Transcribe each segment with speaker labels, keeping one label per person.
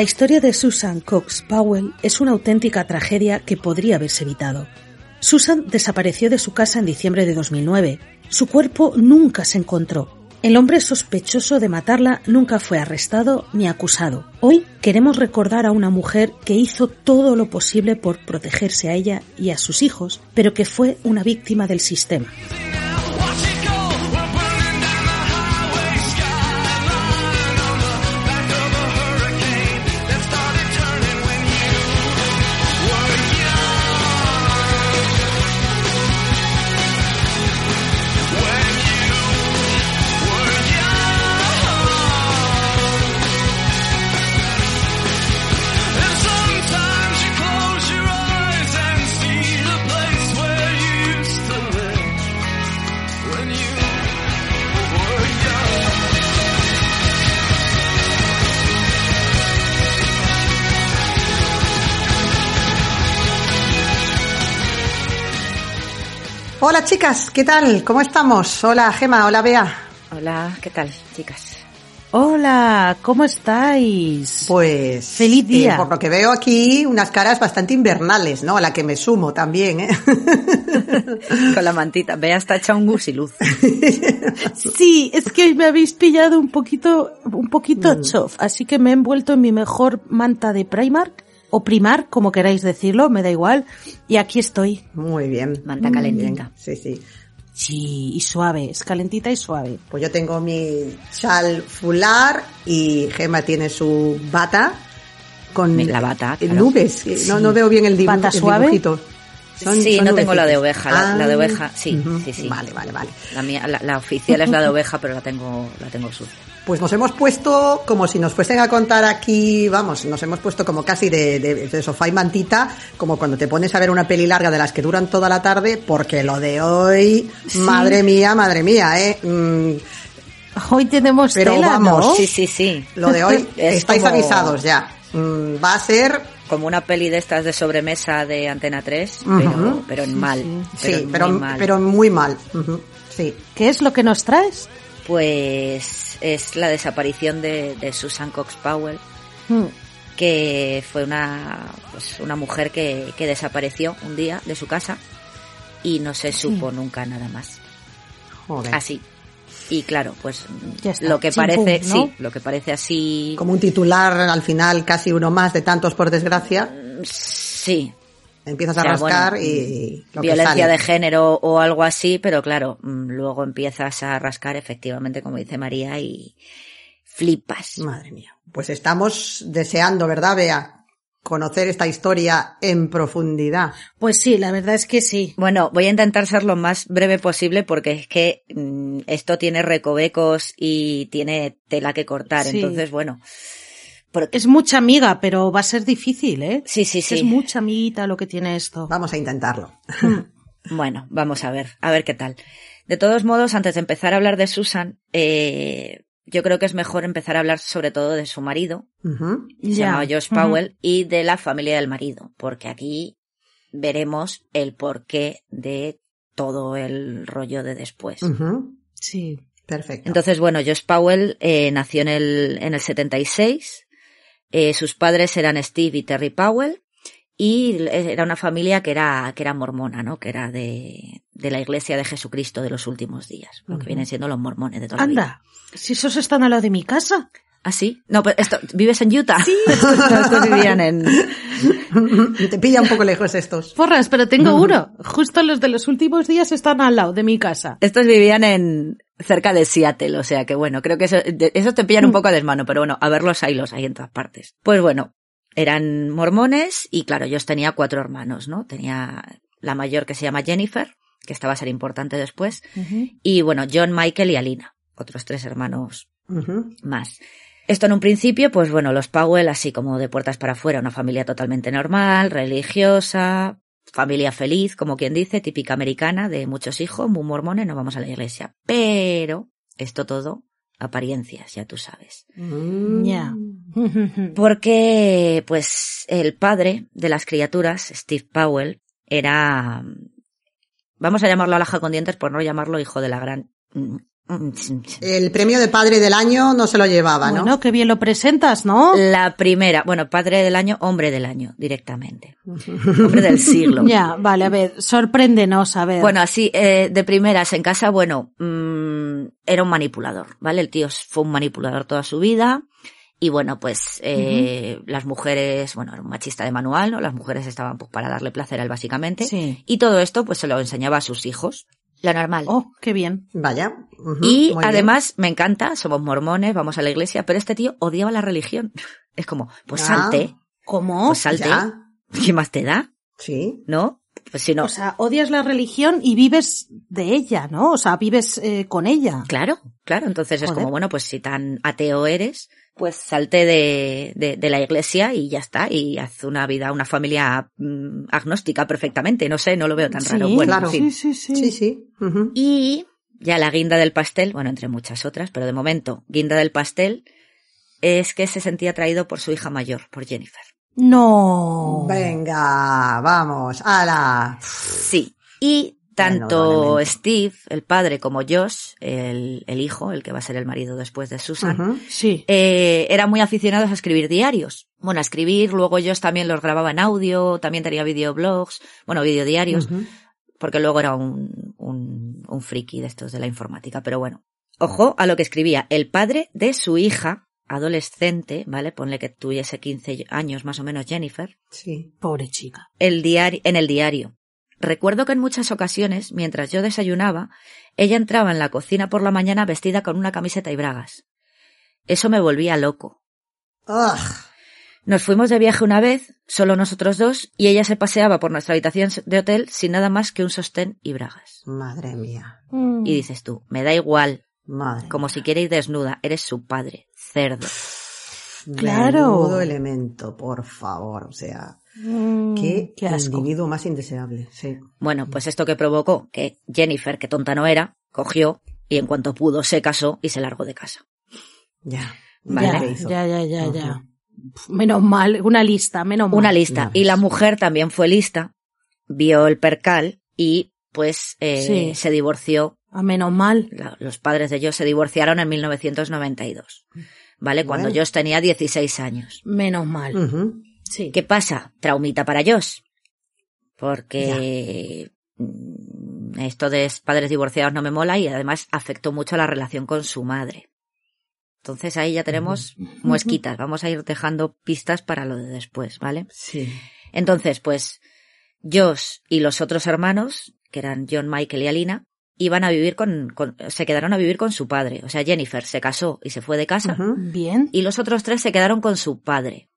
Speaker 1: La historia de Susan Cox Powell es una auténtica tragedia que podría haberse evitado. Susan desapareció de su casa en diciembre de 2009. Su cuerpo nunca se encontró. El hombre sospechoso de matarla nunca fue arrestado ni acusado. Hoy queremos recordar a una mujer que hizo todo lo posible por protegerse a ella y a sus hijos, pero que fue una víctima del sistema.
Speaker 2: Hola chicas, ¿qué tal? ¿Cómo estamos? Hola Gema, hola Bea.
Speaker 3: Hola, ¿qué tal, chicas?
Speaker 1: Hola, ¿cómo estáis?
Speaker 2: Pues
Speaker 1: Feliz día.
Speaker 2: eh, por lo que veo aquí, unas caras bastante invernales, ¿no? A la que me sumo también, ¿eh?
Speaker 3: Con la mantita. Vea, está hecha un gusiluz.
Speaker 1: Sí, es que hoy me habéis pillado un poquito, un poquito
Speaker 2: Mm.
Speaker 1: chof, así que me he envuelto en mi mejor manta de Primark, o Primar, como queráis decirlo, me da igual, y aquí estoy.
Speaker 2: Muy bien.
Speaker 3: Manta calentita.
Speaker 2: bien. Sí, sí.
Speaker 1: Sí, y suave, es calentita y suave.
Speaker 2: Pues yo tengo mi chal fular y Gema tiene su bata con
Speaker 3: la bata,
Speaker 2: eh,
Speaker 3: claro.
Speaker 2: nubes. No, no veo bien el, dibu-
Speaker 1: ¿Bata
Speaker 2: el
Speaker 1: suave?
Speaker 2: dibujito. Son-
Speaker 3: sí,
Speaker 2: son
Speaker 3: no tengo la de oveja. La, la de
Speaker 2: Ah,
Speaker 3: oveja, sí,
Speaker 2: ujú.
Speaker 3: sí, sí.
Speaker 2: Vale, vale, vale.
Speaker 3: La, mía, la, la oficial es la de oveja, pero la tengo, la tengo sucia.
Speaker 2: Pues nos hemos puesto como si nos fuesen a contar aquí, vamos, nos hemos puesto como casi de, de- de sofá y mantita, como cuando te pones a ver una peli larga de las que duran toda la tarde, porque lo de hoy, madre mía, madre mía, eh. Mm,
Speaker 1: Hoy tenemos
Speaker 2: Pero
Speaker 1: tela,
Speaker 2: vamos.
Speaker 1: ¿no?
Speaker 3: Sí, sí, sí.
Speaker 2: lo de hoy,
Speaker 3: Es
Speaker 2: estáis
Speaker 3: como-
Speaker 2: avisados ya. Mm, va a ser
Speaker 3: Como una peli de estas de sobremesa de Antena 3,
Speaker 2: Ujú.
Speaker 3: pero, pero en mal.
Speaker 2: sí,
Speaker 3: en
Speaker 2: pero,
Speaker 3: muy mal.
Speaker 2: pero muy mal. Sí.
Speaker 1: ¿Qué es lo que nos traes?
Speaker 3: Pues es la desaparición de, de Susan Cox Powell,
Speaker 1: Hmm.
Speaker 3: que fue una, pues una mujer que, que desapareció un día de su casa y no se supo nunca nada más.
Speaker 2: Joder.
Speaker 3: Así. Y claro, pues
Speaker 1: está,
Speaker 3: lo que parece,
Speaker 1: ¿no?
Speaker 3: sí, lo que parece así,
Speaker 2: Como un titular al final, casi uno más de tantos por desgracia,
Speaker 3: sí,
Speaker 2: empiezas a
Speaker 3: O sea,
Speaker 2: rascar
Speaker 3: bueno,
Speaker 2: y lo que
Speaker 3: violencia
Speaker 2: sale.
Speaker 3: de género o algo así, pero claro, mm, luego empiezas a rascar efectivamente, como dice María, y flipas.
Speaker 2: Madre mía. Pues estamos deseando, ¿verdad, Bea? conocer esta historia en profundidad.
Speaker 1: Pues sí, la verdad es que sí.
Speaker 3: Bueno, voy a intentar ser lo más breve posible porque es que mm, esto tiene recovecos y tiene tela que cortar.
Speaker 1: Sí.
Speaker 3: Entonces, bueno.
Speaker 1: Es mucha amiga, pero va a ser difícil, ¿eh?
Speaker 3: Sí, sí, sí.
Speaker 1: Es mucha amiguita lo que tiene esto.
Speaker 2: Vamos a intentarlo.
Speaker 3: Bueno, vamos a ver, a ver qué tal. De todos modos, antes de empezar a hablar de Susan, eh, yo creo que es mejor empezar a hablar sobre todo de su marido, que se llamaba Josh. Powell, y de la familia del marido, porque aquí veremos el porqué de todo el rollo de después.
Speaker 1: Sí.
Speaker 2: Perfecto.
Speaker 3: Entonces, bueno, Josh Powell eh, nació en el, en el 76. Eh, sus padres eran Steve y Terry Powell. Y era una familia que era, que era mormona, ¿no? Que era de, de la iglesia de Jesucristo de los últimos días. Lo que vienen siendo los mormones de toda la vida.
Speaker 1: Anda, si esos están al lado de mi casa.
Speaker 3: ¿Ah, sí? No, pero esto, ¿vives en Utah? Sí. estos vivían en,
Speaker 2: Te pilla un poco lejos estos.
Speaker 1: Porras, pero tengo uno. Justo los de los últimos días están al lado de mi casa.
Speaker 3: estos vivían en, cerca de Seattle, o sea que bueno, creo que eso, de- te pillan un poco a desmano, pero bueno, a verlos hay los hay en todas partes. Pues bueno, eran mormones y claro, yo tenía cuatro hermanos, ¿no? Tenía la mayor que se llama Jennifer, que esta va a ser importante después, y bueno, John, Michael y Alina, otros tres hermanos más. Esto en un principio, pues bueno, los Powell así como de puertas para afuera, una familia totalmente normal, religiosa, familia feliz, como quien dice, típica americana, de muchos hijos, muy mormones, no vamos a la iglesia. Pero esto todo, apariencias, ya tú sabes.
Speaker 2: Mm.
Speaker 1: Ya.
Speaker 3: Porque, pues, el padre de las criaturas, Steve Powell, era, vamos a llamarlo alhaja con dientes por no llamarlo hijo de la gran...
Speaker 2: El premio de padre del año no se lo llevaba, ¿no?
Speaker 1: Bueno, qué bien lo presentas, ¿no?
Speaker 3: La primera, bueno, padre del año, hombre del año, directamente. Hombre del siglo.
Speaker 1: Ya, vale, a ver, sorpréndenos, a ver.
Speaker 3: Bueno, así, eh, de primeras en casa, bueno, mm, era un manipulador, ¿vale? El tío fue un manipulador toda su vida. Y bueno, pues eh, las mujeres, bueno, era un machista de manual, ¿no? Las mujeres estaban pues para darle placer a él básicamente.
Speaker 1: Sí.
Speaker 3: Y todo esto pues se lo enseñaba a sus hijos. Lo normal.
Speaker 1: Oh, qué bien.
Speaker 2: Vaya.
Speaker 3: Y
Speaker 2: muy bien.
Speaker 3: además, me encanta, somos mormones, vamos a la iglesia, pero este tío odiaba la religión. Es como, pues
Speaker 2: Ah.
Speaker 3: salte,
Speaker 1: ¿Cómo?
Speaker 3: pues salte.
Speaker 2: Ya.
Speaker 3: ¿Qué más te da?
Speaker 2: Sí.
Speaker 3: ¿No? Pues si no.
Speaker 1: O sea, odias la religión y vives de ella, ¿no? O sea, vives eh, con ella.
Speaker 3: Claro, claro. Entonces es como, bueno, pues si tan ateo eres, pues salte de, de, de la iglesia y ya está. Y haz una vida, una familia mm, agnóstica perfectamente. No sé, no lo veo tan
Speaker 1: Sí,
Speaker 3: raro. Bueno,
Speaker 2: claro.
Speaker 3: en fin.
Speaker 1: sí, sí, sí.
Speaker 2: Sí, sí.
Speaker 3: Y ya la guinda del pastel, bueno, entre muchas otras, pero de momento, guinda del pastel, es que se sentía atraído por su hija mayor, por Jennifer.
Speaker 1: No.
Speaker 2: Venga, vamos, ala.
Speaker 3: Sí. Y tanto. Steve, el padre, como Josh, el, el hijo, el que va a ser el marido después de Susan.
Speaker 1: Sí.
Speaker 3: eh, eran muy aficionados a escribir diarios. Bueno, a escribir, luego ellos también los grababa en audio, también tenía videoblogs, bueno, videodiarios, porque luego era un, un, un friki de estos de la informática, pero bueno. Ojo a lo que escribía el padre de su hija, adolescente, ¿vale? Ponle que tuviese 15 años más o menos Jennifer,
Speaker 2: Sí.
Speaker 1: Pobre chica.
Speaker 3: el diario, en el diario. Recuerdo que en muchas ocasiones, mientras yo desayunaba, ella entraba en la cocina por la mañana vestida con una camiseta y bragas. Eso me volvía loco.
Speaker 2: Ugh.
Speaker 3: Nos fuimos de viaje una vez, solo nosotros dos, y ella se paseaba por nuestra habitación de hotel sin nada más que un sostén y bragas.
Speaker 2: Madre mía.
Speaker 1: Mm.
Speaker 3: Y dices tú, me da igual,
Speaker 2: Madre.
Speaker 3: como si quiere ir desnuda, eres su padre, cerdo.
Speaker 1: Claro.
Speaker 2: Menudo elemento, por favor. O sea,
Speaker 1: Mm,
Speaker 2: qué,
Speaker 1: qué asco.
Speaker 2: individuo más indeseable. Sí.
Speaker 3: Bueno, pues esto que provocó que Jennifer, que tonta no era, cogió y en cuanto pudo se casó y se largó de casa.
Speaker 2: Ya.
Speaker 3: Vale.
Speaker 1: Ya, ya, ya, ya. Menos mal, una lista, menos mal.
Speaker 3: Una lista. Y la mujer también fue lista, vio el percal y pues eh,
Speaker 1: Sí.
Speaker 3: se divorció.
Speaker 1: A menos mal.
Speaker 3: La- los padres de Josh se divorciaron en 1992. ¿Vale? Cuando. Josh tenía 16 años.
Speaker 1: Menos mal. Sí.
Speaker 3: ¿Qué pasa? Traumita para Josh. Porque mm, esto de padres divorciados no me mola y además afectó mucho la relación con su madre. Entonces ahí ya tenemos muesquitas. Vamos a ir dejando pistas para lo de después, ¿vale?
Speaker 2: Sí.
Speaker 3: Entonces, pues, Josh y los otros hermanos, que eran John, Michael y Alina, iban a vivir con, con- se quedaron a vivir con su padre. O sea, Jennifer se casó y se fue de casa.
Speaker 1: Bien.
Speaker 3: y los otros tres se quedaron con su padre.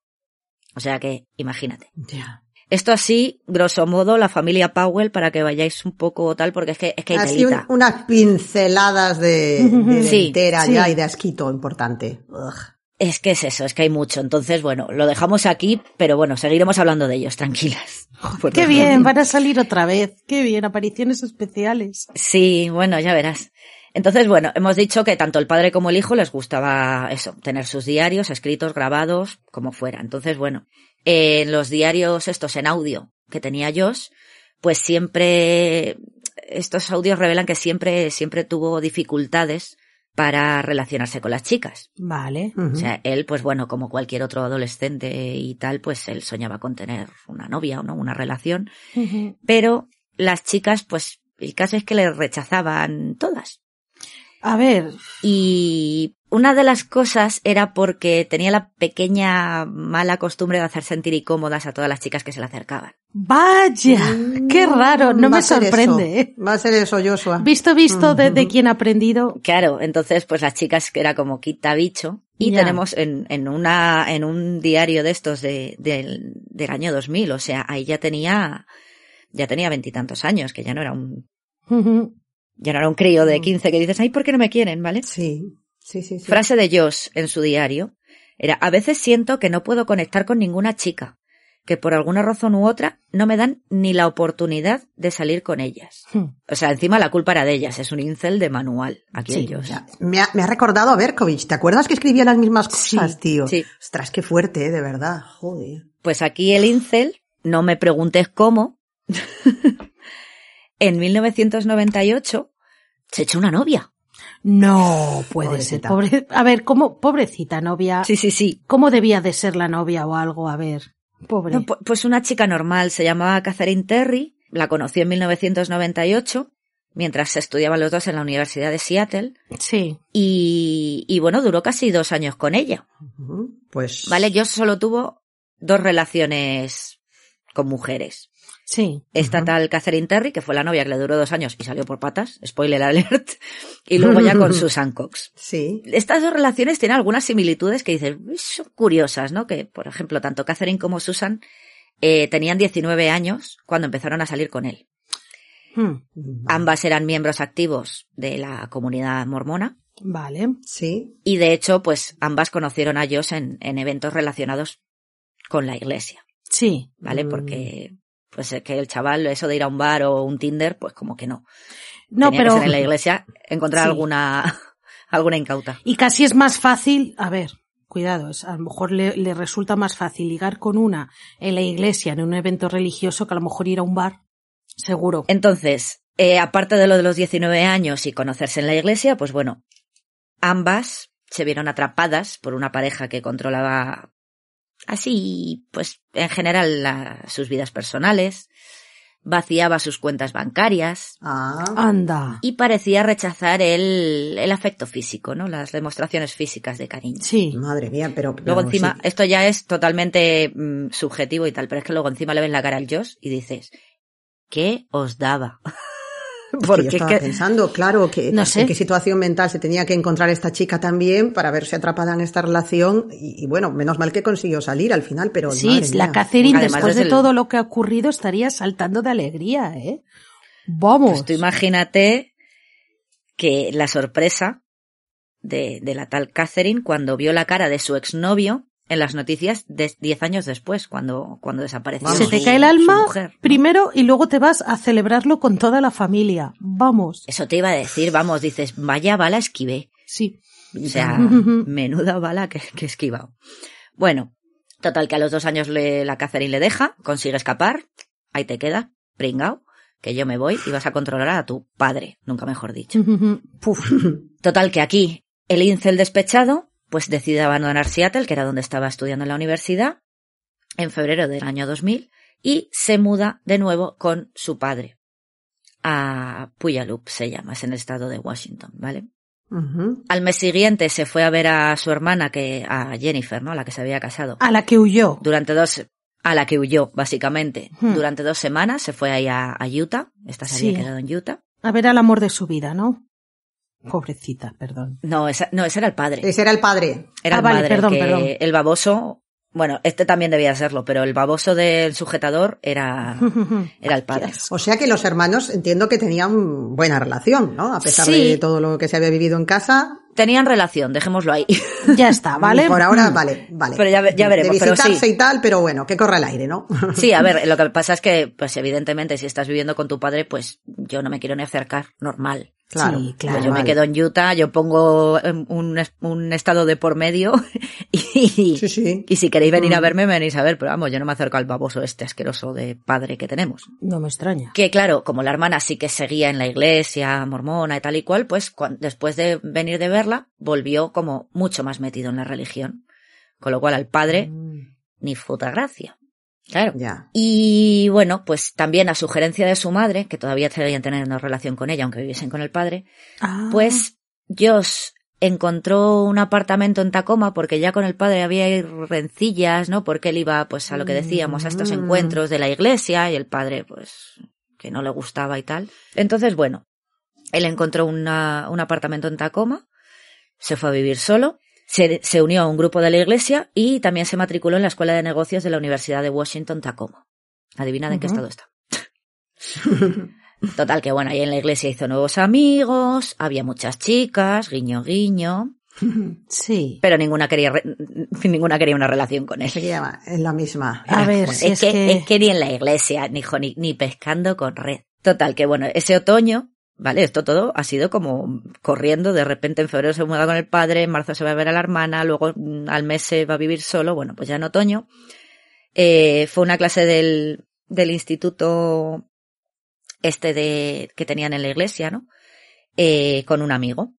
Speaker 3: O sea que, imagínate.
Speaker 2: Ya.
Speaker 3: Esto así, grosso modo, la familia Powell, para que vayáis un poco tal, porque es que, es que hay
Speaker 2: Así un- unas pinceladas de, de
Speaker 3: Sí,
Speaker 2: entera
Speaker 1: sí.
Speaker 2: ya y de asquito importante. Ugh.
Speaker 3: Es que es eso, es que hay mucho. Entonces, bueno, lo dejamos aquí, pero bueno, seguiremos hablando de ellos, tranquilas.
Speaker 1: Qué bien, van a salir otra vez. Qué bien, apariciones especiales.
Speaker 3: Sí, bueno, ya verás. Entonces, bueno, hemos dicho que tanto el padre como el hijo les gustaba eso, tener sus diarios escritos, grabados, como fuera. Entonces, bueno, en los diarios estos en audio que tenía Josh, pues siempre, estos audios revelan que siempre, siempre tuvo dificultades para relacionarse con las chicas.
Speaker 1: Vale.
Speaker 3: O sea, él, pues bueno, como cualquier otro adolescente y tal, pues él soñaba con tener una novia o no, una relación. Pero las chicas, pues el caso es que le rechazaban todas.
Speaker 1: A ver,
Speaker 3: Y una de las cosas era porque tenía la pequeña mala costumbre de hacer sentir incómodas a todas las chicas que se le acercaban.
Speaker 1: vaya, qué raro, no
Speaker 2: Mm, Va
Speaker 1: me sorprende. ¿eh?
Speaker 2: eso. Va a ser eso, Joshua.
Speaker 1: Visto, visto, de, de quien ha aprendido.
Speaker 3: Claro, entonces pues las chicas que era como quita bicho. Y
Speaker 1: Ya.
Speaker 3: tenemos en, en una, en un diario de estos de, del, del año 2000, o sea, ahí ya tenía, ya tenía veintitantos años, que ya no era un, Ya no era un crío
Speaker 2: Mm.
Speaker 3: de 15 que dices, ay, ¿por qué no me quieren? ¿Vale?
Speaker 2: Sí, sí, sí. sí.
Speaker 3: Frase de Josh en su diario era, a veces siento que no puedo conectar con ninguna chica, que por alguna razón u otra no me dan ni la oportunidad de salir con ellas.
Speaker 1: Hmm.
Speaker 3: O sea, encima la culpa era de ellas, es un incel de manual. Aquí
Speaker 1: Sí,
Speaker 2: Me ha, me ha recordado a Berkovich. ¿Te acuerdas que escribía las mismas cosas,
Speaker 1: Sí,
Speaker 2: tío?
Speaker 3: sí.
Speaker 2: Ostras, qué fuerte, ¿eh? de verdad. Joder.
Speaker 3: Pues aquí el incel, no me preguntes cómo, en 1998 se echó una novia.
Speaker 1: No puede
Speaker 2: Pobrecita.
Speaker 1: ser. Pobre, a ver, ¿cómo, pobrecita novia?
Speaker 3: Sí, sí, sí.
Speaker 1: ¿Cómo debía de ser la novia o algo? A ver, pobre.
Speaker 3: No, pues una chica normal, se llamaba Catherine Terry, la conoció en 1998, mientras estudiaban los dos en la Universidad de Seattle,
Speaker 1: Sí.
Speaker 3: y, y bueno, duró casi dos años con ella.
Speaker 2: Pues.
Speaker 3: Vale, yo solo tuvo dos relaciones con mujeres.
Speaker 1: Sí.
Speaker 3: Esta
Speaker 2: Ujú.
Speaker 3: tal Catherine Terry, que fue la novia que le duró dos años y salió por patas, spoiler alert, y luego ya con Susan Cox.
Speaker 2: Sí.
Speaker 3: Estas dos relaciones tienen algunas similitudes que dices, "Uy, son curiosas, ¿no? Que, por ejemplo, tanto Catherine como Susan eh, tenían 19 años cuando empezaron a salir con él.
Speaker 1: Hmm.
Speaker 3: Ambas eran miembros activos de la comunidad mormona
Speaker 1: Vale.
Speaker 2: Sí.
Speaker 3: y de hecho, pues ambas conocieron a Josh en, en eventos relacionados con la iglesia,
Speaker 1: Sí.
Speaker 3: ¿vale?
Speaker 2: Mm.
Speaker 3: Porque, pues es que el chaval, eso de ir a un bar o un Tinder, pues como que no.
Speaker 1: No,
Speaker 3: Tenía que
Speaker 1: pero.
Speaker 3: ser en la iglesia encontrar
Speaker 1: Sí.
Speaker 3: alguna, alguna incauta.
Speaker 1: Y casi es más fácil, a ver, cuidado, es- a lo mejor le, le resulta más fácil ligar con una en la iglesia, en un evento religioso, que a lo mejor ir a un bar. Seguro.
Speaker 3: Entonces, eh, aparte de lo de los 19 años y conocerse en la iglesia, pues bueno, ambas se vieron atrapadas por una pareja que controlaba así, pues en general la- sus vidas personales, vaciaba sus cuentas bancarias
Speaker 2: Ah.
Speaker 1: Anda.
Speaker 3: y parecía rechazar el, el afecto físico, ¿no? Las demostraciones físicas de cariño.
Speaker 1: Sí.
Speaker 2: Madre mía, pero.
Speaker 3: Luego encima,
Speaker 2: sí.
Speaker 3: esto ya es totalmente mm, subjetivo y tal, pero es que luego encima le ves la cara al Josh y dices, ¿qué os daba? Porque
Speaker 2: yo
Speaker 3: es
Speaker 2: estaba
Speaker 3: que-
Speaker 2: pensando, claro, que
Speaker 1: No sé.
Speaker 2: en qué situación mental se tenía que encontrar esta chica también para verse atrapada en esta relación. Y, y bueno, menos mal que consiguió salir al final, pero.
Speaker 1: Sí,
Speaker 2: madre
Speaker 1: la
Speaker 2: mía.
Speaker 1: Catherine,
Speaker 3: Además
Speaker 1: después
Speaker 3: es
Speaker 1: de
Speaker 3: el-
Speaker 1: todo lo que ha ocurrido, estaría saltando de alegría, ¿eh? Vamos.
Speaker 3: Pues tú imagínate que la sorpresa de, de la tal Catherine cuando vio la cara de su exnovio en las noticias de 10 años después, cuando, cuando desapareció.
Speaker 2: Vamos.
Speaker 1: Se te cae el alma primero y luego te vas a celebrarlo con toda la familia. Vamos.
Speaker 3: Eso te iba a decir, vamos, dices, vaya bala esquivé.
Speaker 1: Sí.
Speaker 3: O sea, menuda bala que, que he esquivado. Bueno, total que a los dos años le, la Catherine le deja, consigue escapar, ahí te queda, pringao, que yo me voy y vas a controlar a tu padre, nunca mejor dicho.
Speaker 1: Puf.
Speaker 3: Total que aquí el incel despechado pues decide abandonar Seattle, que era donde estaba estudiando en la universidad, en febrero del año 2000 y se muda de nuevo con su padre a Puyallup, se llama, es en el estado de Washington, ¿vale? Al mes siguiente se fue a ver a su hermana, que a Jennifer, ¿no? A la que se había casado.
Speaker 1: A la que huyó.
Speaker 3: Durante dos, a la que huyó, básicamente. Durante dos semanas se fue ahí a, a Utah. Esta se
Speaker 1: Sí.
Speaker 3: había quedado en Utah.
Speaker 1: A ver al amor de su vida, ¿no? Pobrecita, perdón.
Speaker 3: No, esa, no, ese era el padre.
Speaker 2: Ese era el padre.
Speaker 3: Era
Speaker 1: Ah,
Speaker 3: el
Speaker 1: vale,
Speaker 3: padre,
Speaker 1: perdón,
Speaker 3: que
Speaker 1: perdón.
Speaker 3: el baboso Bueno, este también debía serlo, pero el baboso del sujetador era, era el padre.
Speaker 2: O sea que los hermanos entiendo que tenían buena relación, ¿no? A pesar
Speaker 1: Sí.
Speaker 2: de todo lo que se había vivido en casa.
Speaker 3: Tenían relación, dejémoslo ahí.
Speaker 1: Ya está, ¿vale?
Speaker 2: Por ahora,
Speaker 1: Mm.
Speaker 2: vale, vale.
Speaker 3: Pero ya ya veremos,
Speaker 2: De
Speaker 3: pero sí.
Speaker 2: visitarse y tal, pero bueno, que corra el aire, ¿no?
Speaker 3: Sí, a ver, lo que pasa es que, pues evidentemente, si estás viviendo con tu padre, pues yo no me quiero ni acercar, normal.
Speaker 2: Claro,
Speaker 1: Sí, claro.
Speaker 3: Pues yo me quedo en Utah, yo pongo em, un, un estado de por medio y,
Speaker 2: Sí, sí.
Speaker 3: y si queréis venir a
Speaker 2: Mm.
Speaker 3: verme, me venís a ver, pero vamos, yo no me acerco al baboso este asqueroso de padre que tenemos.
Speaker 1: No me extraña.
Speaker 3: Que claro, como la hermana sí que seguía en la iglesia mormona y tal y cual, pues después de venir de verla, volvió como mucho más metido en la religión. Con lo cual al padre, ni puta gracia. Claro.
Speaker 2: Ya.
Speaker 3: Y bueno, pues también a sugerencia de su madre, que todavía seguían teniendo relación con ella, aunque viviesen con el padre,
Speaker 1: Ah.
Speaker 3: pues Josh encontró un apartamento en Tacoma porque ya con el padre había rencillas, ¿no? Porque él iba, pues, a lo que decíamos, a estos
Speaker 2: Mm.
Speaker 3: encuentros de la iglesia y el padre, pues, que no le gustaba y tal. Entonces, bueno, él encontró una- un apartamento en Tacoma, se fue a vivir solo, se, se unió a un grupo de la iglesia y también se matriculó en la Escuela de Negocios de la Universidad de Washington, Tacoma. Adivina en qué estado está. Total, que bueno, ahí en la iglesia hizo nuevos amigos, había muchas chicas, guiño guiño,
Speaker 1: Sí.
Speaker 3: pero ninguna quería re- ninguna quería una relación con él.
Speaker 2: En la misma.
Speaker 1: A ver,
Speaker 3: es,
Speaker 1: si es
Speaker 3: que,
Speaker 1: que-
Speaker 3: es que ni en la iglesia, ni, ni pescando con red. Total, que bueno, ese otoño, ¿vale? Esto todo ha sido como corriendo, de repente en febrero se muda con el padre, en marzo se va a ver a la hermana, luego mm, al mes se va a vivir solo, bueno, pues ya en otoño. eh, fue una clase del, del instituto este de, que tenían en la iglesia, ¿no? Eh, con un amigo.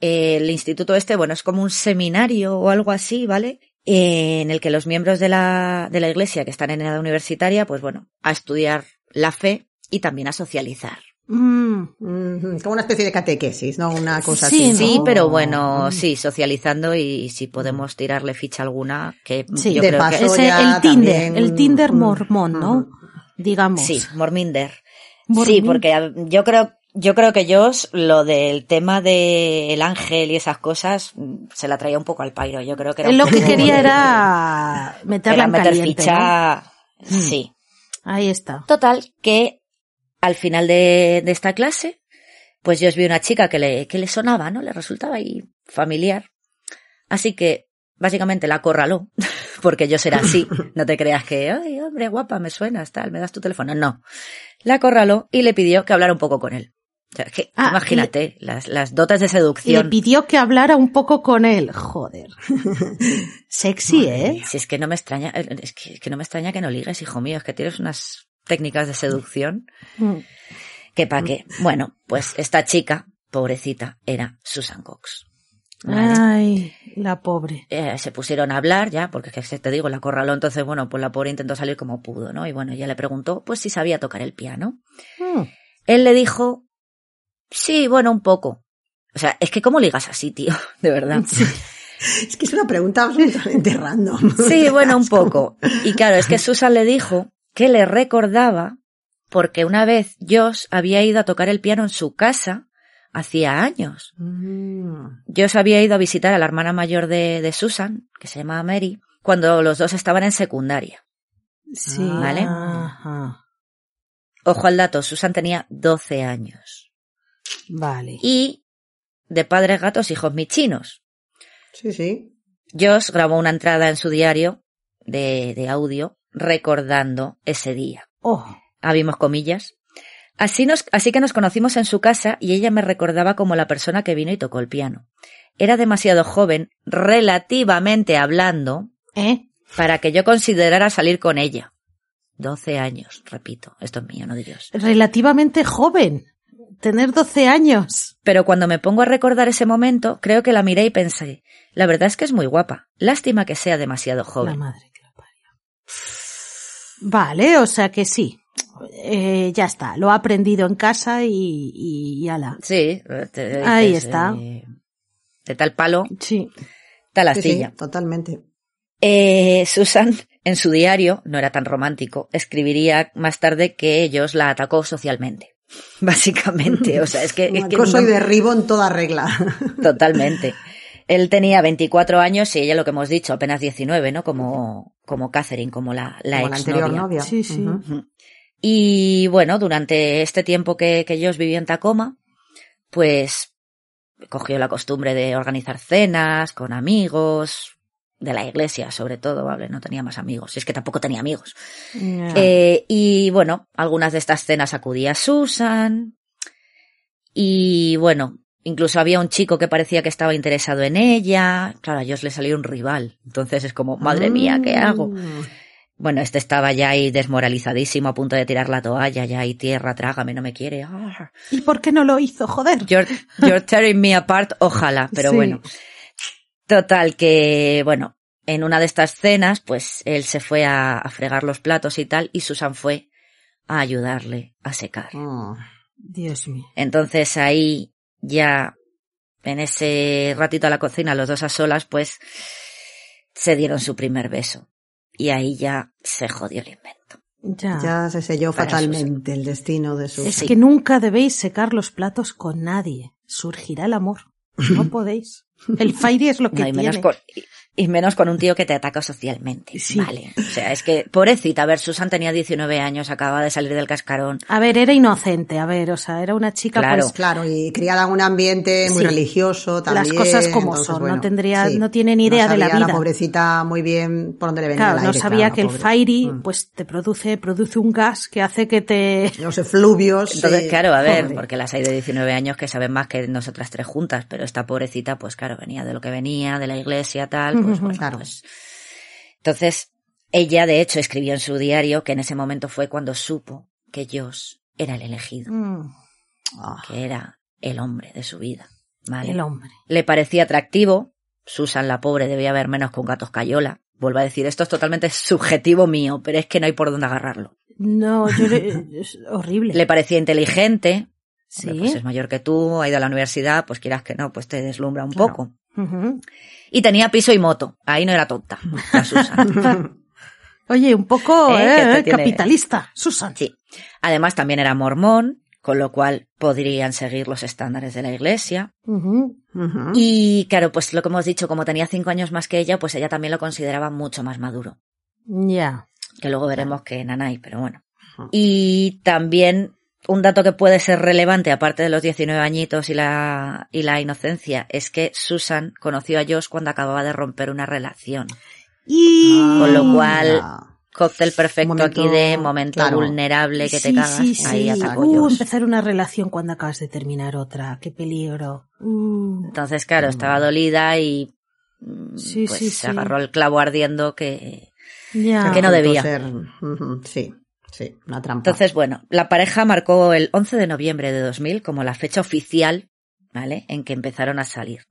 Speaker 3: El instituto este, bueno, es como un seminario o algo así, ¿vale? Eh, en el que los miembros de la, de la iglesia que están en edad universitaria, pues bueno, a estudiar la fe y también a socializar.
Speaker 1: Mm,
Speaker 2: Ujú, Como una especie de catequesis, ¿no? Una cosa
Speaker 1: Sí,
Speaker 2: así. ¿no?
Speaker 3: Sí, pero bueno,
Speaker 2: Mm.
Speaker 3: sí, socializando y si podemos tirarle ficha alguna, que
Speaker 1: Sí,
Speaker 3: yo
Speaker 2: de
Speaker 3: creo
Speaker 2: paso
Speaker 3: que
Speaker 2: ya
Speaker 1: el Tinder,
Speaker 2: también-
Speaker 1: el Tinder
Speaker 2: Mm,
Speaker 1: mormón, ¿no? Digamos.
Speaker 3: Sí, Morminder. Sí, porque a- yo creo, yo creo que yo lo del tema del ángel y esas cosas mm, se la traía un poco al pairo. Yo creo que era
Speaker 1: lo que quería
Speaker 3: de-
Speaker 1: era meterla
Speaker 3: era
Speaker 1: en
Speaker 3: meter
Speaker 1: caliente,
Speaker 3: ficha.
Speaker 1: Mm.
Speaker 3: Sí.
Speaker 1: Ahí está.
Speaker 3: Total, que al final de, de esta clase, pues yo os vi una chica que le, que le sonaba, ¿no? Le resultaba ahí familiar. Así que, básicamente la acorraló, porque yo será así. No te creas que, ay, hombre, guapa, me suenas, tal, me das tu teléfono. No. La acorraló y le pidió que hablara un poco con él. O sea, que,
Speaker 1: Ah,
Speaker 3: imagínate, las, las dotas de
Speaker 1: Le
Speaker 3: seducción.
Speaker 1: pidió que hablara un poco con él. Joder. Sexy, ¿eh?
Speaker 3: Si es que no me extraña, es que, es que no me extraña que no ligues, hijo mío, es que tienes unas técnicas de seducción
Speaker 1: Mm.
Speaker 3: que pa' qué. Bueno, pues esta chica, pobrecita, era Susan Cox. ¿vale?
Speaker 1: Ay, la pobre.
Speaker 3: Eh, se pusieron a hablar ya, porque es que te digo, la corraló, entonces bueno, pues la pobre intentó salir como pudo, ¿no? Y bueno, ella le preguntó, pues si sabía tocar el piano.
Speaker 1: Mm.
Speaker 3: Él le dijo, sí, bueno, un poco. O sea, es que cómo ligas así, tío, de verdad.
Speaker 2: Es que es una pregunta absolutamente random.
Speaker 3: Sí, bueno, un poco. Y claro, es que Susan le dijo que le recordaba porque una vez Josh había ido a tocar el piano en su casa hacía años.
Speaker 2: Mm.
Speaker 3: Josh había ido a visitar a la hermana mayor de, de Susan, que se llamaba Mary, cuando los dos estaban en secundaria.
Speaker 1: Sí.
Speaker 3: ¿Vale?
Speaker 1: Ajá.
Speaker 3: Ojo al dato, Susan tenía 12 años.
Speaker 1: Vale.
Speaker 3: Y de padres gatos, hijos michinos.
Speaker 2: Sí, sí.
Speaker 3: Josh grabó una entrada en su diario de, de audio recordando ese día.
Speaker 1: Oh.
Speaker 3: abrimos comillas. Así, nos, así que nos conocimos en su casa y ella me recordaba como la persona que vino y tocó el piano. Era demasiado joven, relativamente hablando,
Speaker 1: ¿Eh?
Speaker 3: para que yo considerara salir con ella. Doce años, repito, esto es mío, no de Dios.
Speaker 1: Relativamente joven. Tener 12 años.
Speaker 3: Pero cuando me pongo a recordar ese momento, creo que la miré y pensé, la verdad es que es muy guapa. Lástima que sea demasiado
Speaker 1: La
Speaker 3: joven.
Speaker 1: madre que la parió. Vale, o sea que sí. Eh, ya está. Lo ha aprendido en casa y, y, y ala.
Speaker 3: Sí, te-
Speaker 1: Ahí está.
Speaker 3: eh, de tal palo,
Speaker 1: Sí.
Speaker 3: tal
Speaker 2: Sí, sí,
Speaker 3: astilla.
Speaker 2: totalmente.
Speaker 3: Eh, Susan, en su diario, no era tan romántico, escribiría más tarde que ellos la atacó socialmente. Básicamente, o sea, es que, es que
Speaker 2: acoso y
Speaker 3: no-
Speaker 2: derribo en toda regla.
Speaker 3: totalmente. Él tenía 24 años y ella, lo que hemos dicho, apenas 19, ¿no? Como, como Catherine, como la, la
Speaker 2: Como la
Speaker 3: ex
Speaker 2: anterior novia.
Speaker 1: Sí, sí.
Speaker 3: Y bueno, durante este tiempo que, que Josh vivió en Tacoma, pues cogió la costumbre de organizar cenas con amigos, de la iglesia sobre todo, ¿vale? No tenía más amigos, y es que tampoco tenía amigos. Eh, y bueno, algunas de estas cenas acudía Susan. Y bueno, incluso había un chico que parecía que estaba interesado en ella. Claro, a Josh le salió un rival. Entonces es como, madre mía, ¿qué hago?
Speaker 2: Mm.
Speaker 3: Bueno, este estaba ya ahí desmoralizadísimo, a punto de tirar la toalla, ya ahí tierra, trágame, no me quiere. Ah.
Speaker 1: ¿Y por qué no lo hizo? Joder.
Speaker 3: You're, you're tearing me apart, ojalá, pero
Speaker 1: Sí.
Speaker 3: bueno. Total que, bueno, en una de estas cenas, pues él se fue a, a fregar los platos y tal, y Susan fue a ayudarle a secar.
Speaker 2: Mm.
Speaker 1: Dios mío.
Speaker 3: Entonces ahí ya, en ese ratito a la cocina, los dos a solas, pues se dieron su primer beso. Y ahí ya se jodió el invento.
Speaker 1: Ya.
Speaker 2: Ya se selló
Speaker 3: Para
Speaker 2: fatalmente el destino de su.
Speaker 1: Es
Speaker 3: Sí.
Speaker 1: que nunca debéis secar los platos con nadie. Surgirá el amor. No podéis. El Fairy es lo que
Speaker 3: No, y menos con, y- menos con un tío que te ataca socialmente.
Speaker 1: Sí.
Speaker 3: Vale. O sea, es que, pobrecita, a ver, Susan tenía 19 años, acaba de salir del cascarón.
Speaker 1: A ver, era inocente, a ver, o sea, era una chica
Speaker 3: Claro.
Speaker 1: pues
Speaker 2: Claro, y criada en un ambiente muy
Speaker 1: Sí.
Speaker 2: religioso también.
Speaker 1: Las cosas como
Speaker 2: entonces,
Speaker 1: son, no tendría-
Speaker 2: sí.
Speaker 1: no tiene ni idea
Speaker 2: No
Speaker 1: de la
Speaker 2: sabía
Speaker 1: vida.
Speaker 2: pobrecita muy bien por dónde le venía
Speaker 1: Claro,
Speaker 2: el
Speaker 1: no sabía
Speaker 2: claro,
Speaker 1: que el. Fairy
Speaker 2: Mm.
Speaker 1: pues te produce, produce un gas que hace que te...
Speaker 2: Los efluvios.
Speaker 3: Entonces,
Speaker 2: sí.
Speaker 3: claro, a ver, porque las hay de 19 años que saben más que nosotras tres juntas, pero esta pobrecita, pues claro, venía de lo que venía, de la iglesia, tal, pues
Speaker 2: claro.
Speaker 3: pues. Entonces, ella de hecho escribió en su diario que en ese momento fue cuando supo que Josh era el elegido,
Speaker 1: Mm,
Speaker 3: que era el hombre de su vida. ¿vale?
Speaker 1: el hombre.
Speaker 3: Le parecía atractivo. Susan, la pobre, debía haber menos que un gato escayola. Vuelvo a decir, esto es totalmente subjetivo mío, pero es que no hay por dónde agarrarlo.
Speaker 1: No, yo le- es horrible.
Speaker 3: Le parecía inteligente.
Speaker 1: Sí.
Speaker 3: Pues es mayor que tú, ha ido a la universidad, pues quieras que no, pues te deslumbra un
Speaker 2: Claro.
Speaker 3: poco. Y tenía piso y moto. Ahí no era tonta, la Susan.
Speaker 1: Oye, un poco
Speaker 3: Eh,
Speaker 1: eh, capitalista, Susan.
Speaker 3: Sí. Además también era mormón, con lo cual podrían seguir los estándares de la iglesia. Y claro, pues lo que hemos dicho, como tenía cinco años más que ella, pues ella también lo consideraba mucho más maduro.
Speaker 1: Ya.
Speaker 3: que luego veremos que Nanay, pero bueno. Y también un dato que puede ser relevante, aparte de los 19 añitos y la, y la inocencia, es que Susan conoció a Josh cuando acababa de romper una relación.
Speaker 1: Y...
Speaker 3: Con lo cual,
Speaker 2: Ah,
Speaker 3: Cóctel perfecto
Speaker 2: Momento-
Speaker 3: aquí de momento
Speaker 2: claro.
Speaker 3: vulnerable que te cagas.
Speaker 1: sí, sí.
Speaker 3: Ahí atacó
Speaker 1: Uh, empezar una relación cuando acabas de terminar otra. Qué peligro. Uh.
Speaker 3: Entonces, claro, estaba dolida y mm,
Speaker 1: Sí,
Speaker 3: pues
Speaker 1: sí,
Speaker 3: se
Speaker 1: sí.
Speaker 3: agarró el clavo ardiendo que...
Speaker 1: Ya.
Speaker 3: que no debía.
Speaker 2: ser, sí, sí, una trampa.
Speaker 3: Entonces, bueno, la pareja marcó el 11 de noviembre de 2000 como la fecha oficial, ¿vale? En que empezaron a salir.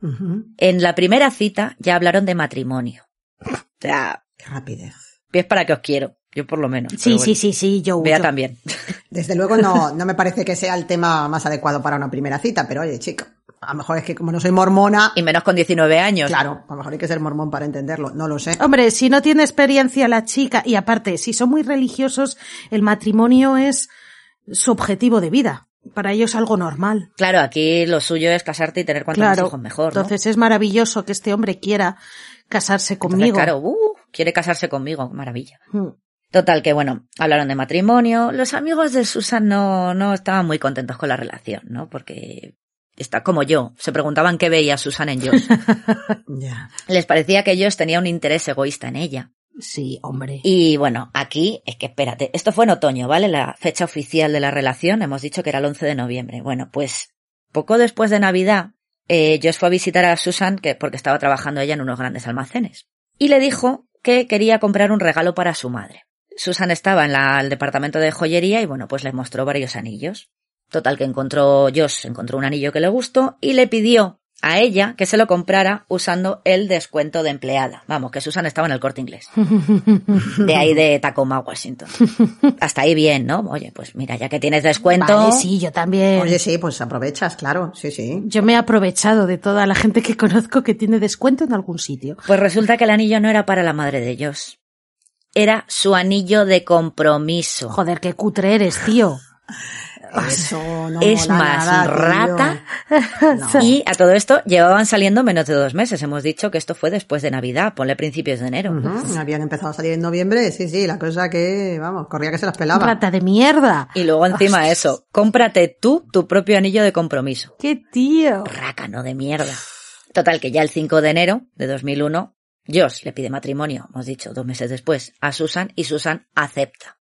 Speaker 3: En la primera cita ya hablaron de matrimonio. O sea,
Speaker 2: Qué rapidez.
Speaker 3: pies para que os quiero. Yo por lo menos.
Speaker 1: Sí, sí, sí, sí, yo
Speaker 3: Vea también.
Speaker 2: Desde luego no, no me parece que sea el tema más adecuado para una primera cita, pero oye, chico, a lo mejor es que como no soy mormona,
Speaker 3: Y menos con 19 años.
Speaker 2: claro, a lo mejor hay que ser mormón para entenderlo, no lo sé.
Speaker 1: Hombre, si no tiene experiencia la chica, y aparte, si son muy religiosos, el matrimonio es su objetivo de vida. Para ellos algo normal.
Speaker 3: Claro, aquí lo suyo es casarte y tener cuantos
Speaker 1: Claro.
Speaker 3: hijos mejor. ¿no?
Speaker 1: Entonces es maravilloso que este hombre quiera casarse
Speaker 3: Entonces,
Speaker 1: conmigo.
Speaker 3: claro, uh, quiere casarse conmigo. Maravilla.
Speaker 1: Mm.
Speaker 3: Total, que bueno, hablaron de matrimonio. Los amigos de Susan no, no estaban muy contentos con la relación, ¿no? Porque está como yo. Se preguntaban qué veía Susan en Josh. Les parecía que Josh tenía un interés egoísta en ella.
Speaker 1: Sí, hombre.
Speaker 3: Y bueno, aquí es que espérate, esto fue en otoño, ¿vale? La fecha oficial de la relación, hemos dicho que era el 11 de noviembre. Bueno, pues poco después de Navidad, eh, Josh fue a visitar a Susan que, porque estaba trabajando ella en unos grandes almacenes. Y le dijo que quería comprar un regalo para su madre. Susan estaba en la- el departamento de joyería y bueno, pues le mostró varios anillos. Total que encontró, Josh encontró un anillo que le gustó y le pidió a ella que se lo comprara usando el descuento de empleada. Vamos, que Susan estaba en el corte inglés. De ahí de Tacoma, Washington. Hasta ahí bien, ¿no? Oye, pues mira, ya que tienes descuento.
Speaker 1: Vale, sí, yo también.
Speaker 2: Oye, sí, pues aprovechas, claro, sí, sí.
Speaker 1: Yo me he aprovechado de toda la gente que conozco que tiene descuento en algún sitio.
Speaker 3: Pues resulta que el anillo no era para la madre de ellos. Era su anillo de compromiso.
Speaker 1: Joder, qué cutre eres, tío.
Speaker 2: Eso no
Speaker 3: es más
Speaker 2: nada,
Speaker 3: rata.
Speaker 2: No.
Speaker 3: Y a todo esto llevaban saliendo menos de dos meses. Hemos dicho que esto fue después de Navidad, ponle principios de enero.
Speaker 2: Habían empezado a salir en noviembre, sí, sí, la cosa que, vamos, corría que se las pelaba.
Speaker 1: Rata de mierda.
Speaker 3: Y luego encima eso, cómprate tú tu propio anillo de compromiso.
Speaker 1: ¡Qué tío!
Speaker 3: Rácano de mierda. Total, que ya el 5 de enero de 2001, Josh le pide matrimonio, hemos dicho, dos meses después, a Susan y Susan acepta.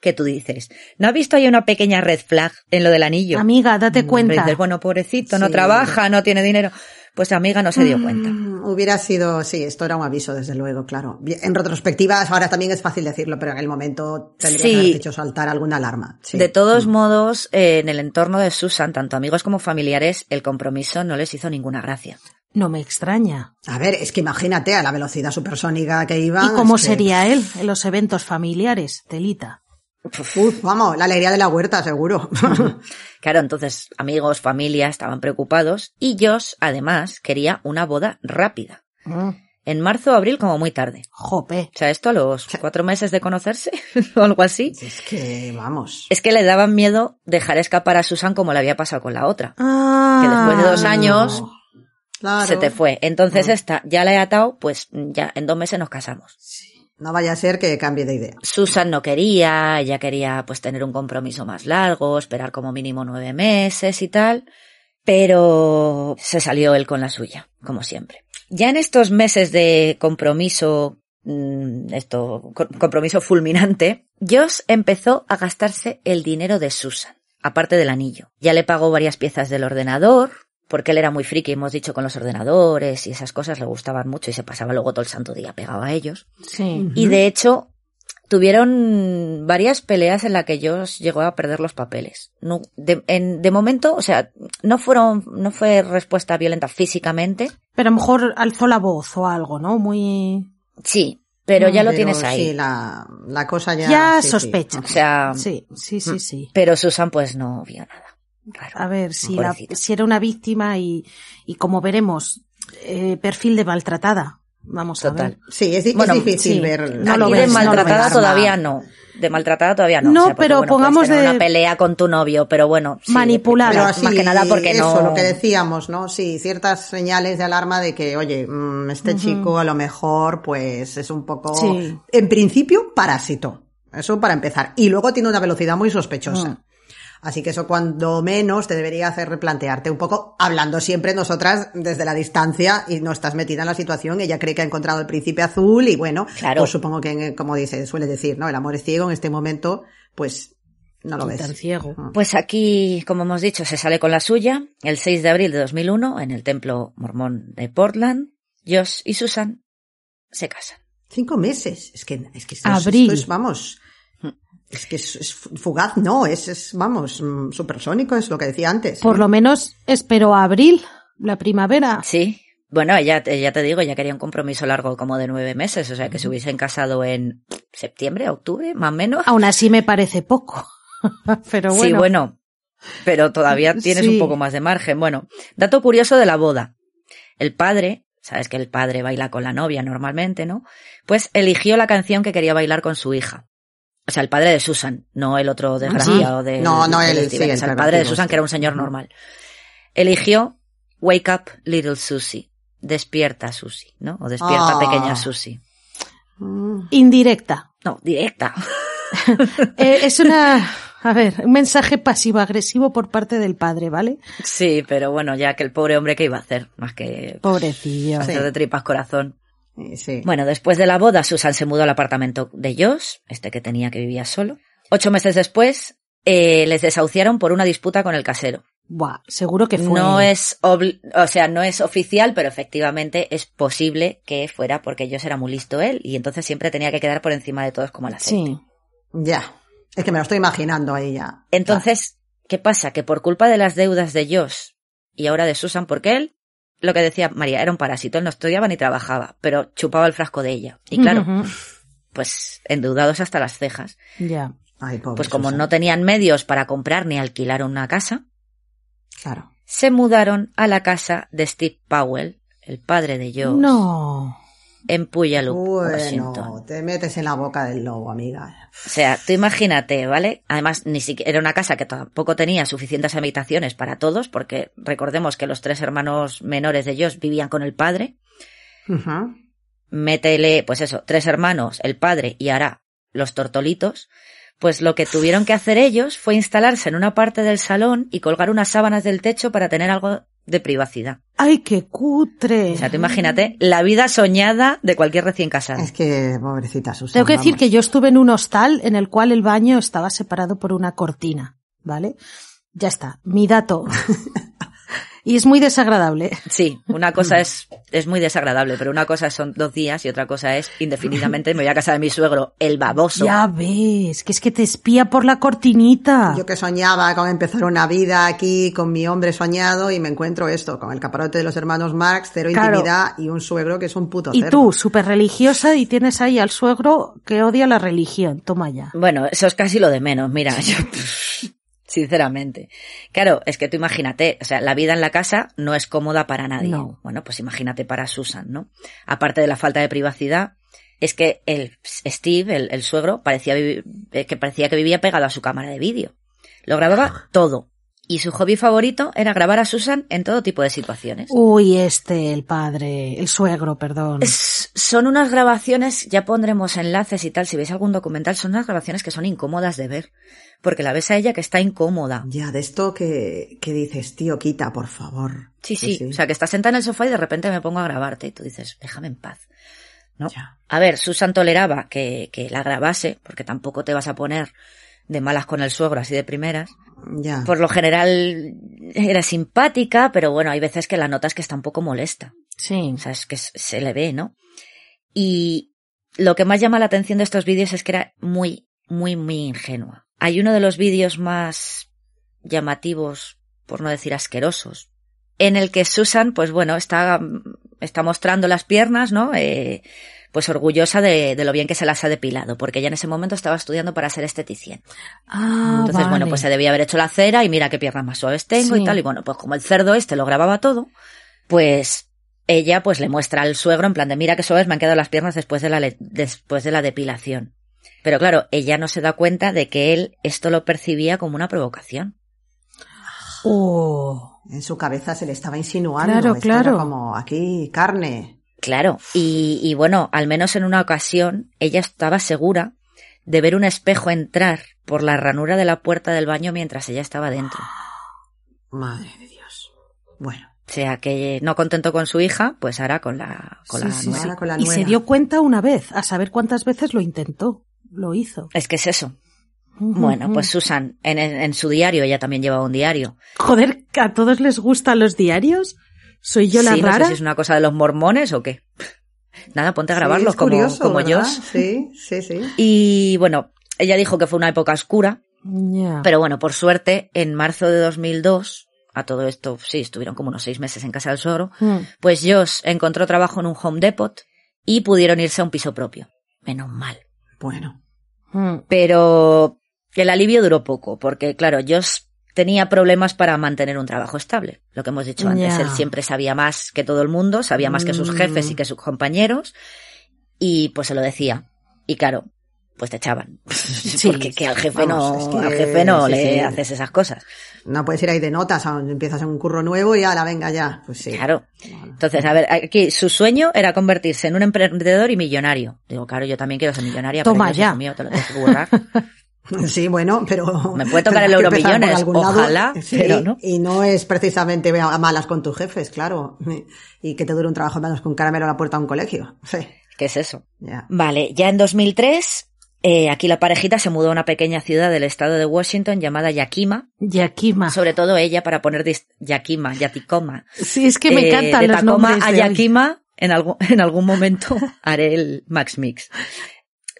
Speaker 3: Que tú dices, ¿no has visto ahí una pequeña red flag en lo del anillo?
Speaker 1: Amiga, date
Speaker 3: Pero
Speaker 1: cuenta.
Speaker 3: dices, bueno, pobrecito, no trabaja, no tiene dinero. Pues amiga no se dio cuenta.
Speaker 2: Mm, Hubiera sido, sí, esto era un aviso, desde luego, claro. En retrospectiva, ahora también es fácil decirlo, pero en el momento tendría
Speaker 3: Sí.
Speaker 2: que haber hecho saltar alguna alarma. sí.
Speaker 3: De todos modos, eh, en el entorno de Susan, tanto amigos como familiares, el compromiso no les hizo ninguna gracia.
Speaker 1: No me extraña.
Speaker 2: A ver, es que imagínate a la velocidad supersónica que iba.
Speaker 1: ¿Y cómo
Speaker 2: es que-
Speaker 1: sería él en los eventos familiares? Telita.
Speaker 2: Uf, vamos, la alegría de la huerta, seguro.
Speaker 3: Claro, entonces amigos, familia estaban preocupados y Josh, además, quería una boda rápida.
Speaker 1: Mm,
Speaker 3: En marzo o abril como muy tarde.
Speaker 1: Jope.
Speaker 3: O sea, esto a los cuatro meses de conocerse o algo así.
Speaker 2: es que, vamos.
Speaker 3: Es que le daban miedo dejar escapar a Susan como le había pasado con la otra.
Speaker 1: Ah,
Speaker 3: Que después de dos años
Speaker 2: Claro.
Speaker 3: se te fue. Entonces esta ya la he atado, pues ya en dos meses nos casamos.
Speaker 2: No vaya a ser que cambie de idea.
Speaker 3: Susan no quería, ella quería pues tener un compromiso más largo, esperar como mínimo nueve meses y tal, pero se salió él con la suya, como siempre. Ya en estos meses de compromiso, mm, esto, co- compromiso fulminante, Josh empezó a gastarse el dinero de Susan, aparte del anillo. Ya le pagó varias piezas del ordenador, porque él era muy friki, hemos dicho, con los ordenadores y esas cosas le gustaban mucho y se pasaba luego todo el santo día pegado a ellos.
Speaker 1: Sí.
Speaker 3: Y de hecho, tuvieron varias peleas en las que Josh llegó a perder los papeles. No, de, en- de momento, o sea, no fueron, no fue respuesta violenta físicamente.
Speaker 1: Pero a lo mejor alzó la voz o algo, ¿no? Muy...
Speaker 3: Sí, pero ya lo
Speaker 2: Pero
Speaker 3: tienes ahí.
Speaker 2: Sí, la, la cosa ya.
Speaker 1: Ya
Speaker 2: sí, sí.
Speaker 1: sospecha.
Speaker 3: O sea,
Speaker 1: Sí, sí, sí, sí.
Speaker 3: pero Susan pues no vio nada. Raro.
Speaker 1: A ver, si, la-
Speaker 3: Pobrecita.
Speaker 1: si era una víctima y, y como veremos, eh, perfil de maltratada. Vamos a ver.
Speaker 2: Sí, es, di- es
Speaker 3: Bueno,
Speaker 2: difícil
Speaker 1: sí,
Speaker 2: ver.
Speaker 1: no lo
Speaker 3: de
Speaker 1: ves, no lo
Speaker 3: maltratada todavía no. De maltratada todavía no.
Speaker 1: No,
Speaker 3: O sea, porque,
Speaker 1: pero
Speaker 3: bueno,
Speaker 1: pongamos de-
Speaker 3: una pelea con tu novio, pero bueno. sí,
Speaker 1: Manipulada.
Speaker 2: Pero
Speaker 3: más
Speaker 2: así,
Speaker 3: que nada porque
Speaker 2: eso,
Speaker 3: no.
Speaker 2: lo que decíamos, ¿no? Sí, ciertas señales de alarma de que, oye, mm, este chico a lo mejor, pues, es un poco,
Speaker 1: Sí.
Speaker 2: en principio, parásito. Eso para empezar. Y luego tiene una velocidad muy sospechosa.
Speaker 1: Mm.
Speaker 2: Así que eso cuando menos te debería hacer replantearte un poco, hablando siempre nosotras desde la distancia y no estás metida en la situación, ella cree que ha encontrado el príncipe azul y bueno,
Speaker 3: Claro.
Speaker 2: pues supongo que como dice, suele decir, ¿no? El amor es ciego en este momento, pues no lo ves.
Speaker 1: tan ciego.
Speaker 2: Mm.
Speaker 3: Pues aquí, como hemos dicho, se sale con la suya. El 6 de abril de 2001, en el templo mormón de Portland, Josh y Susan se casan.
Speaker 2: Cinco meses. Es que, es que esto, es-
Speaker 1: Abril.
Speaker 2: esto es, vamos, es que es, es fugaz, no, es, es vamos, mm, supersónico, es lo que decía antes.
Speaker 1: Por lo menos espero a abril, la primavera.
Speaker 3: Sí. Bueno, ella, ya te digo, ella quería un compromiso largo como de nueve meses, o sea, que se hubiesen casado en septiembre, octubre, más o menos.
Speaker 1: Aún así me parece poco. Pero bueno.
Speaker 3: Sí, bueno, pero todavía tienes
Speaker 1: Sí.
Speaker 3: un poco más de margen. Bueno, dato curioso de la boda. El padre, sabes que el padre baila con la novia normalmente, ¿no? Pues eligió la canción que quería bailar con su hija. O sea, el padre de Susan, no el otro desgraciado de
Speaker 2: No, no, él, sí,
Speaker 3: o sea,
Speaker 2: el
Speaker 3: el padre de Susan, que era un señor normal. Eligió Wake Up Little Susie. Despierta Susie, ¿no? O despierta
Speaker 2: Ah.
Speaker 3: pequeña Susie.
Speaker 2: Mm,
Speaker 1: Indirecta.
Speaker 3: No, directa.
Speaker 1: Eh, es una, a ver, un mensaje pasivo-agresivo por parte del padre, ¿vale?
Speaker 3: Sí, pero bueno, ya que el pobre hombre que iba a hacer, más que
Speaker 1: Pobrecillo.
Speaker 3: hacer de tripas corazón.
Speaker 2: Eh, sí.
Speaker 3: Bueno, después de la boda, Susan se mudó al apartamento de Josh, este que tenía que vivía solo. Ocho meses después, eh, les desahuciaron por una disputa con el casero.
Speaker 1: Buah, seguro que fue.
Speaker 3: No es, o sea, no es oficial, pero efectivamente es posible que fuera porque Josh era muy listo él y entonces siempre tenía que quedar por encima de todos como aceite.
Speaker 1: Sí.
Speaker 2: Ya. Es que me lo estoy imaginando ahí ya.
Speaker 3: Entonces, ¿qué pasa? Que por culpa de las deudas de Josh y ahora de Susan, porque él, lo que decía María, era un parásito, él no estudiaba ni trabajaba, pero chupaba el frasco de ella. Y claro, pues endeudados hasta las cejas.
Speaker 1: Ya.
Speaker 2: Ay, pobre
Speaker 3: Pues como
Speaker 2: Susan.
Speaker 3: no tenían medios para comprar ni alquilar una casa,
Speaker 2: Claro.
Speaker 3: se mudaron a la casa de Steve Powell, el padre de Josh.
Speaker 1: No.
Speaker 3: En Puyallup, Washington.
Speaker 2: Bueno, te metes en la boca del lobo, amiga.
Speaker 3: O sea, tú imagínate, ¿vale? Además, ni siquiera era una casa que tampoco tenía suficientes habitaciones para todos, porque recordemos que los tres hermanos menores de ellos vivían con el padre.
Speaker 2: Ujú.
Speaker 3: Métele, pues eso, tres hermanos, el padre y ahora los tortolitos. Pues lo que tuvieron que hacer ellos fue instalarse en una parte del salón y colgar unas sábanas del techo para tener algo de privacidad.
Speaker 1: ¡Ay, qué cutre!
Speaker 3: O sea, tú imagínate la vida soñada de cualquier recién casado.
Speaker 2: Es que, pobrecita Susan.
Speaker 1: Tengo que decir
Speaker 2: vamos.
Speaker 1: que yo estuve en un hostal en el cual el baño estaba separado por una cortina, ¿vale? Ya está, mi dato. y es muy desagradable.
Speaker 3: Sí, una cosa es, es muy desagradable, pero una cosa son dos días y otra cosa es indefinidamente me voy a casa de mi suegro, el baboso.
Speaker 1: Ya ves, que es que te espía por la cortinita.
Speaker 2: Yo que soñaba con empezar una vida aquí con mi hombre soñado y me encuentro esto, con el caparote de los hermanos Marx, cero
Speaker 1: Claro.
Speaker 2: intimidad y un suegro que es un puto
Speaker 1: Y
Speaker 2: cerdo.
Speaker 1: tú, súper religiosa, y tienes ahí al suegro que odia la religión. Toma ya.
Speaker 3: Bueno, eso es casi lo de menos, mira, yo, sinceramente. Claro, es que tú imagínate, o sea, la vida en la casa no es cómoda para nadie.
Speaker 1: No.
Speaker 3: Bueno, pues imagínate para Susan, ¿no? Aparte de la falta de privacidad, es que el Steve, el, el suegro, parecía eh, que parecía que vivía pegado a su cámara de vídeo. Lo grababa todo. Y su hobby favorito era grabar a Susan en todo tipo de situaciones.
Speaker 1: Uy, este, el padre, el suegro, perdón.
Speaker 3: Es- son unas grabaciones, ya pondremos enlaces y tal, si veis algún documental, son unas grabaciones que son incómodas de ver. Porque la ves a ella que está incómoda.
Speaker 2: Ya, de esto que, que dices, tío, quita, por favor.
Speaker 3: Sí, sí, O sea, que estás sentada en el sofá y de repente me pongo a grabarte y tú dices, déjame en paz. ¿No?
Speaker 2: Ya.
Speaker 3: A ver, Susan toleraba que, que la grabase, porque tampoco te vas a poner de malas con el suegro así de primeras.
Speaker 2: Ya.
Speaker 3: Por lo general era simpática, pero bueno, hay veces que la notas que está un poco molesta.
Speaker 1: Sí.
Speaker 3: O sea, es que se le ve, ¿no? Y lo que más llama la atención de estos vídeos es que era muy, muy, muy ingenua. Hay uno de los vídeos más llamativos, por no decir asquerosos, en el que Susan, pues bueno, está, está mostrando las piernas, ¿no? Eh, pues orgullosa de, de lo bien que se las ha depilado, porque ella en ese momento estaba estudiando para ser esteticien.
Speaker 1: Ah,
Speaker 3: Entonces, bueno, pues se debía haber hecho la cera y mira qué piernas más suaves tengo
Speaker 1: Sí.
Speaker 3: y tal. Y bueno, pues como el cerdo este lo grababa todo, pues ella pues le muestra al suegro en plan de mira qué suaves me han quedado las piernas después de la, después de la depilación. Pero claro, ella no se da cuenta de que él esto lo percibía como una provocación.
Speaker 1: Oh.
Speaker 2: En su cabeza se le estaba insinuando.
Speaker 1: Claro,
Speaker 2: esto era
Speaker 1: claro.
Speaker 2: como, aquí, carne.
Speaker 3: Claro, y, y bueno, al menos en una ocasión ella estaba segura de ver un espejo entrar por la ranura de la puerta del baño mientras ella estaba dentro.
Speaker 2: Madre de Dios. Bueno.
Speaker 3: O sea que no contento con su hija, pues ahora con la, con
Speaker 2: Sí,
Speaker 3: la
Speaker 2: sí,
Speaker 3: nuera.
Speaker 2: ahora con la
Speaker 1: Y se dio cuenta una vez, a saber cuántas veces lo intentó. Lo hizo.
Speaker 3: Es que es eso. Bueno, pues Susan, en, en su diario, ella también llevaba un diario.
Speaker 1: Joder, ¿que ¿a todos les gustan los diarios? ¿Soy yo la
Speaker 3: sí, no
Speaker 1: rara?
Speaker 3: sé si es una cosa de los mormones o qué. Nada, ponte a
Speaker 2: Sí,
Speaker 3: grabarlos
Speaker 2: es
Speaker 3: como,
Speaker 2: curioso,
Speaker 3: yo.
Speaker 2: Sí, sí, sí.
Speaker 3: Y bueno, ella dijo que fue una época oscura,
Speaker 1: Ya.
Speaker 3: pero bueno, por suerte, en marzo de 2002, a todo esto, sí, estuvieron como unos seis meses en casa del suegro,
Speaker 1: Mm.
Speaker 3: pues Josh encontró trabajo en un Home Depot y pudieron irse a un piso propio. Menos mal.
Speaker 2: Bueno.
Speaker 1: Mm.
Speaker 3: Pero el alivio duró poco, porque claro, Josh tenía problemas para mantener un trabajo estable. Lo que hemos dicho antes,
Speaker 1: Ya.
Speaker 3: él siempre sabía más que todo el mundo, sabía más que sus
Speaker 2: Mm.
Speaker 3: jefes y que sus compañeros, y pues se lo decía. Y claro, pues te echaban. porque que al jefe
Speaker 2: Vamos,
Speaker 3: no,
Speaker 2: es que-
Speaker 3: al jefe no
Speaker 2: sí,
Speaker 3: le
Speaker 2: sí.
Speaker 3: haces esas cosas.
Speaker 2: No puedes ir ahí de notas, empiezas en un curro nuevo y ahora venga ya. Pues sí.
Speaker 3: Claro. Entonces, a ver, aquí su sueño era convertirse en un emprendedor y millonario. Digo, claro, yo también quiero ser millonaria,
Speaker 1: Toma
Speaker 3: pero
Speaker 1: ya.
Speaker 3: mío, te lo tienes que.
Speaker 2: Sí, bueno, pero...
Speaker 3: Me puede tocar el Euromillones, ojalá,
Speaker 2: Sí,
Speaker 3: pero no.
Speaker 2: Y no es precisamente a malas con tus jefes, claro. Y que te dure un trabajo menos con caramelo a la puerta de un colegio. Sí,
Speaker 3: ¿Qué es eso?
Speaker 2: ya.
Speaker 3: Vale, ya en 2003, eh, aquí la parejita se mudó a una pequeña ciudad del estado de Washington llamada Yakima.
Speaker 1: Yakima.
Speaker 3: Sobre todo ella para poner dis- Yakima, Yaticoma.
Speaker 1: Sí, es que me
Speaker 3: Eh,
Speaker 1: encantan
Speaker 3: de
Speaker 1: los
Speaker 3: Tacoma
Speaker 1: nombres
Speaker 3: a
Speaker 1: de.
Speaker 3: Yakima, en algún, en algún momento haré el Max Mix.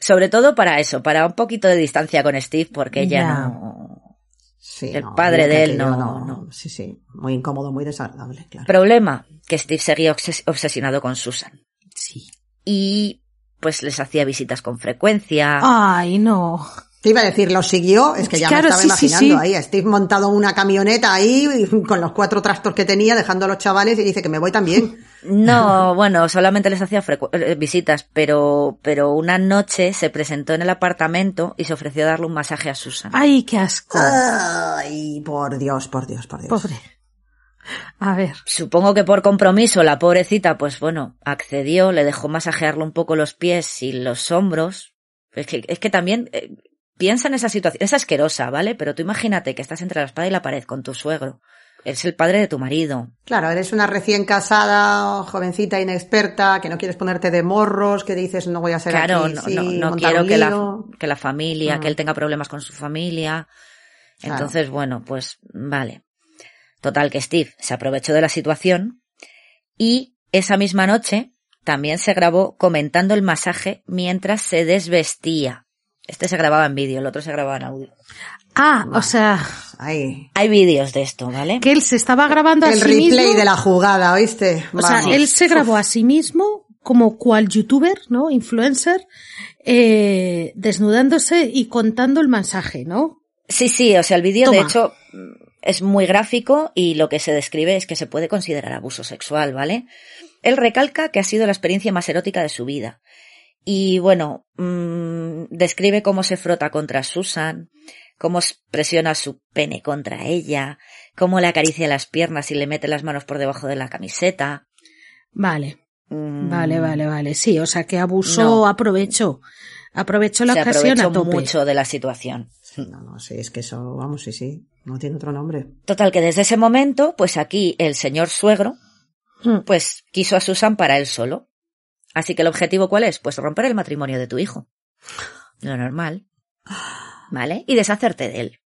Speaker 3: Sobre todo para eso, para un poquito de distancia con Steve, porque ella
Speaker 1: Ya.
Speaker 3: no...
Speaker 2: Sí,
Speaker 3: El
Speaker 2: no,
Speaker 3: padre de él
Speaker 2: aquello
Speaker 3: no- no.
Speaker 2: Sí, sí. Muy incómodo, muy desagradable, claro.
Speaker 3: Problema, que Steve seguía obses- obsesionado con Susan.
Speaker 1: Sí.
Speaker 3: Y pues les hacía visitas con frecuencia.
Speaker 1: Ay, no.
Speaker 2: Te iba a decir, lo siguió, es que ya
Speaker 1: Claro,
Speaker 2: me estaba
Speaker 1: sí,
Speaker 2: imaginando
Speaker 1: sí.
Speaker 2: ahí, a Steve montado en una camioneta ahí con los cuatro trastos que tenía, dejando a los chavales y dice que me voy también.
Speaker 3: No, bueno, solamente les hacía frecu- eh, visitas, pero, pero una noche se presentó en el apartamento y se ofreció a darle un masaje a Susan.
Speaker 1: Ay, qué asco.
Speaker 2: Ay, por Dios, por Dios, por Dios.
Speaker 1: Pobre. A ver.
Speaker 3: Supongo que por compromiso la pobrecita, pues bueno, accedió, le dejó masajearle un poco los pies y los hombros. Es que, es que también eh, piensa en esa situación, es asquerosa, ¿vale? Pero tú imagínate que estás entre la espada y la pared con tu suegro. Es el padre de tu marido.
Speaker 2: Claro, eres una recién casada, jovencita, inexperta, que no quieres ponerte de morros, que dices no voy a ser
Speaker 3: Claro,
Speaker 2: aquí,
Speaker 3: no,
Speaker 2: sí,
Speaker 3: no, quiero que la, que la familia, que él tenga problemas con su familia.
Speaker 2: Claro.
Speaker 3: Entonces, bueno, pues vale. Total que Steve se aprovechó de la situación y esa misma noche también se grabó comentando el masaje mientras se desvestía. Este se grababa en vídeo, el otro se grababa en audio.
Speaker 1: Ah, o sea,
Speaker 2: Ahí.
Speaker 3: Hay vídeos de esto, ¿vale?
Speaker 1: que él se estaba grabando a
Speaker 2: El
Speaker 1: sí
Speaker 2: replay
Speaker 1: mismo.
Speaker 2: de la jugada, ¿oíste?
Speaker 1: O sea, él se grabó a sí mismo como cual youtuber, ¿no? Influencer, eh, desnudándose y contando el mensaje, ¿no?
Speaker 3: Sí, sí, o sea, el vídeo de hecho es muy gráfico y lo que se describe es que se puede considerar abuso sexual, ¿vale? Él recalca que ha sido la experiencia más erótica de su vida. Y bueno, mm, describe cómo se frota contra Susan, cómo presiona su pene contra ella, cómo le acaricia las piernas y le mete las manos por debajo de la camiseta.
Speaker 1: Vale,
Speaker 3: Mm,
Speaker 1: vale, vale, vale. Sí, o sea que abusó,
Speaker 3: No.
Speaker 1: aprovechó. Aprovechó la
Speaker 3: se
Speaker 1: ocasión a
Speaker 3: aprovechó
Speaker 1: tope.
Speaker 3: mucho de la situación.
Speaker 2: No, no, sí, es que eso, vamos, sí, sí, no tiene otro nombre.
Speaker 3: Total, que desde ese momento, pues aquí el señor suegro,
Speaker 1: Mm.
Speaker 3: pues quiso a Susan para él solo. Así que el objetivo cuál es? Pues romper el matrimonio de tu hijo. Lo normal. ¿Vale? Y deshacerte de él.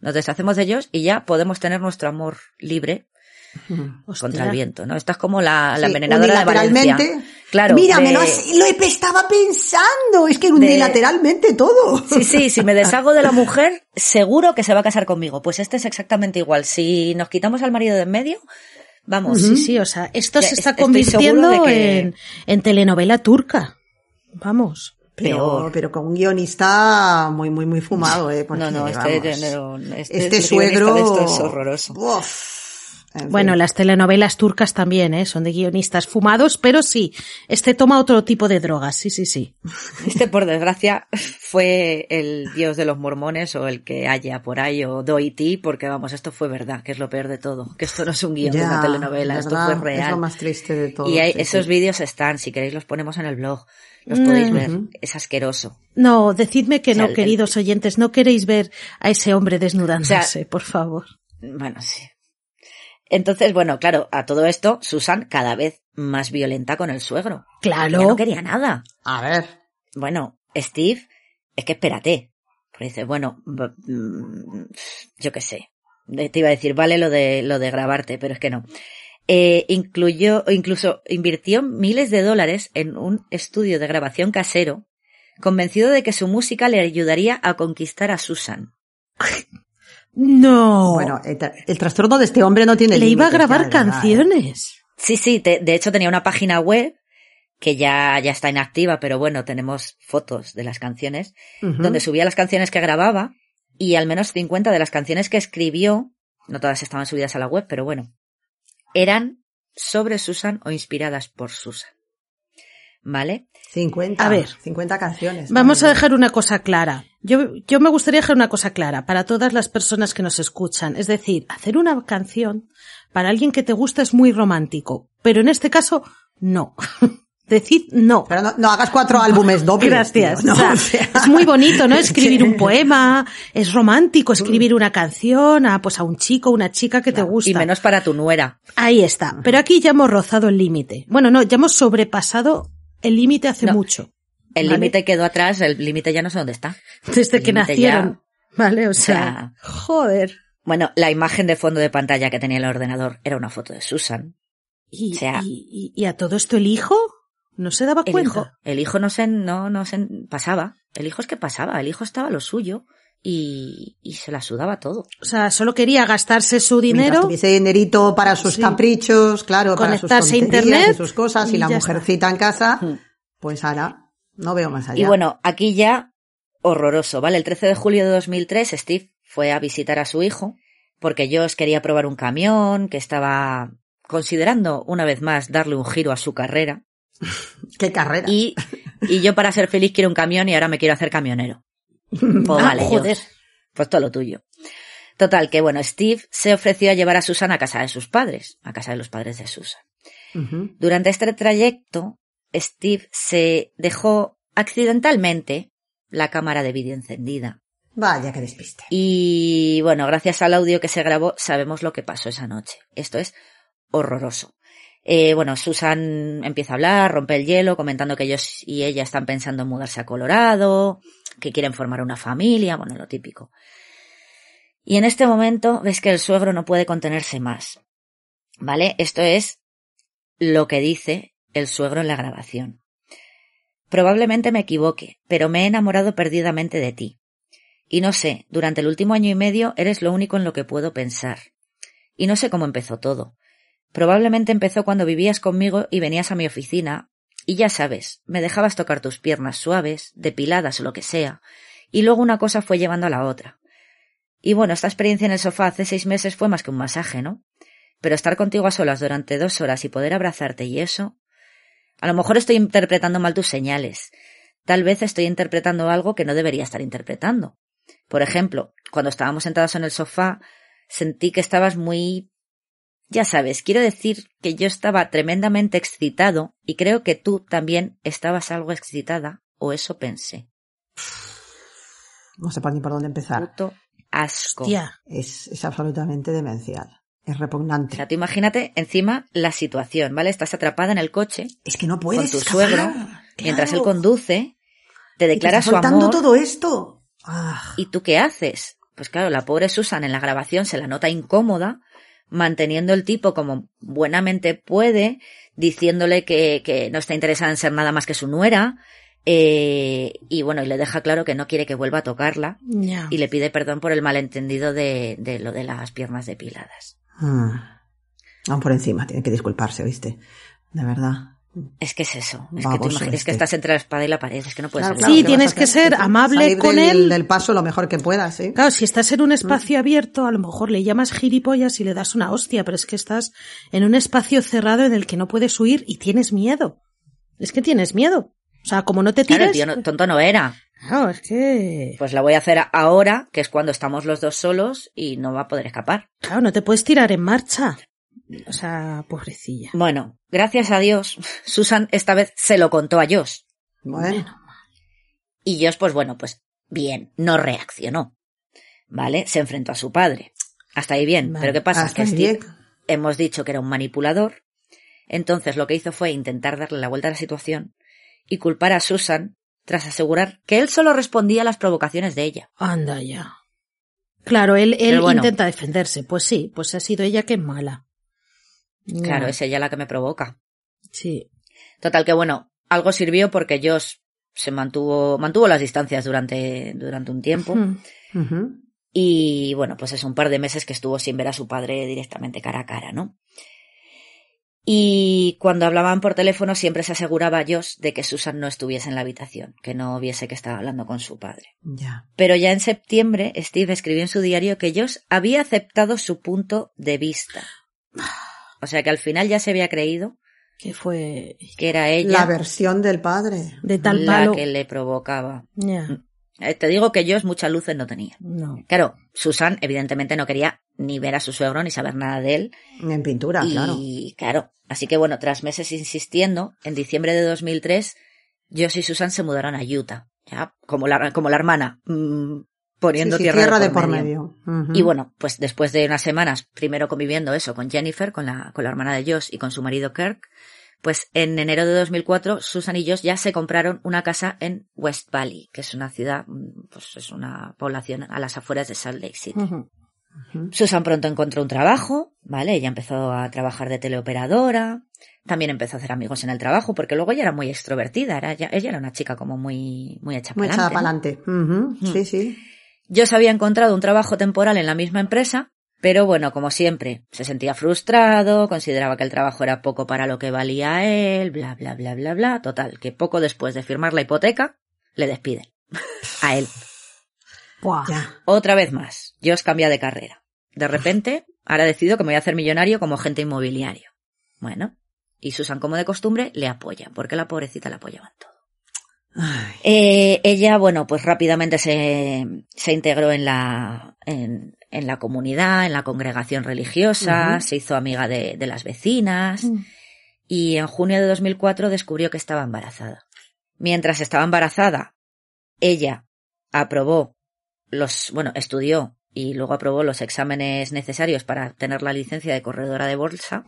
Speaker 3: Nos deshacemos de ellos y ya podemos tener nuestro amor libre
Speaker 1: Hostia.
Speaker 3: contra el viento, ¿no? Esta es como la, la
Speaker 2: Sí,
Speaker 3: envenenadora de Valencia. Claro.
Speaker 2: Mira, me lo, has- lo estaba pensando, es que unilateralmente todo.
Speaker 3: Sí, sí, si me deshago de la mujer, seguro que se va a casar conmigo. Pues este es exactamente igual. Si nos quitamos al marido de en medio, vamos.
Speaker 1: Sí, sí, o sea, esto
Speaker 3: Ya
Speaker 1: se está convirtiendo
Speaker 3: de que-
Speaker 1: en, en telenovela turca. Vamos.
Speaker 2: Pero,
Speaker 3: Peor.
Speaker 2: pero con un guionista muy, muy, muy fumado, ¿eh? Porque,
Speaker 3: No, no, este,
Speaker 2: vamos,
Speaker 3: este,
Speaker 2: este suegro...
Speaker 3: de esto es horroroso.
Speaker 2: Uf. En
Speaker 1: Bueno,
Speaker 2: fin.
Speaker 1: las telenovelas turcas también, ¿eh? Son de guionistas fumados, pero sí, este toma otro tipo de drogas, sí, sí, sí.
Speaker 3: Este, por desgracia, fue el dios de los mormones o el que haya por ahí o Doity, porque vamos, esto fue verdad, que es lo peor de todo. Que esto no es un guion de
Speaker 2: Ya,
Speaker 3: una telenovela, esto
Speaker 2: ¿verdad?
Speaker 3: fue
Speaker 2: Es
Speaker 3: real.
Speaker 2: lo más triste de todo.
Speaker 3: y hay,
Speaker 2: sí,
Speaker 3: esos
Speaker 2: sí.
Speaker 3: vídeos están, si queréis los ponemos en el blog. Los podéis
Speaker 1: Mm.
Speaker 3: ver.
Speaker 2: Ujú.
Speaker 3: Es asqueroso.
Speaker 1: No, decidme que
Speaker 3: O sea,
Speaker 1: no,
Speaker 3: el-
Speaker 1: queridos oyentes, no queréis ver a ese hombre desnudándose, por favor.
Speaker 3: Bueno, sí. Entonces, bueno, claro, a todo esto, Susan cada vez más violenta con el suegro.
Speaker 1: Claro.
Speaker 3: Ya no quería nada.
Speaker 2: A ver.
Speaker 3: Bueno, Steve, es que espérate. Porque dice, bueno, mm, yo qué sé. Eh, Te iba a decir, vale lo de, lo de grabarte, pero es que no. Eh, incluyó, incluso invirtió miles de dólares en un estudio de grabación casero, convencido de que su música le ayudaría a conquistar a Susan.
Speaker 1: No.
Speaker 2: Bueno, el, tra- el trastorno de este hombre no tiene
Speaker 1: le iba a grabar
Speaker 2: verdad, ¿eh?
Speaker 1: canciones.
Speaker 3: Sí, sí, te- de hecho tenía una página web que ya, ya está inactiva, pero bueno, tenemos fotos de las canciones, donde subía las canciones que grababa y al menos 50 de las canciones que escribió, no todas estaban subidas a la web, pero bueno, eran sobre Susan o inspiradas por Susan. ¿Vale?
Speaker 2: 50.
Speaker 1: A ver.
Speaker 2: 50 canciones.
Speaker 1: Vamos a dejar una cosa clara. Yo, yo me gustaría dejar una cosa clara para todas las personas que nos escuchan. Es decir, hacer una canción para alguien que te gusta es muy romántico. Pero en este caso, no. Decid no.
Speaker 2: Pero no, no hagas cuatro álbumes dobles.
Speaker 1: Gracias.
Speaker 2: tío, no,
Speaker 1: O sea, es muy bonito, ¿no? Escribir un poema, es romántico escribir una canción a, pues a un chico, una chica que te gusta.
Speaker 3: Y menos para tu nuera.
Speaker 1: Ahí está. Pero aquí ya hemos rozado el límite. Bueno, no, ya hemos sobrepasado el límite hace
Speaker 3: No.
Speaker 1: mucho.
Speaker 3: El
Speaker 1: ¿Vale?
Speaker 3: límite quedó atrás, el límite ya no sé dónde está.
Speaker 1: Desde
Speaker 3: El
Speaker 1: que nacieron. Vale, o sea,
Speaker 3: sea,
Speaker 1: joder.
Speaker 3: Bueno, la imagen de fondo de pantalla que tenía el ordenador era una foto de Susan.
Speaker 1: Y,
Speaker 3: O sea-
Speaker 1: y, y- y a todo esto el hijo no se daba
Speaker 3: El
Speaker 1: cuenta.
Speaker 3: hijo, el hijo no se, no, no se pasaba. El hijo es que pasaba. El hijo estaba lo suyo y, y se la sudaba todo.
Speaker 1: O sea, solo quería gastarse su dinero.
Speaker 2: tuviese dinerito para sus
Speaker 1: Sí.
Speaker 2: caprichos, claro, para sus
Speaker 1: Conectarse a
Speaker 2: tonterías
Speaker 1: internet
Speaker 2: y sus cosas, y,
Speaker 1: y
Speaker 2: la mujercita en casa,
Speaker 3: Hmm.
Speaker 2: pues ahora, no veo más allá.
Speaker 3: Y bueno, aquí ya horroroso, ¿vale? El 13 de julio de 2003 Steve fue a visitar a su hijo porque Josh quería probar un camión, que estaba considerando una vez más darle un giro a su carrera.
Speaker 2: ¿Qué carrera?
Speaker 3: Y, y yo para ser feliz quiero un camión y ahora me quiero hacer camionero. Pues
Speaker 1: Ah,
Speaker 3: vale,
Speaker 1: joder.
Speaker 3: Pues todo lo tuyo. Total, que bueno, Steve se ofreció a llevar a Susan a casa de sus padres, a casa de los padres de Susan. Durante este trayecto, Steve se dejó accidentalmente la cámara de vídeo encendida.
Speaker 2: Vaya que despiste.
Speaker 3: Y bueno, gracias al audio que se grabó, sabemos lo que pasó esa noche. Esto es horroroso. Eh, bueno, Susan empieza a hablar, rompe el hielo, comentando que ellos y ella están pensando en mudarse a Colorado, que quieren formar una familia, bueno, lo típico. Y en este momento ves que el suegro no puede contenerse más. ¿Vale? Esto es lo que dice el suegro en la grabación. Probablemente me equivoque, pero me he enamorado perdidamente de ti. Y no sé, durante el último año y medio eres lo único en lo que puedo pensar. Y no sé cómo empezó todo. Probablemente empezó cuando vivías conmigo y venías a mi oficina, y ya sabes, me dejabas tocar tus piernas suaves, depiladas o lo que sea, y luego una cosa fue llevando a la otra. Y bueno, esta experiencia en el sofá hace seis meses fue más que un masaje, ¿no? Pero estar contigo a solas durante dos horas y poder abrazarte y eso. A lo mejor estoy interpretando mal tus señales. Tal vez estoy interpretando algo que no debería estar interpretando. Por ejemplo, cuando estábamos sentados en el sofá, sentí que estabas muy... Ya sabes, quiero decir que yo estaba tremendamente excitado y creo que tú también estabas algo excitada, o eso pensé.
Speaker 2: No sé por ni por dónde empezar.
Speaker 3: Puto asco.
Speaker 1: Hostia.
Speaker 2: Es, es absolutamente demencial. Es
Speaker 3: O
Speaker 2: repugnante.
Speaker 3: sea, tú imagínate encima la situación, ¿vale? Estás atrapada en el coche
Speaker 2: Es que no puedes
Speaker 3: con tu
Speaker 2: escapar.
Speaker 3: suegro, mientras él conduce, te
Speaker 2: Y te
Speaker 3: declara su amor.
Speaker 2: todo esto. Ah,
Speaker 3: ¿Y tú qué haces? Pues claro, la pobre Susan en la grabación se la nota incómoda, manteniendo el tipo como buenamente puede, diciéndole que, que no está interesada en ser nada más que su nuera, eh, y bueno, y le deja claro que no quiere que vuelva a tocarla, y le pide perdón por el malentendido de, de lo de las piernas depiladas.
Speaker 2: mm. Aún por encima, tiene que disculparse, ¿viste? De verdad.
Speaker 3: Es que es eso, es que
Speaker 2: Baboso
Speaker 3: imaginas
Speaker 2: este.
Speaker 3: que estás entre la espada y la pared, es que no puedes
Speaker 2: Claro,
Speaker 1: Sí,
Speaker 2: ¿qué
Speaker 1: tienes que ser amable
Speaker 2: Salir
Speaker 1: con
Speaker 2: del,
Speaker 1: él.
Speaker 2: del paso lo mejor que puedas, ¿sí?
Speaker 1: Claro, si estás en
Speaker 2: Mm.
Speaker 1: un espacio abierto, a lo mejor le llamas gilipollas y le das una hostia, pero es que estás en un espacio cerrado en el que no puedes huir y tienes miedo. Es que tienes miedo. O sea, como no te tires...
Speaker 3: tío no- tonto no era.
Speaker 1: Claro, es que...
Speaker 3: Pues la voy a hacer ahora, que es cuando estamos los dos solos y no va a poder escapar.
Speaker 1: Claro, no te puedes tirar en marcha. O sea, pobrecilla.
Speaker 3: Bueno, gracias a Dios, Susan esta vez se lo contó a Josh.
Speaker 2: Bueno,
Speaker 3: Y Josh, pues bueno, pues bien, no reaccionó. ¿Vale? Se enfrentó a su padre. Hasta ahí bien.
Speaker 1: Vale.
Speaker 3: Pero ¿qué pasa?
Speaker 2: hasta
Speaker 3: que
Speaker 2: ahí
Speaker 3: Steve,
Speaker 2: bien.
Speaker 3: hemos dicho que era un manipulador. Entonces lo que hizo fue intentar darle la vuelta a la situación y culpar a Susan tras asegurar que él solo respondía a las provocaciones de ella.
Speaker 1: Anda ya. Claro, él, él
Speaker 3: bueno.
Speaker 1: intenta defenderse. Pues sí, pues ha sido ella que es mala.
Speaker 3: Claro, es ella la que me provoca.
Speaker 1: Sí.
Speaker 3: Total que bueno, algo sirvió porque Josh se mantuvo, mantuvo las distancias durante, durante un tiempo. Y bueno, pues es un par de meses que estuvo sin ver a su padre directamente cara a cara, ¿no? Y cuando hablaban por teléfono siempre se aseguraba Josh de que Susan no estuviese en la habitación, que no viese que estaba hablando con su padre.
Speaker 2: Ya.
Speaker 3: Pero ya en septiembre Steve escribió en su diario que Josh había aceptado su punto de vista. O sea que al final ya se había creído
Speaker 1: Que fue
Speaker 3: que era ella
Speaker 2: La versión del padre.
Speaker 1: de tal
Speaker 3: la
Speaker 1: palo.
Speaker 3: que le provocaba.
Speaker 1: Ya.
Speaker 3: Eh, Te digo que Josh muchas luces no tenía.
Speaker 1: No.
Speaker 3: Claro, Susan evidentemente no quería ni ver a su suegro ni saber nada de él.
Speaker 2: En pintura, claro.
Speaker 3: y claro, así que bueno, tras meses insistiendo, en diciembre de 2003, Josh y Susan se mudaron a Utah. Ya, como la, como la hermana, mm, poniendo
Speaker 2: Sí, sí,
Speaker 3: tierra,
Speaker 2: de por medio.
Speaker 3: Y bueno, pues después de unas semanas, primero conviviendo eso con Jennifer, con la, con la hermana de Josh y con su marido Kirk, pues en enero de 2004, Susan y Josh ya se compraron una casa en West Valley, que es una ciudad, mm, pues es una población a las afueras de Salt Lake City. Susan pronto encontró un trabajo, ¿vale? Ella empezó a trabajar de teleoperadora, también empezó a hacer amigos en el trabajo, porque luego ella era muy extrovertida, era, ella, ella era una chica como muy, muy hecha
Speaker 2: Muy
Speaker 3: para
Speaker 2: echada para adelante. Ujú.
Speaker 3: Mm.
Speaker 2: Sí,
Speaker 3: Josh había encontrado un trabajo temporal en la misma empresa, pero bueno, como siempre, se sentía frustrado, consideraba que el trabajo era poco para lo que valía él, bla, bla, bla, bla, bla. Total, que poco después de firmar la hipoteca, le despiden. a él.
Speaker 1: Buah.
Speaker 3: Otra vez más, Josh cambia de carrera. De repente, ahora decido que me voy a hacer millonario como agente inmobiliario. Bueno, y Susan, como de costumbre, le apoya, porque la pobrecita la apoyaba en todo.
Speaker 2: Ay,
Speaker 3: Eh, ella, bueno, pues rápidamente se, se integró en la, en, en la comunidad, en la congregación religiosa, se hizo amiga de, de las vecinas
Speaker 1: Mm.
Speaker 3: y en junio de 2004 descubrió que estaba embarazada. Mientras estaba embarazada, ella aprobó los, bueno, estudió y luego aprobó los exámenes necesarios para tener la licencia de corredora de bolsa.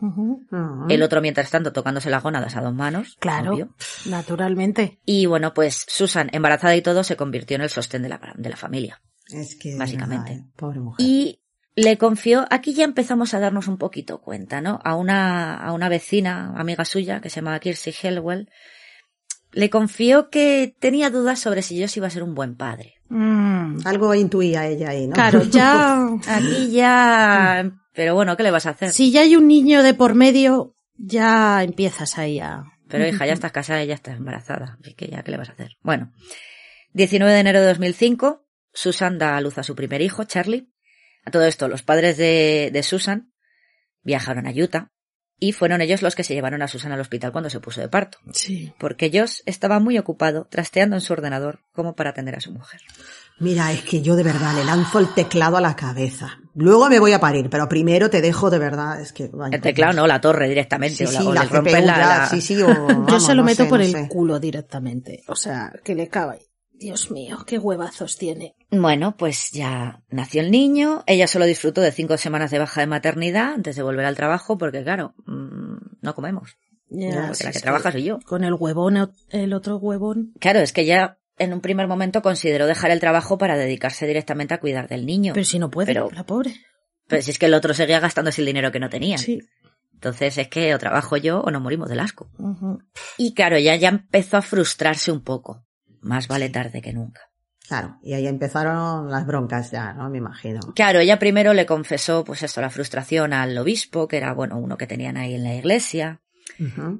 Speaker 2: Ah.
Speaker 3: El otro, mientras tanto, tocándose las gónadas a dos manos.
Speaker 1: Claro,
Speaker 3: obvio.
Speaker 1: naturalmente.
Speaker 3: Y bueno, pues Susan, embarazada y todo, se convirtió en el sostén de la, de la familia.
Speaker 2: Es que.
Speaker 3: básicamente.
Speaker 2: ay, pobre mujer.
Speaker 3: Y le confió, aquí ya empezamos a darnos un poquito cuenta, ¿no? A una, a una vecina, amiga suya, que se llama Kirsty Hellwell, le confió que tenía dudas sobre si yo iba a ser un buen padre.
Speaker 1: Mm.
Speaker 2: Algo intuía ella ahí, ¿no?
Speaker 1: Claro, ya.
Speaker 3: Aquí ya, pero bueno, ¿qué le vas a hacer?
Speaker 1: si ya hay un niño de por medio, ya empiezas ahí a.
Speaker 3: Pero hija, ya estás casada y ya estás embarazada. Así que ya, ¿qué le vas a hacer? Bueno, 19 de enero de 2005, Susan da a luz a su primer hijo, Charlie. A todo esto, los padres de, de Susan viajaron a Utah y fueron ellos los que se llevaron a Susan al hospital cuando se puso de parto,
Speaker 1: Sí.
Speaker 3: porque ellos estaba muy ocupado trasteando en su ordenador como para atender a su mujer.
Speaker 2: Mira, es que yo de verdad le lanzo el teclado a la cabeza. Luego me voy a parir, pero primero te dejo de verdad. Es que. vaya,
Speaker 3: El teclado no, la torre directamente.
Speaker 2: Sí,
Speaker 3: o la,
Speaker 2: sí,
Speaker 3: o
Speaker 2: la CPU
Speaker 3: la- la-
Speaker 2: sí, sí, o,
Speaker 1: Yo
Speaker 2: vamos,
Speaker 1: se lo
Speaker 2: no
Speaker 1: meto
Speaker 2: sé,
Speaker 1: por
Speaker 2: no
Speaker 1: el
Speaker 2: sé.
Speaker 1: culo directamente. O sea, que le cabe. Dios mío, qué huevazos tiene.
Speaker 3: Bueno, pues ya nació el niño. Ella solo disfrutó de cinco semanas de baja de maternidad antes de volver al trabajo porque, claro, mm, no comemos.
Speaker 1: Ya,
Speaker 3: porque
Speaker 1: si
Speaker 3: la que trabaja soy yo.
Speaker 1: Con el huevón, el otro huevón.
Speaker 3: Claro, es que ella en un primer momento consideró dejar el trabajo para dedicarse directamente a cuidar del niño.
Speaker 1: Pero si no puede,
Speaker 3: Pero-
Speaker 1: la pobre.
Speaker 3: Pero si es que el otro seguía gastándose el dinero que no tenía.
Speaker 1: Sí.
Speaker 3: Entonces es que o trabajo yo o nos morimos del asco. Y claro, ella ya empezó a frustrarse un poco. Más vale tarde que nunca.
Speaker 2: Claro, y ahí empezaron las broncas ya, ¿no? Me imagino.
Speaker 3: Claro, ella primero le confesó, pues esto, la frustración al obispo, que era, bueno, uno que tenían ahí en la iglesia.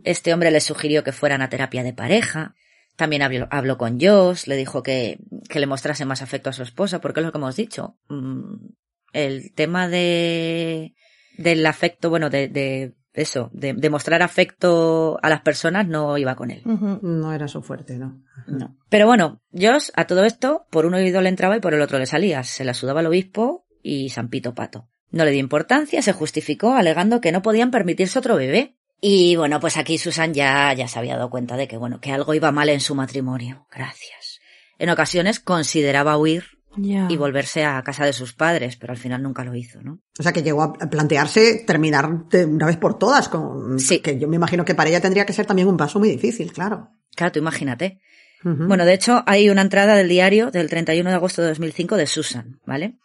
Speaker 3: Este hombre le sugirió que fueran a terapia de pareja. También habló, habló con Josh, le dijo que, que le mostrase más afecto a su esposa, porque es lo que hemos dicho. Mm, El tema de, del afecto, bueno, de, de eso, de, de mostrar afecto a las personas no iba con él.
Speaker 2: No era su fuerte, ¿no?
Speaker 3: No. Pero bueno, Josh a todo esto, por un oído le entraba y por el otro le salía. Se la sudaba al obispo y San Pito Pato. No le dio importancia, se justificó alegando que no podían permitirse otro bebé. Y bueno, pues aquí Susan ya, ya se había dado cuenta de que bueno, que algo iba mal en su matrimonio. Gracias. En ocasiones consideraba huir Y volverse a casa de sus padres, pero al final nunca lo hizo, ¿no?
Speaker 2: O sea, que llegó a plantearse terminar de una vez por todas con...
Speaker 3: Sí.
Speaker 2: Que yo me imagino que para ella tendría que ser también un paso muy difícil, claro.
Speaker 3: Claro, tú imagínate. Bueno, de hecho, hay una entrada del diario del 31 de agosto de 2005 de Susan, ¿vale?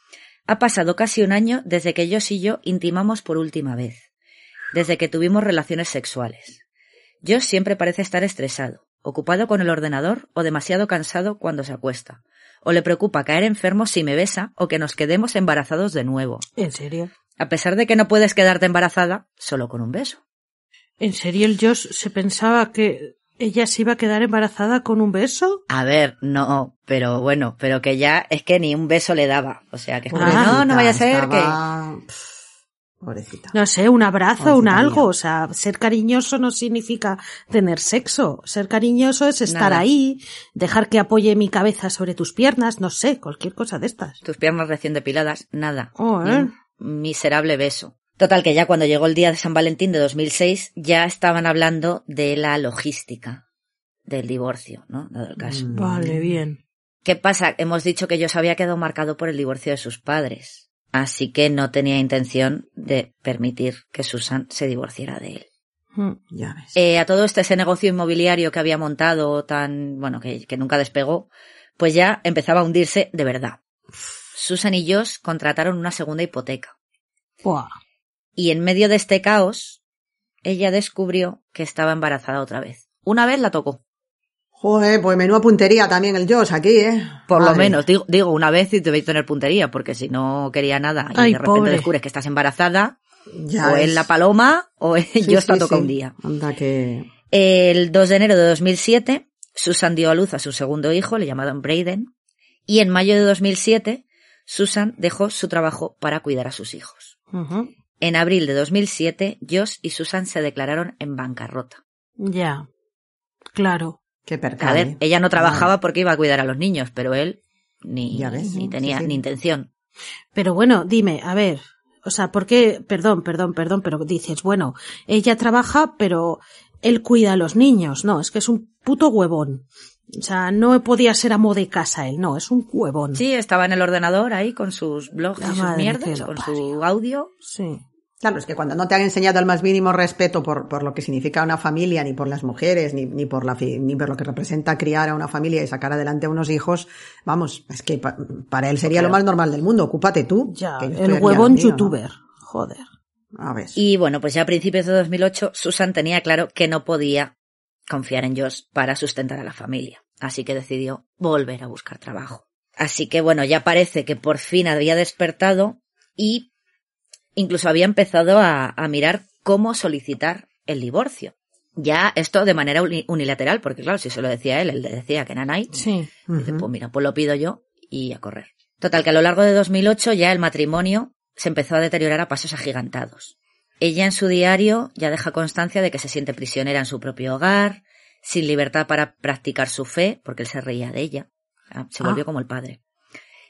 Speaker 3: Ha pasado casi un año desde que ellos y yo intimamos por última vez, desde que tuvimos relaciones sexuales. Yo siempre parece estar estresado, ocupado con el ordenador o demasiado cansado cuando se acuesta. O le preocupa caer enfermo si me besa o que nos quedemos embarazados de nuevo.
Speaker 1: ¿En serio?
Speaker 3: A pesar de que no puedes quedarte embarazada solo con un beso.
Speaker 1: ¿En serio el Josh se pensaba que ella se iba a quedar embarazada con un beso?
Speaker 3: A ver, no, pero bueno, pero que ya es que ni un beso le daba. O sea, que es como,
Speaker 1: Ah.
Speaker 3: no, no vaya a ser que...
Speaker 2: Estaba- Pobrecita.
Speaker 1: No sé, un abrazo,
Speaker 2: Pobrecita
Speaker 1: un algo.
Speaker 2: mía.
Speaker 1: O sea, ser cariñoso no significa tener sexo. Ser cariñoso es estar
Speaker 3: Nada.
Speaker 1: ahí, dejar que apoye mi cabeza sobre tus piernas, no sé, cualquier cosa de estas.
Speaker 3: tus piernas recién depiladas, nada.
Speaker 1: Oh, ¿eh?
Speaker 3: un miserable beso. Total, que ya cuando llegó el día de San Valentín de 2006, ya estaban hablando de la logística del divorcio, ¿no? Dado el caso.
Speaker 2: Mm.
Speaker 1: Vale, bien.
Speaker 3: ¿Qué pasa? Hemos dicho que yo se había quedado marcado por el divorcio de sus padres. Así que no tenía intención de permitir que Susan se divorciara de él.
Speaker 1: Mm.
Speaker 2: Ya ves.
Speaker 3: Eh, a todo este ese negocio inmobiliario que había montado tan, bueno, que, que nunca despegó, pues ya empezaba a hundirse de verdad. Susan y Josh contrataron una segunda hipoteca.
Speaker 1: Buah.
Speaker 3: Y en medio de este caos, ella descubrió que estaba embarazada otra vez. Una vez la tocó,
Speaker 2: Joder, pues menuda puntería también el Josh aquí, ¿eh?
Speaker 3: por lo menos, digo, digo una vez y debéis tener puntería, porque si no quería nada y
Speaker 1: Ay,
Speaker 3: de repente
Speaker 1: pobre.
Speaker 3: descubres que estás embarazada,
Speaker 2: Ya
Speaker 3: o
Speaker 2: ves.
Speaker 3: en la paloma o
Speaker 2: Sí,
Speaker 3: yo
Speaker 2: sí,
Speaker 3: toca
Speaker 2: sí.
Speaker 3: un día.
Speaker 2: Anda que...
Speaker 3: El 2 de enero de 2007, Susan dio a luz a su segundo hijo, le llamaron Braden, y en mayo de 2007 Susan dejó su trabajo para cuidar a sus hijos. En abril de 2007, Josh y Susan se declararon en bancarrota.
Speaker 1: Ya. Claro.
Speaker 2: Qué
Speaker 3: A ver, ella no trabajaba porque iba a cuidar a los niños, pero él ni,
Speaker 2: Ya ves,
Speaker 3: ni tenía
Speaker 2: sí.
Speaker 3: ni intención.
Speaker 1: Pero bueno, dime, a ver, o sea, ¿por qué? Perdón, perdón, perdón, pero dices, bueno, ella trabaja, pero él cuida a los niños. No, es que es un puto huevón. O sea, no podía ser amo de casa él, no, es un huevón.
Speaker 3: Sí, estaba en el ordenador ahí con sus blogs
Speaker 1: La
Speaker 3: y sus mierdas, con su audio.
Speaker 1: Sí.
Speaker 2: Claro, es que cuando no te han enseñado el más mínimo respeto por, por lo que significa una familia, ni por las mujeres, ni, ni por la, ni por lo que representa criar a una familia y sacar adelante a unos hijos, vamos, es que pa- para él sería lo más normal del mundo. Ocúpate tú.
Speaker 1: Ya, el huevón youtuber. Joder.
Speaker 2: A ver.
Speaker 3: Y bueno, pues ya a principios de 2008, Susan tenía claro que no podía confiar en Josh para sustentar a la familia. Así que decidió volver a buscar trabajo. Así que bueno, ya parece que por fin había despertado y incluso había empezado a, a mirar cómo solicitar el divorcio. Ya esto de manera uni- unilateral, porque claro, si se lo decía él, él le decía que Nanay,
Speaker 1: Sí.
Speaker 3: Dice, pues mira, pues lo pido yo y a correr. Total, que a lo largo de 2008 ya el matrimonio se empezó a deteriorar a pasos agigantados. Ella en su diario ya deja constancia de que se siente prisionera en su propio hogar, sin libertad para practicar su fe, porque él se reía de ella. Ah, Se volvió
Speaker 1: Ah.
Speaker 3: como el padre.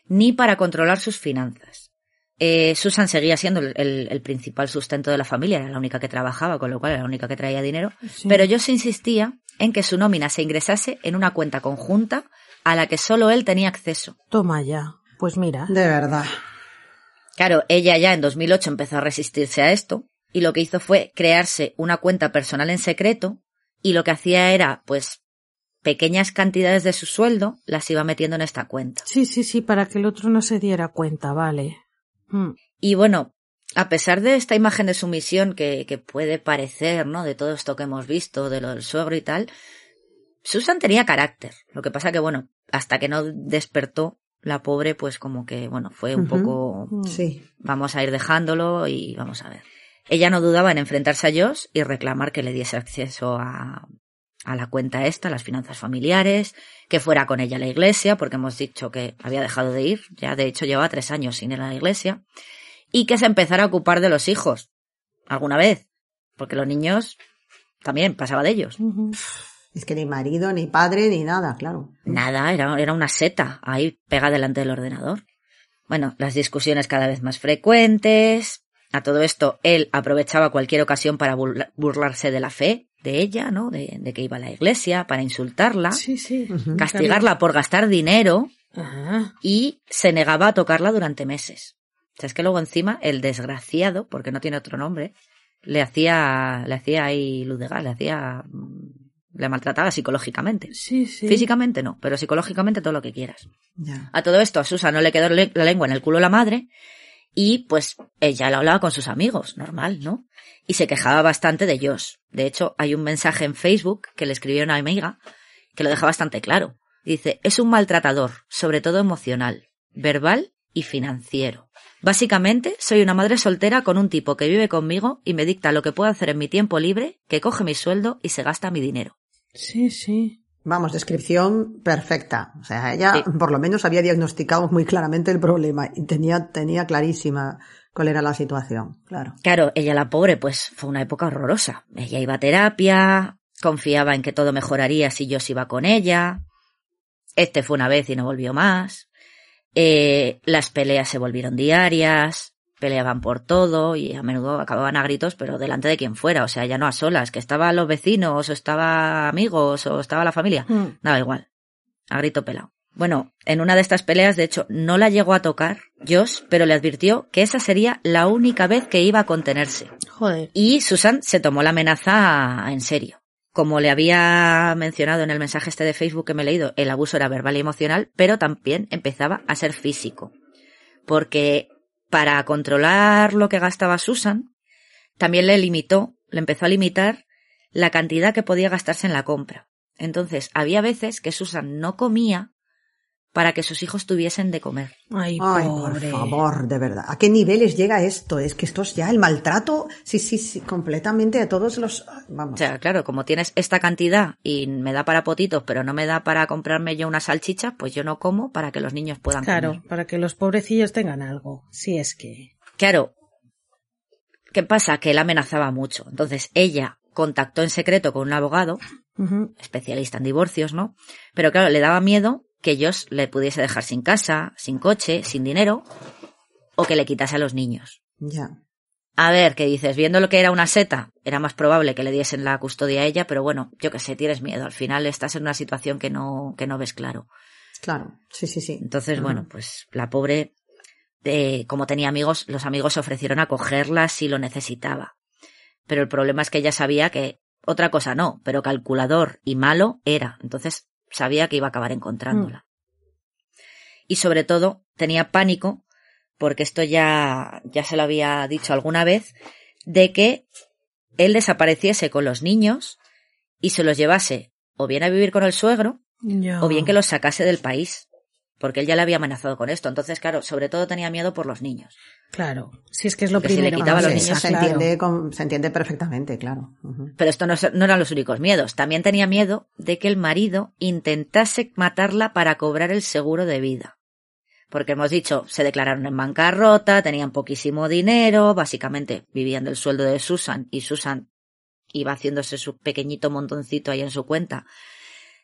Speaker 3: Ni para controlar sus finanzas. Eh, Susan seguía siendo el, el- el principal sustento de la familia, era la única que trabajaba, con lo cual era la única que traía dinero.
Speaker 1: Sí.
Speaker 3: Pero yo se insistía en que su nómina se ingresase en una cuenta conjunta a la que solo él tenía acceso.
Speaker 1: Toma ya. Pues mira.
Speaker 2: De verdad.
Speaker 3: Claro, ella ya en 2008 empezó a resistirse a esto y lo que hizo fue crearse una cuenta personal en secreto y lo que hacía era, pues, pequeñas cantidades de su sueldo las iba metiendo en esta cuenta.
Speaker 1: Sí, sí, sí, para que el otro no se diera cuenta, vale. Mm.
Speaker 3: Y bueno, a pesar de esta imagen de sumisión que, que puede parecer, ¿no? De todo esto que hemos visto, de lo del suegro y tal, Susan tenía carácter. Lo que pasa que, bueno, hasta que no despertó, la pobre, pues como que, bueno, fue un poco
Speaker 1: Mm.
Speaker 2: Sí.
Speaker 3: vamos a ir dejándolo y vamos a ver. Ella no dudaba en enfrentarse a Josh y reclamar que le diese acceso a, a la cuenta esta, las finanzas familiares, que fuera con ella a la iglesia, porque hemos dicho que había dejado de ir, ya de hecho lleva tres años sin ir a la iglesia, y que se empezara a ocupar de los hijos, alguna vez, porque los niños también pasaba de ellos.
Speaker 2: Es que ni marido, ni padre, ni nada, claro.
Speaker 3: Nada, era, era una seta ahí pegada delante del ordenador. Bueno, las discusiones cada vez más frecuentes. A todo esto, él aprovechaba cualquier ocasión para burla- burlarse de la fe de ella, ¿no? De, de que iba a la iglesia, para insultarla,
Speaker 1: Sí, sí.
Speaker 3: Castigarla por gastar dinero
Speaker 1: Ah,
Speaker 3: y se negaba a tocarla durante meses. O sea, es que luego encima el desgraciado, porque no tiene otro nombre, le hacía, le hacía ahí luz de gas, le hacía, mm, le maltrataba psicológicamente.
Speaker 1: sí, sí.
Speaker 3: Físicamente no, pero psicológicamente todo lo que quieras.
Speaker 2: Ya.
Speaker 3: A todo esto a Susan no le quedó la lengua en el culo la madre y pues ella lo hablaba con sus amigos, normal, ¿no? Y se quejaba bastante de Josh. De hecho, hay un mensaje en Facebook que le escribió una amiga que lo deja bastante claro. Dice, es un maltratador, sobre todo emocional, verbal y financiero. Básicamente, soy una madre soltera con un tipo que vive conmigo y me dicta lo que puedo hacer en mi tiempo libre, que coge mi sueldo y se gasta mi dinero.
Speaker 1: Sí, sí.
Speaker 2: Vamos, descripción perfecta. O sea, ella
Speaker 3: Sí.
Speaker 2: por lo menos había diagnosticado muy claramente el problema y tenía, tenía clarísima cuál era la situación. Claro.
Speaker 3: Claro, ella la pobre, pues fue una época horrorosa. Ella iba a terapia, confiaba en que todo mejoraría si yo se iba con ella. Este fue una vez y no volvió más. Eh, las peleas se volvieron diarias, peleaban por todo y a menudo acababan a gritos, pero delante de quien fuera, o sea, ya no a solas, que estaban los vecinos, o estaba amigos, o estaba la familia.
Speaker 1: Mm.
Speaker 3: Daba igual. A grito pelado. Bueno, en una de estas peleas, de hecho, no la llegó a tocar Josh, pero le advirtió que esa sería la única vez que iba a contenerse.
Speaker 1: Joder.
Speaker 3: Y Susan se tomó la amenaza en serio. Como le había mencionado en el mensaje este de Facebook que me he leído, el abuso era verbal y emocional, pero también empezaba a ser físico. Porque para controlar lo que gastaba Susan, también le limitó, le empezó a limitar la cantidad que podía gastarse en la compra. Entonces, había veces que Susan no comía para que sus hijos tuviesen de comer.
Speaker 1: Ay,
Speaker 2: Ay,
Speaker 1: pobre.
Speaker 2: por favor, de verdad. ¿A qué niveles llega esto? Es que esto es ya el maltrato, sí, sí, sí, completamente a todos los... Vamos.
Speaker 3: O sea, claro, como tienes esta cantidad y me da para potitos, pero no me da para comprarme yo una salchicha, pues yo no como para que los niños puedan
Speaker 1: Claro,
Speaker 3: comer.
Speaker 1: para que los pobrecillos tengan algo. Si es que.
Speaker 3: Claro. ¿Qué pasa? Que él amenazaba mucho. Entonces ella contactó en secreto con un abogado, especialista en divorcios, ¿no? Pero claro, le daba miedo que Josh le pudiese dejar sin casa, sin coche, sin dinero, o que le quitase a los niños.
Speaker 2: Ya.
Speaker 3: A ver, ¿qué dices? Viendo lo que era una seta, era más probable que le diesen la custodia a ella, pero bueno, yo qué sé, tienes miedo. Al final estás en una situación que no, que no ves claro.
Speaker 2: Claro, sí, sí, sí.
Speaker 3: Entonces, bueno, pues la pobre, eh, como tenía amigos, los amigos se ofrecieron a cogerla si lo necesitaba. Pero el problema es que ella sabía que otra cosa no, pero calculador y malo era. Entonces sabía que iba a acabar encontrándola. Y sobre todo tenía pánico, porque esto ya, ya se lo había dicho alguna vez, de que él desapareciese con los niños y se los llevase o bien a vivir con el suegro o bien que los sacase del país. Porque él ya le había amenazado con esto. Entonces, claro, sobre todo tenía miedo por los niños.
Speaker 1: Claro, si es que es lo
Speaker 3: Que si le
Speaker 1: primero.
Speaker 3: quitaba a los niños,
Speaker 2: se,
Speaker 1: claro.
Speaker 2: entiende, con- se entiende perfectamente, claro.
Speaker 3: Pero esto no, no eran los únicos miedos. También tenía miedo de que el marido intentase matarla para cobrar el seguro de vida. Porque hemos dicho, se declararon en bancarrota, tenían poquísimo dinero, básicamente vivían del sueldo de Susan y Susan iba haciéndose su pequeñito montoncito ahí en su cuenta,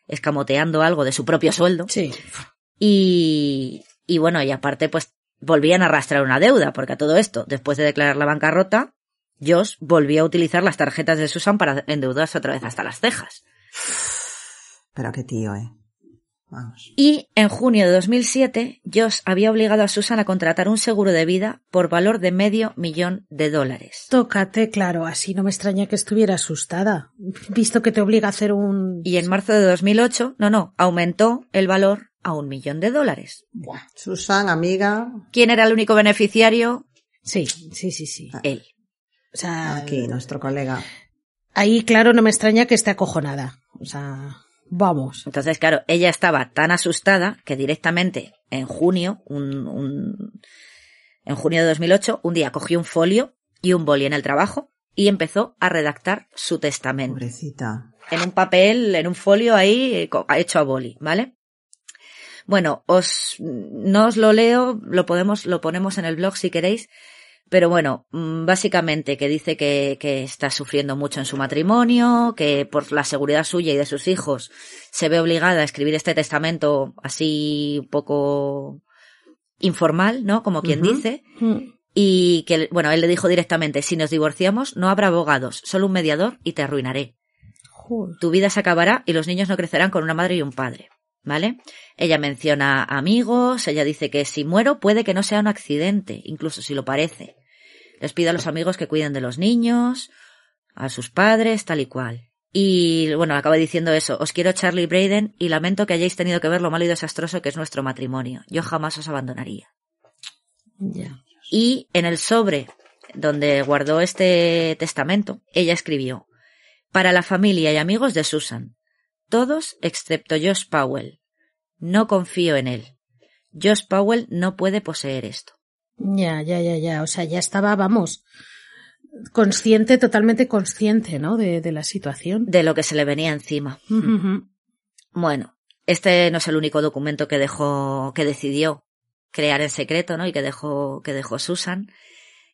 Speaker 3: escamoteando algo de su propio sueldo.
Speaker 1: Sí.
Speaker 3: Y, y bueno, y aparte, pues volvían a arrastrar una deuda, porque a todo esto, después de declarar la bancarrota, Josh volvió a utilizar las tarjetas de Susan para endeudarse otra vez hasta las cejas.
Speaker 2: Pero qué tío, eh. Vamos.
Speaker 3: Y en junio de 2007, Josh había obligado a Susan a contratar un seguro de vida por valor de medio millón de dólares.
Speaker 1: Tócate, claro, así no me extraña que estuviera asustada, visto que te obliga a hacer un...
Speaker 3: Y en marzo de 2008, no, no, aumentó el valor a un millón de dólares.
Speaker 1: Buah.
Speaker 2: Susan, amiga,
Speaker 3: ¿Quién era el único beneficiario?
Speaker 1: Sí, sí, sí, sí.
Speaker 3: Él.
Speaker 1: O sea,
Speaker 2: aquí, nuestro colega.
Speaker 1: ahí, claro, no me extraña que esté acojonada. O sea, vamos.
Speaker 3: Entonces, claro, ella estaba tan asustada que directamente en junio, un, un- en junio de 2008, un día cogió un folio y un boli en el trabajo y empezó a redactar su testamento.
Speaker 2: Pobrecita.
Speaker 3: En un papel, en un folio ahí, hecho a boli, ¿vale? Bueno, os, no os lo leo, lo podemos, lo ponemos en el blog si queréis, pero bueno, mm, básicamente que dice que, que está sufriendo mucho en su matrimonio, que por la seguridad suya y de sus hijos se ve obligada a escribir este testamento así un poco informal, ¿no? Como quien dice,
Speaker 1: Mm.
Speaker 3: y que, bueno, él le dijo directamente, si nos divorciamos no habrá abogados, solo un mediador y te arruinaré.
Speaker 1: Joder.
Speaker 3: Tu vida se acabará y los niños no crecerán con una madre y un padre. ¿Vale? Ella menciona amigos, ella dice que si muero puede que no sea un accidente, incluso si lo parece. Les pide a los amigos que cuiden de los niños, a sus padres, tal y cual. Y bueno, acaba diciendo eso, os quiero Charlie Braden y lamento que hayáis tenido que ver lo malo y desastroso que es nuestro matrimonio. Yo jamás os abandonaría. Y en el sobre donde guardó este testamento, ella escribió, para la familia y amigos de Susan, todos excepto Josh Powell. No confío en él. Josh Powell no puede poseer esto.
Speaker 1: Ya, ya, ya, ya. O sea, ya estaba, vamos, consciente, totalmente consciente, ¿no? De, de la situación.
Speaker 3: De lo que se le venía encima. Bueno, este no es el único documento que dejó, que decidió crear en secreto, ¿no? Y que dejó, que dejó Susan,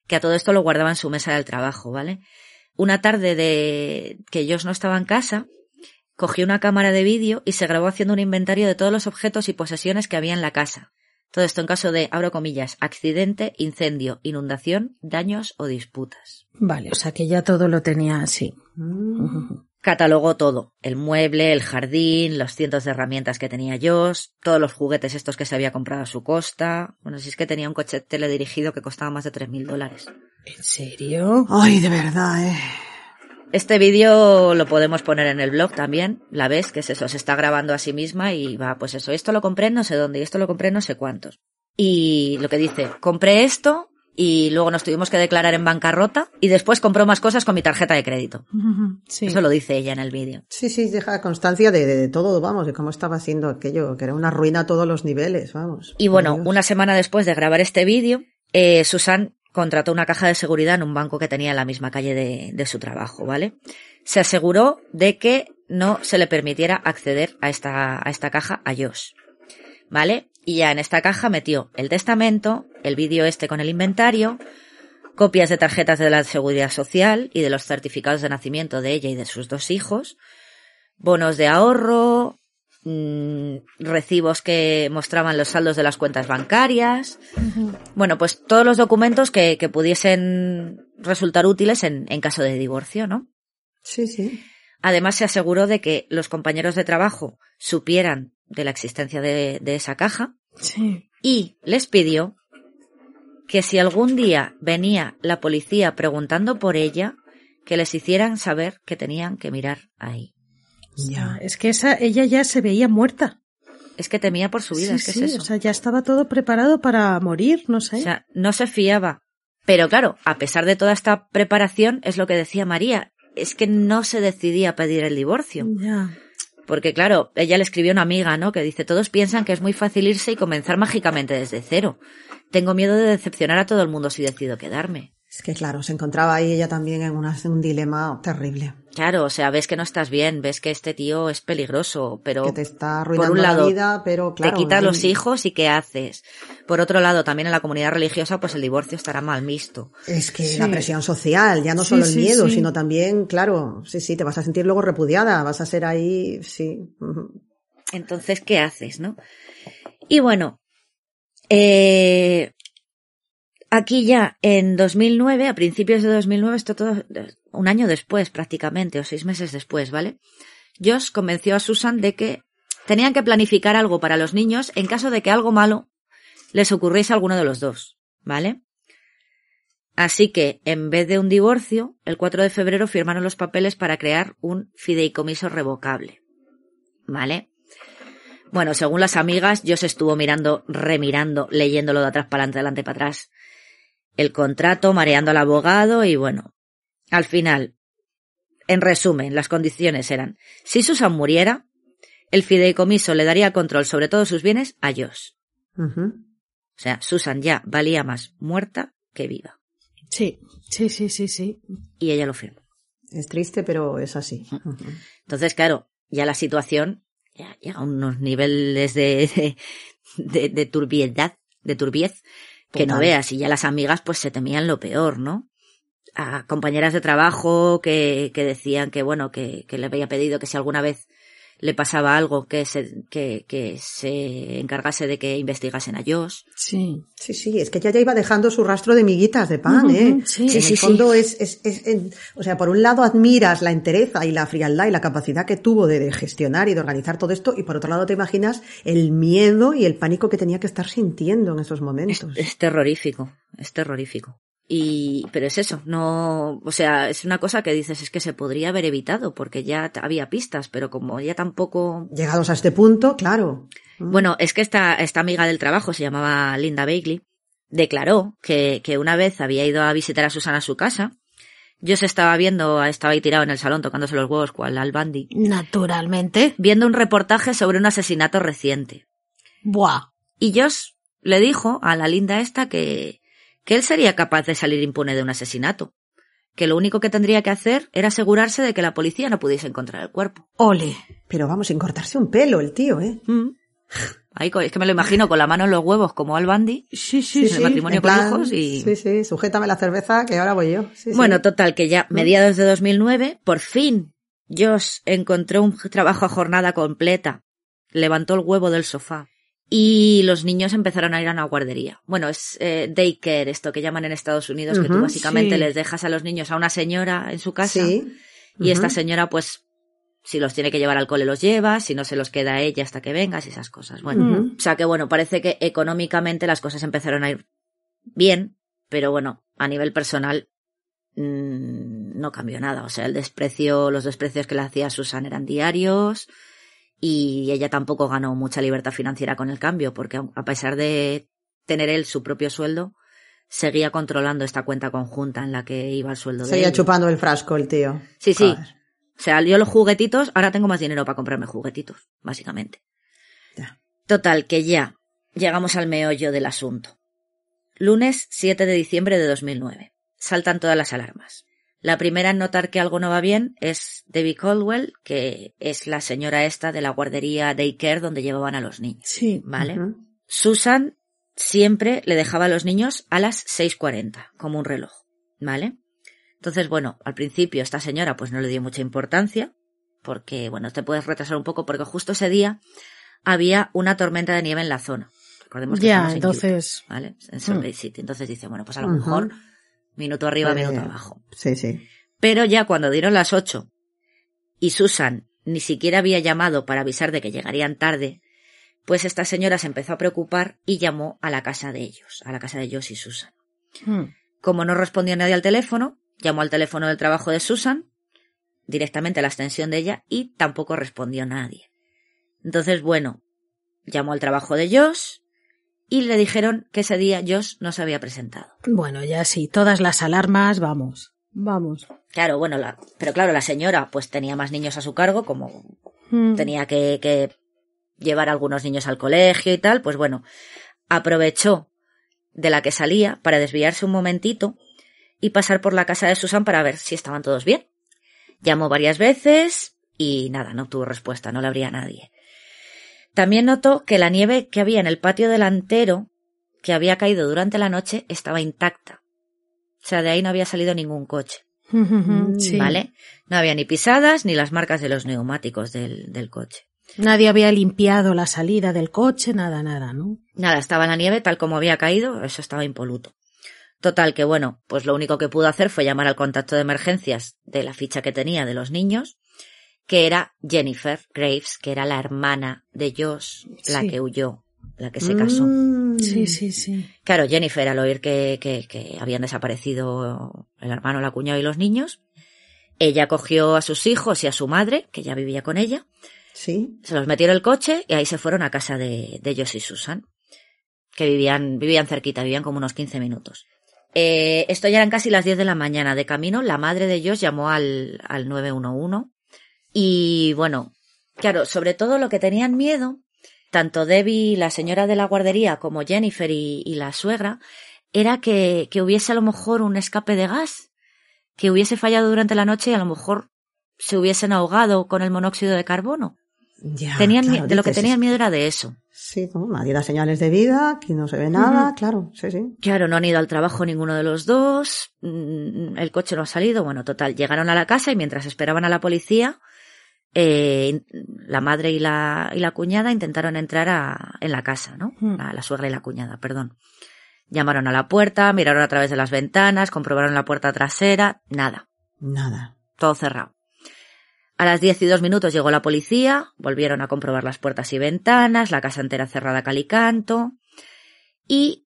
Speaker 3: que a todo esto lo guardaba en su mesa del trabajo, ¿vale? Una tarde de que Josh no estaba en casa, cogió una cámara de vídeo y se grabó haciendo un inventario de todos los objetos y posesiones que había en la casa. Todo esto en caso de, abro comillas, accidente, incendio, inundación, daños o disputas.
Speaker 1: Vale, o sea que ya todo lo tenía así.
Speaker 2: Mm.
Speaker 3: Catalogó todo, el mueble, el jardín, los cientos de herramientas que tenía Josh, todos los juguetes estos que se había comprado a su costa. Bueno, si es que tenía un coche teledirigido que costaba más de 3.000 dólares.
Speaker 1: ¿En serio?
Speaker 2: Ay, de verdad, eh.
Speaker 3: Este vídeo lo podemos poner en el blog también, la ves, que es eso, se está grabando a sí misma y va, pues eso, esto lo compré en no sé dónde y esto lo compré en no sé cuántos. Y lo que dice, compré esto y luego nos tuvimos que declarar en bancarrota y después compró más cosas con mi tarjeta de crédito.
Speaker 1: Sí.
Speaker 3: Eso lo dice ella en el vídeo.
Speaker 2: Sí, sí, deja constancia de, de, de todo, vamos, de cómo estaba siendo aquello, que era una ruina a todos los niveles, vamos.
Speaker 3: Y bueno,
Speaker 2: Dios.
Speaker 3: una semana después de grabar este vídeo, eh, Susan contrató una caja de seguridad en un banco que tenía en la misma calle de, de su trabajo, ¿vale? Se aseguró de que no se le permitiera acceder a esta, a esta caja a Josh, ¿vale? Y ya en esta caja metió el testamento, el vídeo este con el inventario, copias de tarjetas de la seguridad social y de los certificados de nacimiento de ella y de sus dos hijos, bonos de ahorro, mm, recibos que mostraban los saldos de las cuentas bancarias. Bueno, pues todos los documentos que, que pudiesen resultar útiles en, en caso de divorcio, ¿no?
Speaker 2: Sí, sí.
Speaker 3: Además se aseguró de que los compañeros de trabajo supieran de la existencia de, de esa caja
Speaker 1: Sí.
Speaker 3: y les pidió que si algún día venía la policía preguntando por ella, que les hicieran saber que tenían que mirar ahí.
Speaker 2: Ya.
Speaker 1: Es que esa, ella ya se veía muerta.
Speaker 3: Es que temía por su vida,
Speaker 1: Sí,
Speaker 3: es que
Speaker 1: sí,
Speaker 3: es eso.
Speaker 1: O sea, ya estaba todo preparado para morir, no sé.
Speaker 3: O sea, no se fiaba. Pero claro, a pesar de toda esta preparación, es lo que decía María, es que no se decidía a pedir el divorcio.
Speaker 1: ya.
Speaker 3: Porque claro, ella le escribió a una amiga, ¿no? Que dice, todos piensan que es muy fácil irse y comenzar mágicamente desde cero. Tengo miedo de decepcionar a todo el mundo si decido quedarme.
Speaker 2: Es que claro, se encontraba ahí ella también en una- un dilema terrible.
Speaker 3: Claro, o sea, ves que no estás bien, ves que este tío es peligroso, pero
Speaker 2: que te está
Speaker 3: por
Speaker 2: arruinando
Speaker 3: un lado
Speaker 2: la vida, pero claro.
Speaker 3: te quitas
Speaker 2: ahí-
Speaker 3: los hijos y ¿qué haces? Por otro lado, también en la comunidad religiosa, pues el divorcio estará mal visto.
Speaker 2: Es que
Speaker 1: Sí.
Speaker 2: la presión social, ya no
Speaker 1: Sí,
Speaker 2: solo el
Speaker 1: sí,
Speaker 2: miedo,
Speaker 1: sí.
Speaker 2: sino también, claro, sí, sí, te vas a sentir luego repudiada, vas a ser ahí, sí.
Speaker 3: Entonces, ¿qué haces, no? Y bueno, eh, aquí ya en 2009, a principios de 2009, esto todo, un año después prácticamente, o seis meses después, ¿vale? Josh convenció a Susan de que tenían que planificar algo para los niños en caso de que algo malo les ocurriese a alguno de los dos, ¿vale? Así que, en vez de un divorcio, el 4 de febrero firmaron los papeles para crear un fideicomiso revocable. ¿Vale? Bueno, según las amigas, yo se estuvo mirando, remirando, leyéndolo de atrás para adelante, adelante para atrás. El contrato, mareando al abogado y bueno. Al final, en resumen, las condiciones eran, si Susan muriera, el fideicomiso le daría control sobre todos sus bienes a Josh. O sea, Susan ya valía más muerta que viva.
Speaker 1: Sí, sí, sí, sí, sí.
Speaker 3: Y ella lo firmó.
Speaker 2: Es triste, pero es así.
Speaker 3: Entonces, claro, ya la situación ya llega a unos niveles de, de, de, de turbiedad, de turbiez, que no veas. Y ya las amigas pues se temían lo peor, ¿no? A compañeras de trabajo que, que decían que, bueno, que, que le había pedido que si alguna vez le pasaba algo, que se, que, que se encargase de que investigasen a Josh.
Speaker 1: Sí.
Speaker 2: Sí, sí, es que ella ya iba dejando su rastro de miguitas de pan, ¿eh?
Speaker 1: sí.
Speaker 2: En
Speaker 3: Sí,
Speaker 2: el
Speaker 3: sí, sí.
Speaker 2: fondo es, es, es- en- o sea, por un lado admiras la entereza y la frialdad y la capacidad que tuvo de, de gestionar y de organizar todo esto, y por otro lado te imaginas el miedo y el pánico que tenía que estar sintiendo en esos momentos.
Speaker 3: Es terrorífico, es terrorífico. Y, pero es eso, no, o sea, es una cosa que dices, es que se podría haber evitado porque ya había pistas, pero como ya tampoco,
Speaker 2: Llegados a este punto, claro.
Speaker 3: bueno, es que esta, esta amiga del trabajo se llamaba Linda Bagley, declaró que, que una vez había ido a visitar a Susana a su casa, yo se estaba viendo, estaba ahí tirado en el salón tocándose los huevos cual al Bandy,
Speaker 1: Naturalmente.
Speaker 3: viendo un reportaje sobre un asesinato reciente.
Speaker 1: Buah.
Speaker 3: Y Josh le dijo a la linda esta que, que él sería capaz de salir impune de un asesinato. Que lo único que tendría que hacer era asegurarse de que la policía no pudiese encontrar el cuerpo.
Speaker 1: Ole.
Speaker 2: Pero vamos, sin cortarse un pelo el tío, ¿eh?
Speaker 3: Mm. Ahí, es que me lo imagino con la mano en los huevos como al Bandy.
Speaker 1: Sí, sí,
Speaker 3: Sí, matrimonio
Speaker 2: en
Speaker 3: con
Speaker 2: plan,
Speaker 3: hijos y-
Speaker 2: Sí, sí, sujétame la cerveza que ahora voy yo. Sí, sí.
Speaker 3: Bueno, total, que ya mediados de 2009, por fin, Josh encontró un trabajo a jornada completa. Levantó el huevo del sofá. Y los niños empezaron a ir a una guardería. Bueno, es eh, daycare, esto que llaman en Estados Unidos, que tú básicamente
Speaker 1: sí.
Speaker 3: les dejas a los niños a una señora en su casa.
Speaker 2: Sí.
Speaker 3: Y esta señora, pues, si los tiene que llevar al cole, los lleva, si no se los queda a ella hasta que vengas y esas cosas. Bueno, o sea que bueno, parece que económicamente las cosas empezaron a ir bien, pero bueno, a nivel personal mm, no cambió nada. O sea, el desprecio, los desprecios que le hacía Susan eran diarios y ella tampoco ganó mucha libertad financiera con el cambio, porque a pesar de tener él su propio sueldo, seguía controlando esta cuenta conjunta en la que iba el sueldo de
Speaker 2: Seguía chupando el frasco el tío.
Speaker 3: Sí, sí. O sea, yo los juguetitos, ahora tengo más dinero para comprarme juguetitos, básicamente.
Speaker 2: Ya.
Speaker 3: Total, que ya llegamos al meollo del asunto. Lunes 7 de diciembre de 2009. Saltan todas las alarmas. La primera en notar que algo no va bien es Debbie Caldwell, que es la señora esta de la guardería daycare donde llevaban a los niños.
Speaker 1: Sí.
Speaker 3: ¿Vale? Susan siempre le dejaba a los niños a las 6.40, como un reloj. ¿Vale? Entonces, bueno, al principio esta señora pues no le dio mucha importancia, porque, bueno, te puedes retrasar un poco, porque justo ese día había una tormenta de nieve en la zona. Recordemos que
Speaker 1: Ya,
Speaker 3: en
Speaker 1: entonces.
Speaker 3: Utah, ¿vale? En Salt Lake
Speaker 1: Mm.
Speaker 3: City. Entonces dice, bueno, pues a lo mejor minuto arriba, minuto abajo.
Speaker 2: Sí, sí.
Speaker 3: Pero ya cuando dieron las ocho y Susan ni siquiera había llamado para avisar de que llegarían tarde, pues esta señora se empezó a preocupar y llamó a la casa de ellos, a la casa de Josh y Susan.
Speaker 1: Mm.
Speaker 3: Como no respondió nadie al teléfono, llamó al teléfono del trabajo de Susan, directamente a la extensión de ella, y tampoco respondió nadie. Entonces, bueno, llamó al trabajo de Josh y le dijeron que ese día Josh no se había presentado.
Speaker 1: Bueno, ya sí, todas las alarmas, vamos. Vamos.
Speaker 3: Claro, bueno, la, pero claro, la señora pues tenía más niños a su cargo, como
Speaker 1: Mm.
Speaker 3: tenía que, que llevar a algunos niños al colegio y tal, pues bueno, aprovechó de la que salía para desviarse un momentito y pasar por la casa de Susan para ver si estaban todos bien. Llamó varias veces y nada, no obtuvo respuesta, no le abría a nadie. También notó que la nieve que había en el patio delantero, que había caído durante la noche, estaba intacta. O sea, de ahí no había salido ningún coche.
Speaker 1: Mm, Sí.
Speaker 3: ¿Vale? No había ni pisadas ni las marcas de los neumáticos del, del coche.
Speaker 1: Nadie había limpiado la salida del coche, nada, nada, ¿no?
Speaker 3: Nada, estaba en la nieve tal como había caído, eso estaba impoluto. Total, que bueno, pues lo único que pudo hacer fue llamar al contacto de emergencias de la ficha que tenía de los niños, que era Jennifer Graves, que era la hermana de Josh, la
Speaker 1: Sí.
Speaker 3: que huyó, la que se casó.
Speaker 2: Mm.
Speaker 1: Sí, sí, sí.
Speaker 3: Claro, Jennifer, al oír que, que, que habían desaparecido el hermano, la cuñada y los niños, ella cogió a sus hijos y a su madre, que ya vivía con ella,
Speaker 2: Sí.
Speaker 3: se los metió en el coche y ahí se fueron a casa de, de Josh y Susan, que vivían, vivían cerquita, vivían como unos 15 minutos. Eh, esto ya eran casi las 10 de la mañana. De camino, la madre de Josh llamó al, al 911 y bueno, claro, sobre todo lo que tenían miedo, tanto Debbie, la señora de la guardería, como Jennifer y, y la suegra, era que, que hubiese a lo mejor un escape de gas, que hubiese fallado durante la noche y a lo mejor se hubiesen ahogado con el monóxido de carbono.
Speaker 2: Ya,
Speaker 3: Tenían
Speaker 2: claro,
Speaker 3: de lo que tenían miedo era de eso.
Speaker 2: Sí, no, nadie da señales de vida, aquí no se ve nada, claro, sí, sí.
Speaker 3: Claro, no han ido al trabajo ninguno de los dos, mm, el coche no ha salido, bueno, total, llegaron a la casa y mientras esperaban a la policía, eh, la madre y la, y la cuñada intentaron entrar a, en la casa, ¿no? La, la suegra y la cuñada, perdón. Llamaron a la puerta, miraron a través de las ventanas, comprobaron la puerta trasera, nada,
Speaker 2: Nada.
Speaker 3: todo cerrado. A las diez y dos minutos llegó la policía, volvieron a comprobar las puertas y ventanas, la casa entera cerrada a cal y canto, y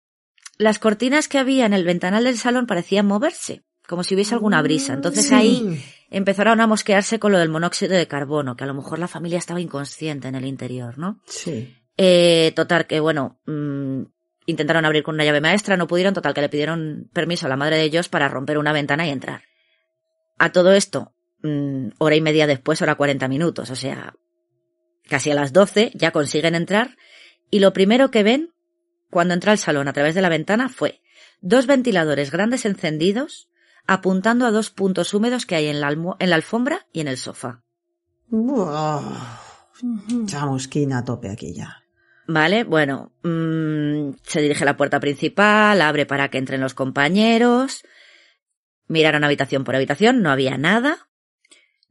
Speaker 3: las cortinas que había en el ventanal del salón parecían moverse, como si hubiese alguna brisa. Entonces
Speaker 2: Sí.
Speaker 3: ahí empezaron a mosquearse con lo del monóxido de carbono, que a lo mejor la familia estaba inconsciente en el interior, ¿no?
Speaker 2: Sí.
Speaker 3: Eh, total, que bueno, mm, intentaron abrir con una llave maestra, no pudieron, total, que le pidieron permiso a la madre de ellos para romper una ventana y entrar. A todo esto, mm, hora y media después, hora 40 minutos, o sea, casi a las 12 ya consiguen entrar y lo primero que ven cuando entra al salón a través de la ventana fue dos ventiladores grandes encendidos apuntando a dos puntos húmedos que hay en la, en la alfombra y en el sofá.
Speaker 2: Buah, chamusquina a tope aquí ya.
Speaker 3: Vale, bueno, mm, se dirige a la puerta principal, abre para que entren los compañeros, miraron habitación por habitación, no había nada,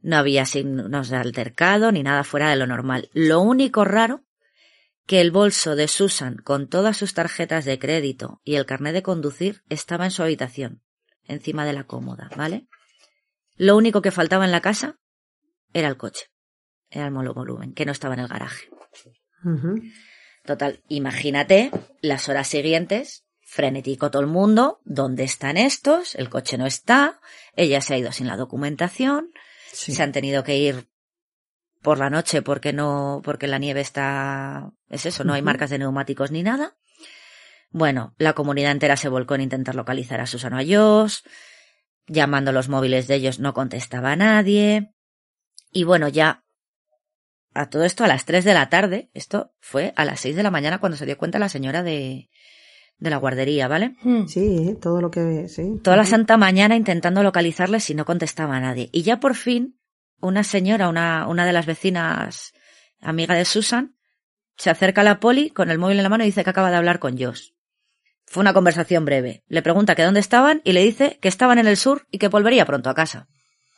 Speaker 3: no había signos de altercado ni nada fuera de lo normal. Lo único raro, que el bolso de Susan con todas sus tarjetas de crédito y el carnet de conducir estaba en su habitación, encima de la cómoda, ¿vale? Lo único que faltaba en la casa era el coche, era el monovolumen, que no estaba en el garaje. Total, imagínate las horas siguientes, frenético todo el mundo, ¿dónde están estos? El coche no está, ella se ha ido sin la documentación,
Speaker 2: Sí.
Speaker 3: se han tenido que ir por la noche porque no, porque la nieve está, es eso, no hay marcas de neumáticos ni nada. Bueno, la comunidad entera se volcó en intentar localizar a Susan o a Josh. Llamando los móviles de ellos no contestaba a nadie. Y bueno, ya a todo esto a las 3 de la tarde, esto fue a las 6 de la mañana cuando se dio cuenta la señora de, de la guardería, ¿vale?
Speaker 1: Mm.
Speaker 2: Sí, todo lo que... Sí.
Speaker 3: Toda la santa mañana intentando localizarles y no contestaba a nadie. Y ya por fin, una señora, una, una de las vecinas, amiga de Susan, se acerca a la poli con el móvil en la mano y dice que acaba de hablar con Josh. Fue una conversación breve. Le pregunta que dónde estaban y le dice que estaban en el sur y que volvería pronto a casa.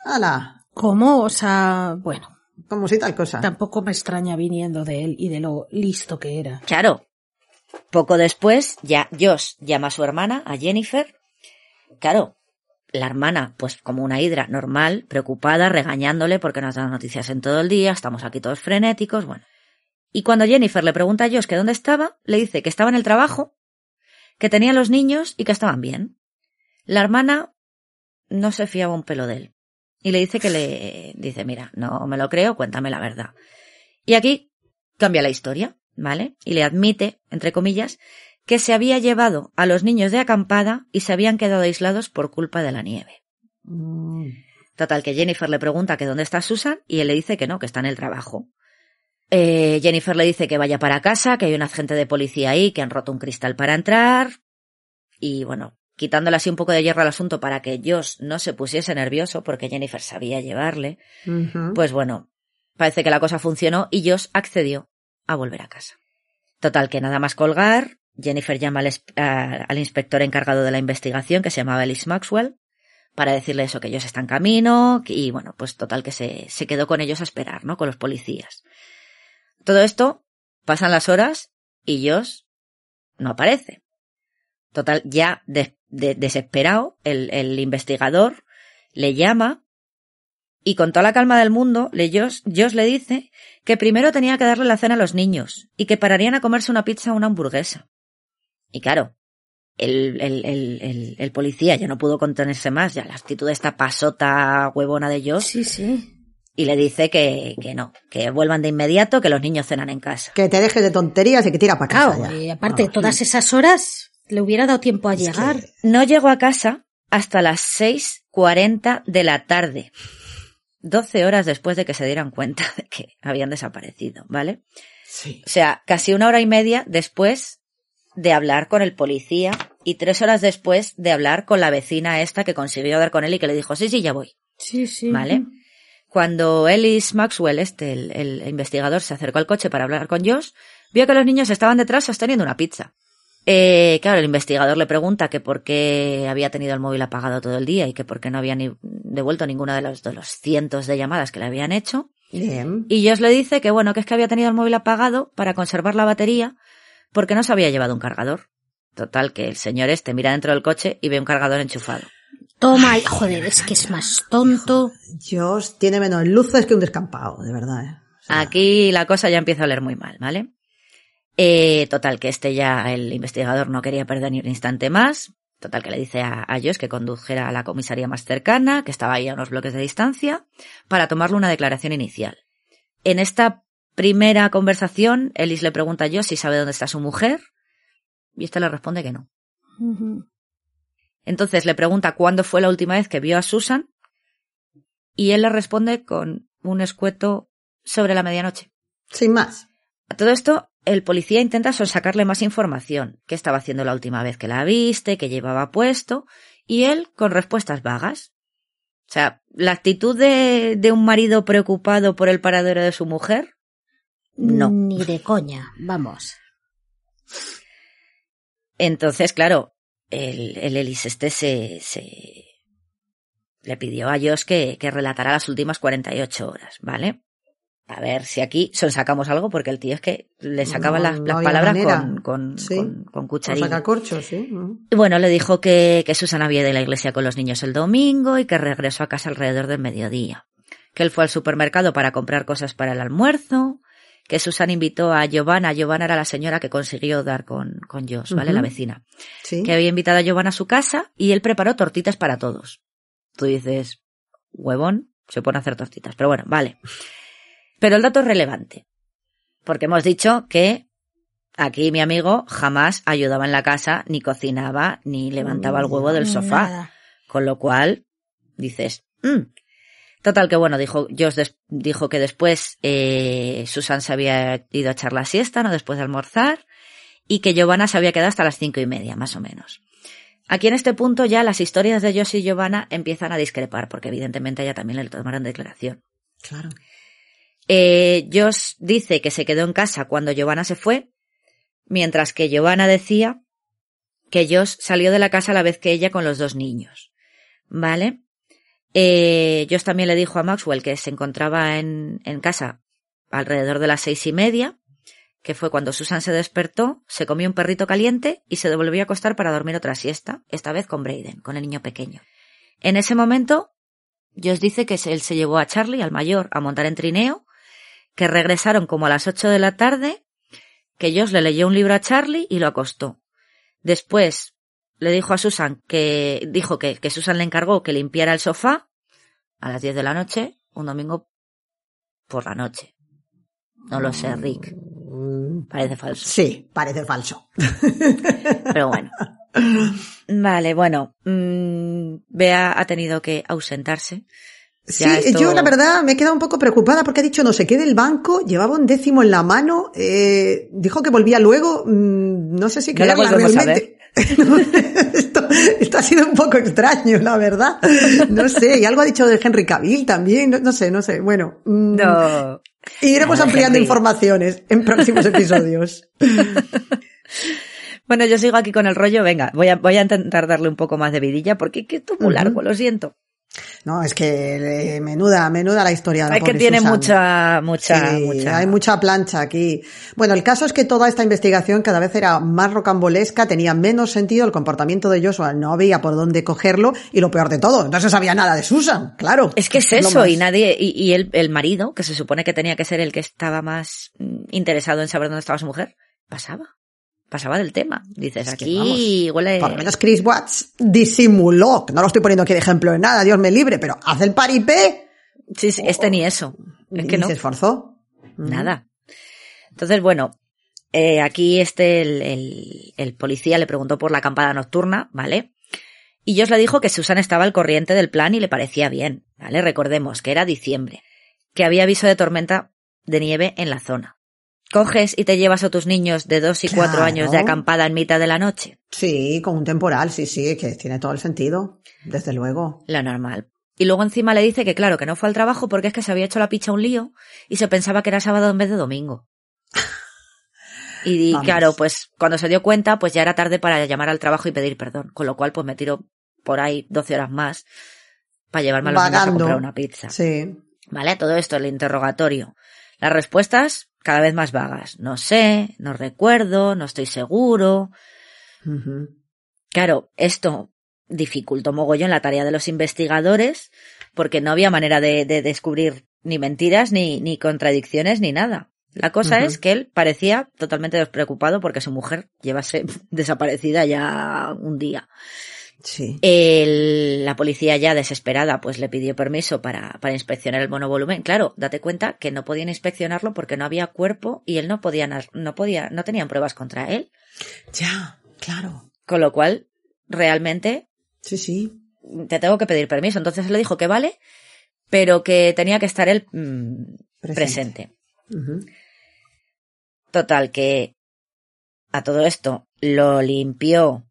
Speaker 2: ¡Hala!
Speaker 1: ¿Cómo? O sea, bueno,
Speaker 2: Como si tal cosa.
Speaker 1: tampoco me extraña viniendo de él y de lo listo que era.
Speaker 3: Claro. Poco después, ya Josh llama a su hermana, a Jennifer. Claro, la hermana, pues como una hidra normal, preocupada, regañándole porque no has dado noticias en todo el día, estamos aquí todos frenéticos, bueno. Y cuando Jennifer le pregunta a Josh que dónde estaba, le dice que estaba en el trabajo, que tenía los niños y que estaban bien. La hermana no se fiaba un pelo de él. Y le dice que le dice, mira, no me lo creo, cuéntame la verdad. Y aquí cambia la historia, ¿vale? Y le admite, entre comillas, que se había llevado a los niños de acampada y se habían quedado aislados por culpa de la nieve.
Speaker 2: Mm.
Speaker 3: Total, que Jennifer le pregunta que dónde está Susan y él le dice que no, que está en el trabajo. Eh, Jennifer le dice que vaya para casa, que hay un agente de policía ahí, que han roto un cristal para entrar. Y bueno, quitándole así un poco de hierro al asunto para que Josh no se pusiese nervioso, porque Jennifer sabía llevarle, pues bueno, parece que la cosa funcionó y Josh accedió a volver a casa. Total, que nada más colgar, Jennifer llama al, es- a- al inspector encargado de la investigación, que se llamaba Ellis Maxwell, para decirle eso, que ellos están en camino, y bueno, pues total que se, se quedó con ellos a esperar, ¿no? Con los policías. Todo esto, pasan las horas y Josh no aparece. Total, ya de- de- desesperado, el, el investigador le llama y con toda la calma del mundo, le, Josh, le dice que primero tenía que darle la cena a los niños y que pararían a comerse una pizza o una hamburguesa. Y claro, el, el, el, el, el policía ya no pudo contenerse más, ya la actitud de esta pasota huevona de Josh,
Speaker 1: Sí, sí.
Speaker 3: Y le dice que, que no, que vuelvan de inmediato, que los niños cenan en casa.
Speaker 2: Que te dejes de tonterías y que tira para casa
Speaker 1: Claro,
Speaker 2: ya.
Speaker 1: y aparte,
Speaker 2: Vamos.
Speaker 1: todas esas horas le hubiera dado tiempo a
Speaker 2: Es que-
Speaker 1: llegar.
Speaker 3: No llegó a casa hasta las 6.40 de la tarde. 12 horas después de que se dieran cuenta de que habían desaparecido, ¿vale?
Speaker 2: Sí.
Speaker 3: O sea, casi una hora y media después de hablar con el policía y tres horas después de hablar con la vecina esta que consiguió dar con él y que le dijo, sí, sí, ya voy,
Speaker 1: Sí, sí.
Speaker 3: ¿vale? Cuando Ellis Maxwell, este, el, el investigador, se acercó al coche para hablar con Josh, vio que los niños estaban detrás sosteniendo una pizza. Eh, claro, el investigador le pregunta que por qué había tenido el móvil apagado todo el día y que por qué no había ni devuelto ninguna de los, de los cientos de llamadas que le habían hecho.
Speaker 2: Bien.
Speaker 3: Y Josh le dice que bueno, que es que había tenido el móvil apagado para conservar la batería porque no se había llevado un cargador. Total, que el señor este mira dentro del coche y ve un cargador enchufado.
Speaker 1: Toma, y- joder, es que es más tonto.
Speaker 2: Josh tiene menos luces que un descampado, de verdad. ¿eh? O sea,
Speaker 3: Aquí la cosa ya empieza a oler muy mal, ¿vale? Eh, total, que este ya, el investigador no quería perder ni un instante más. Total, que le dice a, a Josh que condujera a la comisaría más cercana, que estaba ahí a unos bloques de distancia, para tomarle una declaración inicial. En esta primera conversación, Ellis le pregunta a Josh si sabe dónde está su mujer, y este le responde que no. Entonces le pregunta cuándo fue la última vez que vio a Susan, y él le responde con un escueto sobre la medianoche.
Speaker 2: Sin más.
Speaker 3: A todo esto, el policía intenta sonsacarle más información, qué estaba haciendo la última vez que la viste, qué llevaba puesto, y él con respuestas vagas. O sea, la actitud de, de un marido preocupado por el paradero de su mujer, no.
Speaker 1: Ni de coña, vamos.
Speaker 3: Entonces, claro, el, el Ellis este se, se le pidió a Josh que, que relatara las últimas 48 horas, ¿vale? A ver si aquí sonsacamos algo, porque el tío es que le sacaban
Speaker 2: No,
Speaker 3: las, las palabras con, con,
Speaker 2: Sí.
Speaker 3: con, con cucharilla.
Speaker 2: sacacorchos, sí.
Speaker 3: Y bueno, le dijo que, que Susan había ido a la iglesia con los niños el domingo y que regresó a casa alrededor del mediodía. Que él fue al supermercado para comprar cosas para el almuerzo. Que Susan invitó a Giovanna. Giovanna era la señora que consiguió dar con, con Josh, ¿vale? La vecina.
Speaker 2: Sí.
Speaker 3: Que había invitado a Giovanna a su casa y él preparó tortitas para todos. Tú dices, huevón, se pone a hacer tortitas. Pero bueno, vale. Pero el dato es relevante. Porque hemos dicho que Aquí mi amigo jamás ayudaba en la casa, ni cocinaba, ni levantaba el huevo del sofá. Con lo cual, dices, "Mm". Total que bueno, dijo, Josh des- dijo que después eh, Susan se había ido a echar la siesta, ¿no? Después de almorzar, y que Giovanna se había quedado hasta las cinco y media, más o menos. Aquí en este punto ya las historias de Josh y Giovanna empiezan a discrepar, porque evidentemente ella también le tomaron declaración.
Speaker 2: Claro.
Speaker 3: Eh, Josh dice que se quedó en casa cuando Giovanna se fue, mientras que Giovanna decía que Josh salió de la casa a la vez que ella con los dos niños. ¿Vale? Eh, también le dijo a Maxwell que se encontraba en, en casa alrededor de las seis y media, que fue cuando Susan se despertó, se comió un perrito caliente y se devolvió a acostar para dormir otra siesta, esta vez con Braden, con el niño pequeño. En ese momento, Josh dice que él se llevó a Charlie, al mayor, a montar en trineo, que regresaron como a las ocho de la tarde, que Josh le leyó un libro a Charlie y lo acostó. Después le dijo a Susan que, dijo que, que Susan le encargó que limpiara el sofá a las diez de la noche, un domingo por la noche. No lo sé, Rick. Parece falso.
Speaker 2: Sí, parece falso.
Speaker 3: Pero bueno. Vale, bueno. mm, Bea ha tenido que ausentarse.
Speaker 2: Sí,
Speaker 3: esto-
Speaker 2: yo la verdad me he quedado un poco preocupada porque ha dicho no sé qué del banco, llevaba un décimo en la mano, eh, dijo que volvía luego, mm, no sé si
Speaker 3: No la
Speaker 2: creerla
Speaker 3: a
Speaker 2: realmente. esto, esto ha sido un poco extraño, la verdad. No sé, y algo ha dicho de Henry Cavill también, no, no sé, no sé. Bueno, mm,
Speaker 3: No.
Speaker 2: iremos ampliando
Speaker 3: Henry.
Speaker 2: informaciones en próximos episodios.
Speaker 3: Bueno, yo sigo aquí con el rollo. Venga, voy a, voy a intentar darle un poco más de vidilla porque que esto es muy largo, lo siento.
Speaker 2: No, es que eh, menuda, menuda la historia de la
Speaker 3: Es que tiene
Speaker 2: Susan.
Speaker 3: mucha, mucha,
Speaker 2: Sí,
Speaker 3: mucha.
Speaker 2: hay mucha plancha aquí. Bueno, el caso es que toda esta investigación cada vez era más rocambolesca, tenía menos sentido, el comportamiento de Joshua no había por dónde cogerlo y lo peor de todo, no se sabía nada de Susan, claro.
Speaker 3: Es que es eso, y nadie, y, y el, el marido, que se supone que tenía que ser el que estaba más mm, interesado en saber dónde estaba su mujer, pasaba. Pasaba del tema. Dices,
Speaker 2: Es
Speaker 3: aquí huele.
Speaker 2: Por lo menos Chris Watts disimuló, no lo estoy poniendo aquí de ejemplo de nada, Dios me libre, pero hace el paripé
Speaker 3: Sí, sí, este ni eso. Es
Speaker 2: y
Speaker 3: que no.
Speaker 2: se esforzó. Mm.
Speaker 3: Nada. Entonces, bueno, eh, aquí este, el, el- el policía le preguntó por la acampada nocturna, ¿vale? Y Josh le dijo que Susan estaba al corriente del plan y le parecía bien, ¿vale? Recordemos que era diciembre, que había aviso de tormenta de nieve en la zona. Coges y te llevas a tus niños de dos y cuatro años de acampada en mitad de la noche.
Speaker 2: Sí, con un temporal, sí, sí, que tiene todo el sentido, desde luego.
Speaker 3: Lo normal. Y luego encima le dice que claro, que no fue al trabajo porque es que se había hecho la picha un lío y se pensaba que era sábado en vez de domingo. Y
Speaker 2: Vamos.
Speaker 3: claro, pues cuando se dio cuenta, pues ya era tarde para llamar al trabajo y pedir perdón. Con lo cual, pues me tiro por ahí 12 horas más para llevarme a los niños a comprar una pizza.
Speaker 2: Sí.
Speaker 3: ¿Vale? Todo esto, el interrogatorio. Las respuestas cada vez más vagas. No sé, no recuerdo, no estoy seguro. Claro, esto dificultó mogollón la tarea de los investigadores porque no había manera de, de descubrir ni mentiras, ni, ni contradicciones, ni nada. La cosa es que él parecía totalmente despreocupado porque su mujer llevase desaparecida ya un día.
Speaker 2: Sí.
Speaker 3: El- la policía ya desesperada pues le pidió permiso para, para inspeccionar el monovolumen. Claro, date cuenta que no podían inspeccionarlo porque no había cuerpo y él no podía, no podía, no tenían pruebas contra él.
Speaker 2: Ya, claro.
Speaker 3: Con lo cual, realmente
Speaker 2: Sí, sí.
Speaker 3: te tengo que pedir permiso. Entonces él le dijo que vale, pero que tenía que estar él mm, presente. Total, que a todo esto lo limpió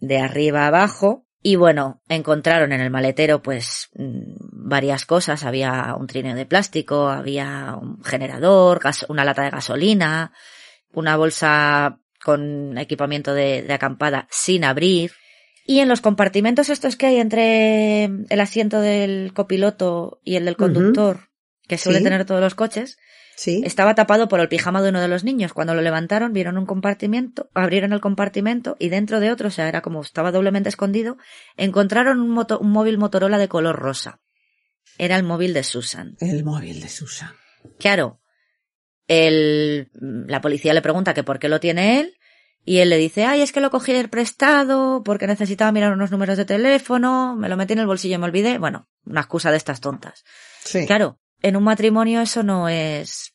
Speaker 3: de arriba a abajo y bueno, encontraron en el maletero pues mm, varias cosas. Había un trineo de plástico, había un generador, gas- una lata de gasolina, una bolsa con equipamiento de, de acampada sin abrir. Y en los compartimentos estos que hay entre el asiento del copiloto y el del conductor, que suele
Speaker 2: Sí.
Speaker 3: tener todos los coches,
Speaker 2: Sí.
Speaker 3: estaba tapado por el pijama de uno de los niños. Cuando lo levantaron, vieron un compartimento, abrieron el compartimento y dentro de otro, o sea, era como estaba doblemente escondido, encontraron un, moto- un móvil Motorola de color rosa. Era el móvil de Susan.
Speaker 2: El móvil de Susan.
Speaker 3: Claro, el, la policía le pregunta que por qué lo tiene él y él le dice, ay, es que lo cogí el prestado porque necesitaba mirar unos números de teléfono, me lo metí en el bolsillo y me olvidé. Bueno, una excusa de estas tontas.
Speaker 2: Sí.
Speaker 3: Claro, en un matrimonio eso no es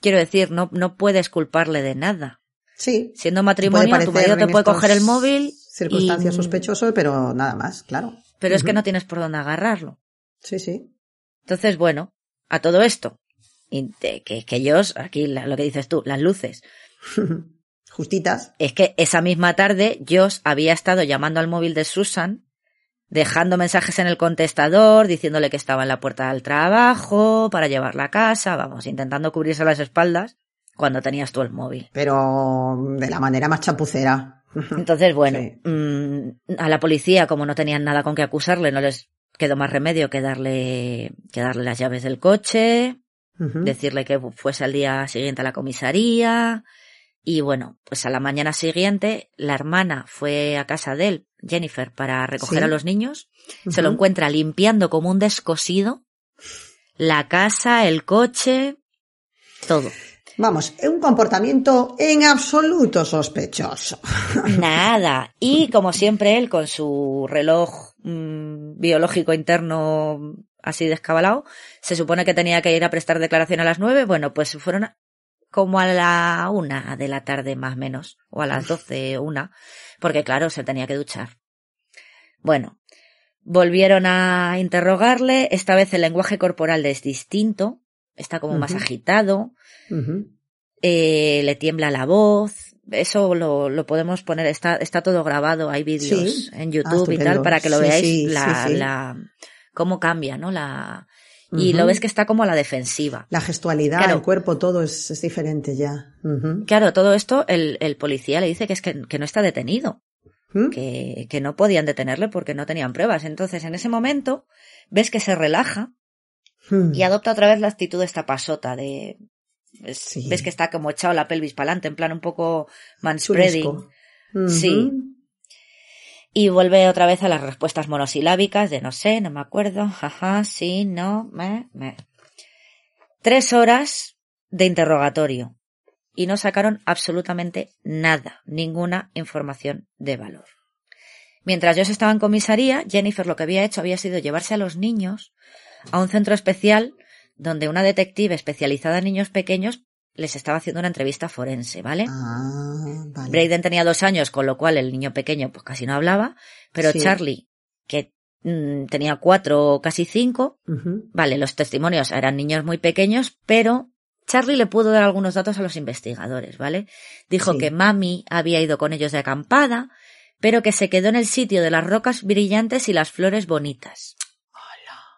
Speaker 3: quiero decir, no, no puedes culparle de nada.
Speaker 2: Sí.
Speaker 3: Siendo matrimonio, tu marido te puede coger el móvil.
Speaker 2: Circunstancias
Speaker 3: y-
Speaker 2: sospechosas, pero nada más, claro.
Speaker 3: Pero es que no tienes por dónde agarrarlo.
Speaker 2: Sí, sí.
Speaker 3: Entonces, bueno, a todo esto, y que, que ellos, aquí la- lo que dices tú, las luces,
Speaker 2: Justitas.
Speaker 3: es que esa misma tarde Josh había estado llamando al móvil de Susan, dejando mensajes en el contestador, diciéndole que estaba en la puerta del trabajo, para llevarla a casa, vamos, intentando cubrirse las espaldas cuando tenías tú el móvil.
Speaker 2: Pero de la manera más chapucera.
Speaker 3: Entonces, bueno,
Speaker 2: Sí.
Speaker 3: mm, a la policía, como no tenían nada con que acusarle, no les quedó más remedio que darle, que darle las llaves del coche, decirle que fuese al día siguiente a la comisaría. Y bueno, pues a la mañana siguiente la hermana fue a casa de él, Jennifer, para recoger
Speaker 2: Sí.
Speaker 3: a los niños. Se lo encuentra limpiando como un descosido. La casa, el coche, todo.
Speaker 2: Vamos, un comportamiento en absoluto sospechoso.
Speaker 3: Nada. Y como siempre él con su reloj mm, biológico interno así descabalado, se supone que tenía que ir a prestar declaración a las nueve. Bueno, pues fueron como a la una de la tarde más o menos, o a las doce, una, porque claro, se tenía que duchar. Bueno, volvieron a interrogarle, esta vez el lenguaje corporal es distinto, está como más agitado, eh, le tiembla la voz. Eso lo, lo podemos poner, está, está todo grabado, hay vídeos
Speaker 2: Sí.
Speaker 3: en
Speaker 2: Ah,
Speaker 3: YouTube y
Speaker 2: estupendo.
Speaker 3: tal para que lo
Speaker 2: Sí,
Speaker 3: veáis
Speaker 2: sí,
Speaker 3: la, la, cómo cambia, ¿no? La, y lo ves que está como a la defensiva.
Speaker 2: La gestualidad,
Speaker 3: Claro.
Speaker 2: el cuerpo, todo es, es diferente ya.
Speaker 3: Claro, todo esto el, el policía le dice que es que, que no está detenido,
Speaker 2: ¿Mm?
Speaker 3: que, que no podían detenerle porque no tenían pruebas. Entonces, en ese momento, ves que se relaja
Speaker 2: Mm.
Speaker 3: y adopta otra vez la actitud de esta pasota de, ves,
Speaker 2: Sí.
Speaker 3: ves que está como echado la pelvis para adelante, en plan un poco manspreading.
Speaker 2: Chulesco. Ujú.
Speaker 3: Sí. Y vuelve otra vez a las respuestas monosilábicas de no sé, no me acuerdo, jaja, sí, no, me, me. Tres horas de interrogatorio y no sacaron absolutamente nada, ninguna información de valor. Mientras yo estaba en comisaría, Jennifer lo que había hecho había sido llevarse a los niños a un centro especial donde una detective especializada en niños pequeños les estaba haciendo una entrevista forense, ¿vale?
Speaker 2: Ah, vale.
Speaker 3: Braden tenía dos años, con lo cual el niño pequeño pues casi no hablaba, pero
Speaker 2: Sí.
Speaker 3: Charlie, que mm, tenía cuatro o casi cinco, vale, los testimonios eran niños muy pequeños, pero Charlie le pudo dar algunos datos a los investigadores, ¿vale? Dijo
Speaker 2: Sí.
Speaker 3: que mami había ido con ellos de acampada, pero que se quedó en el sitio de las rocas brillantes y las flores bonitas.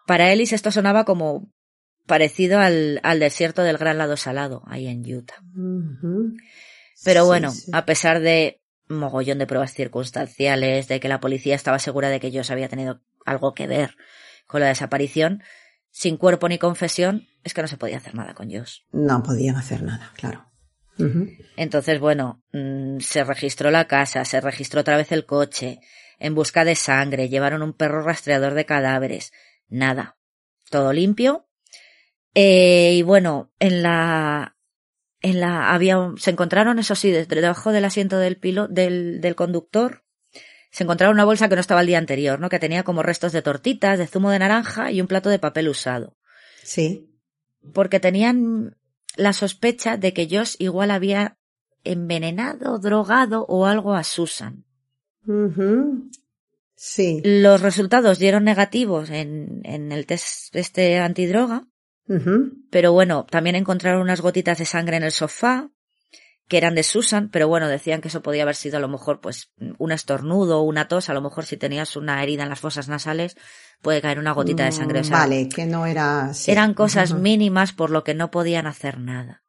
Speaker 3: Para Ellis esto sonaba como parecido al, al desierto del Gran Lado Salado, ahí en Utah. Pero
Speaker 2: Sí,
Speaker 3: bueno,
Speaker 2: sí.
Speaker 3: a pesar de mogollón de pruebas circunstanciales, de que la policía estaba segura de que ellos había tenido algo que ver con la desaparición, sin cuerpo ni confesión, es que no se podía hacer nada con Josh.
Speaker 2: No podían hacer nada, claro.
Speaker 3: Entonces, bueno, mm, se registró la casa, se registró otra vez el coche, en busca de sangre, llevaron un perro rastreador de cadáveres, nada. Todo limpio. Eh, y bueno, en la, en la, había, un- se encontraron, eso sí, desde debajo del asiento del pilo, del, del conductor, se encontraron una bolsa que no estaba el día anterior, ¿no? Que tenía como restos de tortitas, de zumo de naranja y un plato de papel usado.
Speaker 2: Sí.
Speaker 3: Porque tenían la sospecha de que Josh igual había envenenado, drogado o algo a Susan.
Speaker 2: Sí.
Speaker 3: Los resultados dieron negativos en, en el test este antidroga, Pero bueno, también encontraron unas gotitas de sangre en el sofá, que eran de Susan, pero bueno, decían que eso podía haber sido a lo mejor pues un estornudo o una tos, a lo mejor si tenías una herida en las fosas nasales puede caer una gotita de sangre. o sea,
Speaker 2: Mm, Vale, que no era... sí.
Speaker 3: eran cosas mínimas por lo que no podían hacer nada.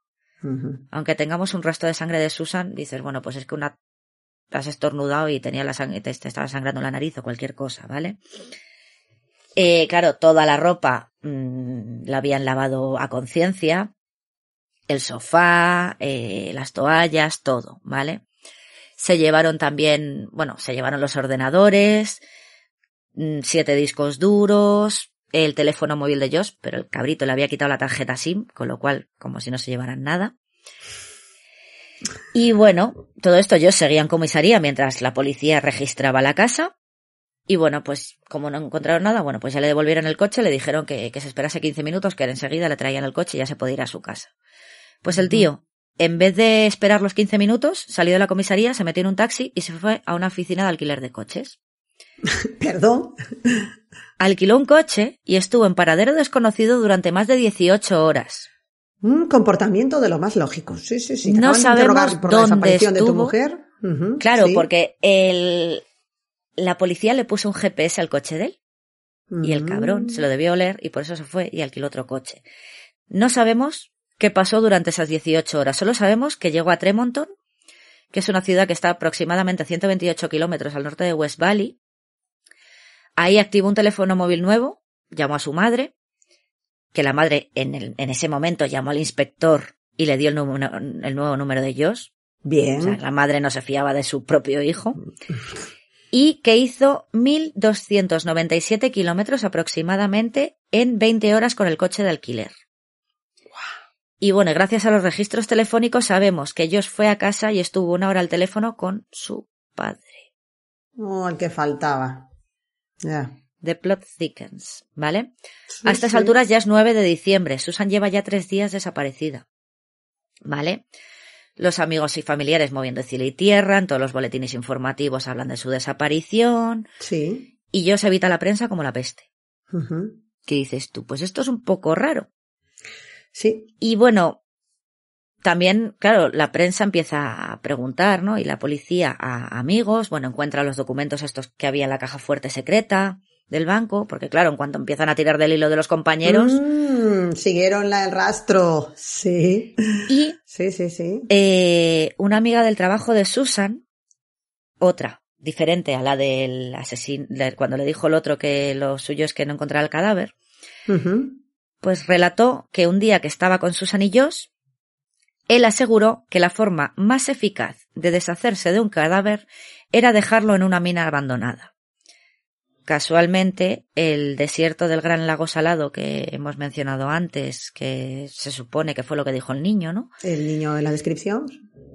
Speaker 3: Aunque tengamos un resto de sangre de Susan, dices, bueno, pues es que una has estornudado y tenía la sangre, te, te estaba sangrando la nariz o cualquier cosa, ¿vale? Eh, claro, toda la ropa mm, la habían lavado a conciencia, el sofá, eh, las toallas, todo, ¿vale? Se llevaron también, bueno, se llevaron los ordenadores, mm, siete discos duros, el teléfono móvil de Josh, pero el cabrito le había quitado la tarjeta SIM, con lo cual, como si no se llevaran nada. Y bueno, todo esto yo seguía en comisaría mientras la policía registraba la casa. Y bueno, pues como no encontraron nada, bueno, pues ya le devolvieron el coche, le dijeron que, que se esperase 15 minutos, que enseguida le traían el coche y ya se podía ir a su casa. Pues el tío, en vez de esperar los 15 minutos, salió de la comisaría, se metió en un taxi y se fue a una oficina de alquiler de coches.
Speaker 2: Perdón.
Speaker 3: Alquiló un coche y estuvo en paradero desconocido durante más de 18 horas.
Speaker 2: Un comportamiento de lo más lógico. Sí, sí, sí.
Speaker 3: No sabemos
Speaker 2: por la
Speaker 3: dónde
Speaker 2: desaparición de tu
Speaker 3: estuvo.
Speaker 2: mujer.
Speaker 3: Claro,
Speaker 2: sí.
Speaker 3: porque el, la policía le puso un GPS al coche de él y el
Speaker 2: Mm.
Speaker 3: cabrón se lo debió oler y por eso se fue y alquiló otro coche. No sabemos qué pasó durante esas 18 horas, solo sabemos que llegó a Tremonton, que es una ciudad que está aproximadamente a 128 kilómetros al norte de West Valley. Ahí activó un teléfono móvil nuevo, llamó a su madre, que la madre en, el- en ese momento llamó al inspector y le dio el, número- el nuevo número de Josh.
Speaker 2: Bien.
Speaker 3: O sea, la madre no se fiaba de su propio hijo. Y que hizo 1.297 kilómetros aproximadamente en 20 horas con el coche de alquiler. Y bueno, gracias a los registros telefónicos sabemos que Josh fue a casa y estuvo una hora al teléfono con su padre.
Speaker 2: Oh, el que faltaba. Ya.
Speaker 3: The plot thickens, ¿vale?
Speaker 2: Sí,
Speaker 3: a estas
Speaker 2: sí.
Speaker 3: alturas ya es 9 de diciembre. Susan lleva ya tres días desaparecida. ¿Vale? Los amigos y familiares moviendo cielo y tierra, en todos los boletines informativos hablan de su desaparición.
Speaker 2: Sí.
Speaker 3: Y Josh evita la prensa como la peste.
Speaker 2: Ujú.
Speaker 3: ¿Qué dices tú? Pues esto es un poco raro.
Speaker 2: Sí.
Speaker 3: Y bueno, también, claro, la prensa empieza a preguntar, ¿no? Y la policía a amigos, bueno, encuentra los documentos estos que había en la caja fuerte secreta del banco, porque claro, en cuanto empiezan a tirar del hilo de los compañeros,
Speaker 2: Mm, siguieron la- el rastro. Sí.
Speaker 3: y
Speaker 2: Sí, sí, sí.
Speaker 3: eh, una amiga del trabajo de Susan, otra, diferente a la del asesino, de- cuando le dijo el otro que lo suyo es que no encontrara el cadáver, pues relató que un día que estaba con Susan y Josh, él aseguró que la forma más eficaz de deshacerse de un cadáver era dejarlo en una mina abandonada. Casualmente, el desierto del Gran Lago Salado que hemos mencionado antes, que se supone que fue lo que dijo el niño, ¿no?
Speaker 2: El niño en la descripción.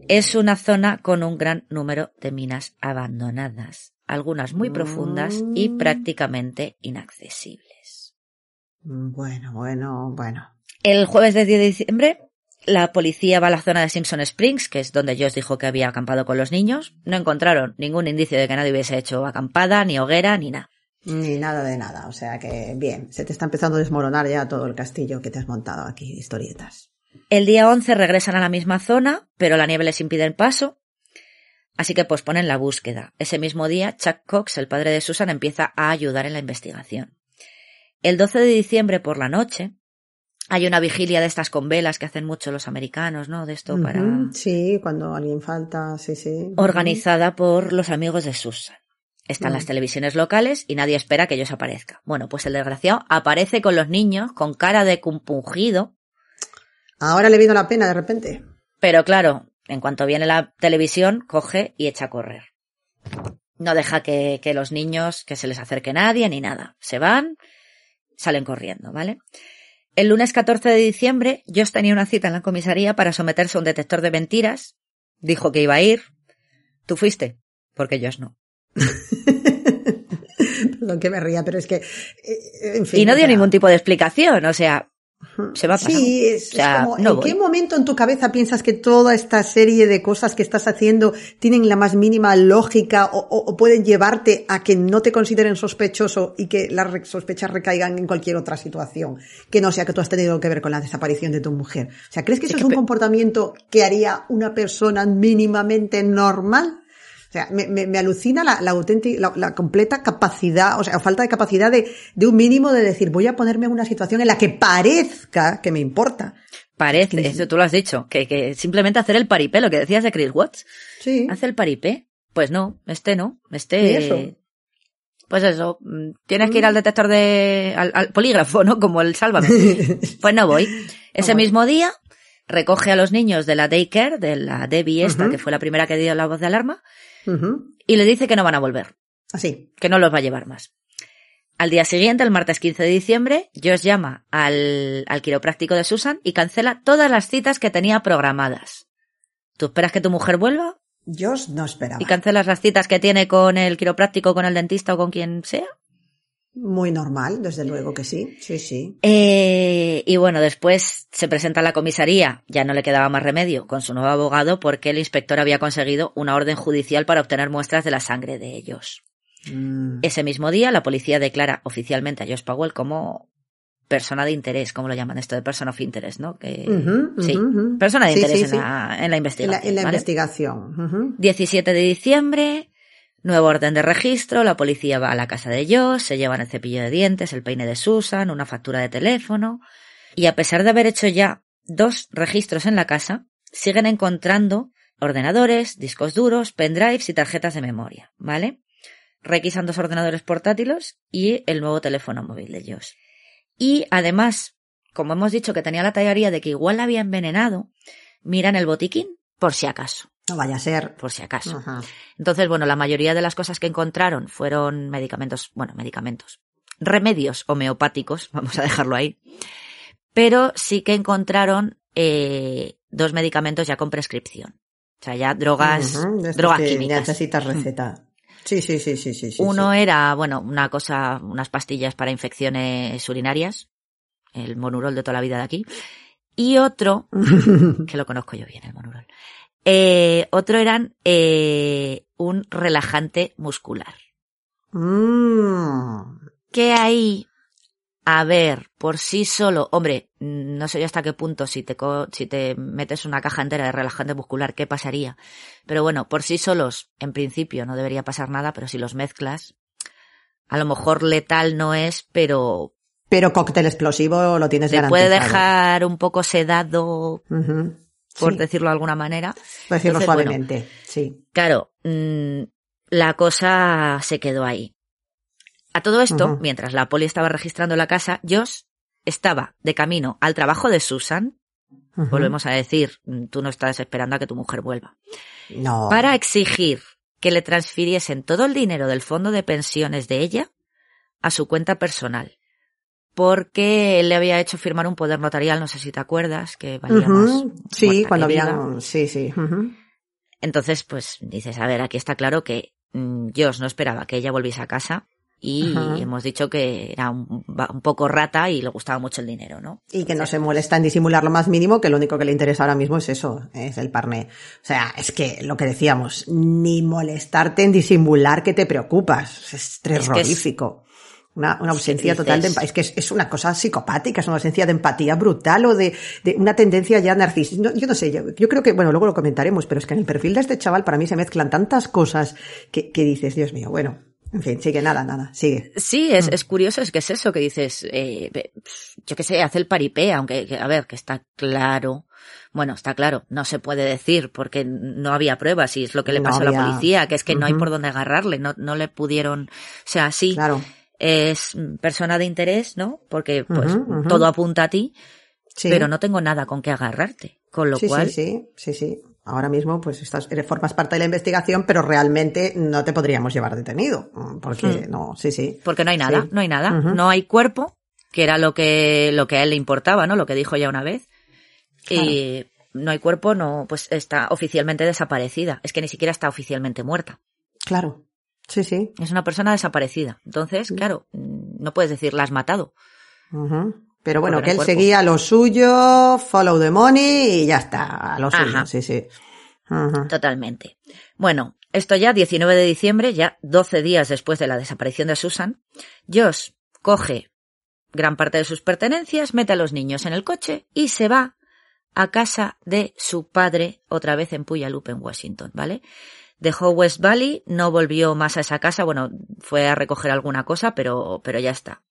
Speaker 3: Es una zona con un gran número de minas abandonadas, algunas muy profundas y
Speaker 2: Mm.
Speaker 3: prácticamente inaccesibles.
Speaker 2: Bueno, bueno, bueno.
Speaker 3: El jueves de 10 de diciembre, la policía va a la zona de Simpson Springs, que es donde Josh dijo que había acampado con los niños. No encontraron ningún indicio de que nadie hubiese hecho acampada, ni hoguera, ni nada.
Speaker 2: Ni nada de nada. O sea que, bien, se te está empezando a desmoronar ya todo el castillo que te has montado aquí, historietas.
Speaker 3: El día 11 regresan a la misma zona, pero la nieve les impide el paso, así que posponen la búsqueda. Ese mismo día, Chuck Cox, el padre de Susan, empieza a ayudar en la investigación. El 12 de diciembre por la noche, hay una vigilia de estas con velas que hacen mucho los americanos, ¿no? De esto para...
Speaker 2: Sí, cuando alguien falta, sí, sí.
Speaker 3: organizada por los amigos de Susan. Están
Speaker 2: Mm.
Speaker 3: las televisiones locales y nadie espera que ellos aparezcan. Bueno, pues el desgraciado aparece con los niños con cara de compungido,
Speaker 2: Ahora le vino la pena de repente.
Speaker 3: pero claro, en cuanto viene la televisión, coge y echa a correr. No deja que, que los niños, que se les acerque nadie ni nada. Se van, salen corriendo, ¿vale? El lunes 14 de diciembre, Josh tenía una cita en la comisaría para someterse a un detector de mentiras. Dijo que iba a ir. ¿Tú fuiste? Porque Josh no.
Speaker 2: Perdón que me ría, pero es que, eh, en fin.
Speaker 3: Y no dio ningún tipo de explicación, o sea, se va.
Speaker 2: Sí, es,
Speaker 3: O sea,
Speaker 2: es como,
Speaker 3: no
Speaker 2: ¿en
Speaker 3: voy.
Speaker 2: qué momento en tu cabeza piensas que toda esta serie de cosas que estás haciendo tienen la más mínima lógica o, o- o pueden llevarte a que no te consideren sospechoso y que las sospechas recaigan en cualquier otra situación que no sea que tú has tenido que ver con la desaparición de tu mujer? O sea, ¿crees que
Speaker 3: Es
Speaker 2: eso
Speaker 3: que
Speaker 2: es un comportamiento que haría una persona mínimamente normal? O sea, me, me, me alucina la, la, auténtica, la, la completa capacidad, o sea, falta de capacidad de, de un mínimo de decir, voy a ponerme en una situación en la que parezca que me importa.
Speaker 3: Parece,
Speaker 2: Sí.
Speaker 3: eso tú lo has dicho, que, que simplemente hacer el paripé, lo que decías de Chris Watts.
Speaker 2: Sí.
Speaker 3: ¿Hace el paripé? Pues no, este no, este...
Speaker 2: ¿Y eso?
Speaker 3: Pues eso, mm, tienes que ir al detector de... al, al polígrafo, ¿no? Como el sálvame. pues no voy. Ese
Speaker 2: Ah, bueno.
Speaker 3: mismo día recoge a los niños de la daycare, de la Debbie esta, que fue la primera que dio la voz de alarma, Y le dice que no van a volver.
Speaker 2: Así.
Speaker 3: que no los va a llevar más. Al día siguiente, el martes 15 de diciembre, Josh llama al, al quiropráctico de Susan y cancela todas las citas que tenía programadas. ¿Tú esperas que tu mujer vuelva
Speaker 2: Yo no esperaba.
Speaker 3: y cancelas las citas que tiene con el quiropráctico, con el dentista o con quien sea?
Speaker 2: Muy normal, desde luego que sí. Sí, sí.
Speaker 3: Eh, y bueno, después se presenta a la comisaría, ya no le quedaba más remedio, con su nuevo abogado, porque el inspector había conseguido una orden judicial para obtener muestras de la sangre de ellos.
Speaker 2: Mm.
Speaker 3: Ese mismo día, la policía declara oficialmente a Josh Powell como persona de interés, como lo llaman esto de person of interest, ¿no? Que, sí, persona de
Speaker 2: Sí,
Speaker 3: interés
Speaker 2: sí,
Speaker 3: en. La, en la
Speaker 2: En la,
Speaker 3: investigación.
Speaker 2: en la
Speaker 3: ¿vale?
Speaker 2: investigación. ujú.
Speaker 3: 17 de diciembre, nuevo orden de registro, la policía va a la casa de Josh, se llevan el cepillo de dientes, el peine de Susan, una factura de teléfono, y a pesar de haber hecho ya dos registros en la casa, siguen encontrando ordenadores, discos duros, pendrives y tarjetas de memoria, ¿vale? Requisan dos ordenadores portátiles y el nuevo teléfono móvil de Josh. Y además, como hemos dicho que tenía la teoría de que igual la había envenenado, miran el botiquín por si acaso,
Speaker 2: No vaya a ser.
Speaker 3: por si acaso.
Speaker 2: Ajá.
Speaker 3: Entonces, bueno, la mayoría de las cosas que encontraron fueron medicamentos, bueno, medicamentos, remedios homeopáticos, vamos a dejarlo ahí, pero sí que encontraron eh, dos medicamentos ya con prescripción. O sea, ya drogas, drogas
Speaker 2: que
Speaker 3: químicas.
Speaker 2: Necesitas receta. Sí, sí, sí, sí, sí. sí,
Speaker 3: Uno
Speaker 2: sí.
Speaker 3: era, bueno, una cosa, unas pastillas para infecciones urinarias, el monurol de toda la vida de aquí, y otro, que lo conozco yo bien, el monurol. Eh, otro eran eh, un relajante muscular.
Speaker 2: Mm.
Speaker 3: que ahí, a ver, por sí solo, hombre, no sé yo hasta qué punto si te, co- si te metes una caja entera de relajante muscular, ¿qué pasaría? Pero bueno, por sí solos, en principio no debería pasar nada, pero si los mezclas, a lo mejor letal no es, pero
Speaker 2: Pero cóctel explosivo lo tienes
Speaker 3: te
Speaker 2: garantizado.
Speaker 3: puede dejar un poco sedado. Por
Speaker 2: Sí,
Speaker 3: decirlo de alguna manera.
Speaker 2: por decirlo
Speaker 3: Entonces, bueno,
Speaker 2: suavemente. Sí.
Speaker 3: Claro, mm, la cosa se quedó ahí. A todo esto, mientras la poli estaba registrando la casa, Josh estaba de camino al trabajo de Susan. Volvemos a decir, mm, tú no estás esperando a que tu mujer vuelva.
Speaker 2: No.
Speaker 3: Para exigir que le transfiriesen todo el dinero del fondo de pensiones de ella a su cuenta personal. Porque él le había hecho firmar un poder notarial, no sé si te acuerdas, que valía más.
Speaker 2: Ujú. Sí, cuando
Speaker 3: viva.
Speaker 2: habían. Sí, sí.
Speaker 3: Entonces, pues dices, a ver, aquí está claro que mm, Josh no esperaba que ella volviese a casa y hemos dicho que era un, va- un poco rata y le gustaba mucho el dinero, ¿no?
Speaker 2: Y que no se molesta en disimular lo más mínimo, que lo único que le interesa ahora mismo es eso, es el parné. O sea, es que lo que decíamos, ni molestarte en disimular que te preocupas. Es terrorífico. Una, una ausencia total de empa- Es que es, es una cosa psicopática, es una ausencia de empatía brutal o de, de una tendencia ya narcisista. No, yo no sé, yo, yo creo que, bueno, luego lo comentaremos, pero es que en el perfil de este chaval para mí se mezclan tantas cosas que, que dices, Dios mío, bueno, en fin, sigue nada, nada, sigue.
Speaker 3: Sí, es, es curioso, es que es eso que dices, eh, yo qué sé, hace el paripé, aunque, que- a ver, que está claro, bueno, está claro, no se puede decir porque no había pruebas y es lo que le
Speaker 2: No
Speaker 3: pasó a la policía, que es que no hay por dónde agarrarle, no, no le pudieron, o sea, sí,
Speaker 2: Claro.
Speaker 3: Es persona de interés, ¿no? Porque pues todo apunta a ti,
Speaker 2: Sí.
Speaker 3: pero no tengo nada con qué agarrarte. Con lo
Speaker 2: sí,
Speaker 3: cual,
Speaker 2: sí, sí, sí, sí. Ahora mismo, pues estás, formas parte de la investigación, pero realmente no te podríamos llevar detenido. mm, Porque
Speaker 3: Hmm.
Speaker 2: no, sí, sí.
Speaker 3: porque no hay nada,
Speaker 2: Sí.
Speaker 3: no hay nada, no hay cuerpo, que era lo que, lo que a él le importaba, ¿no? Lo que dijo ya una vez. Y no hay cuerpo, no, pues está oficialmente desaparecida. Es que ni siquiera está oficialmente muerta.
Speaker 2: Claro. Sí, sí.
Speaker 3: Es una persona desaparecida. Entonces, claro, mm, no puedes decir la has matado.
Speaker 2: Pero bueno, que él
Speaker 3: cuerpo.
Speaker 2: seguía lo suyo, follow the money y ya está, a lo suyo, sí, sí.
Speaker 3: Totalmente. Bueno, esto ya 19 de diciembre, ya 12 días después de la desaparición de Susan, Josh coge gran parte de sus pertenencias, mete a los niños en el coche y se va a casa de su padre, otra vez en Puyallup, en Washington, ¿vale? Dejó West Valley, no volvió más a esa casa, bueno, fue a recoger alguna cosa, pero, pero ya está.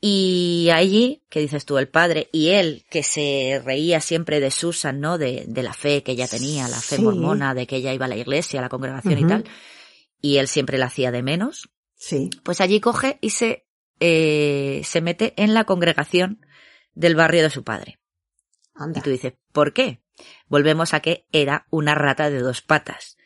Speaker 3: Y allí, que dices tú, el padre y él, que se reía siempre de Susan, ¿no? De, de la fe que ella tenía, la fe
Speaker 2: Sí.
Speaker 3: mormona, de que ella iba a la iglesia, a la congregación y tal. Y él siempre la hacía de menos.
Speaker 2: Sí.
Speaker 3: Pues allí coge y se, eh, se mete en la congregación del barrio de su padre.
Speaker 2: Anda.
Speaker 3: Y tú dices, ¿por qué? Volvemos a que era una rata de dos patas.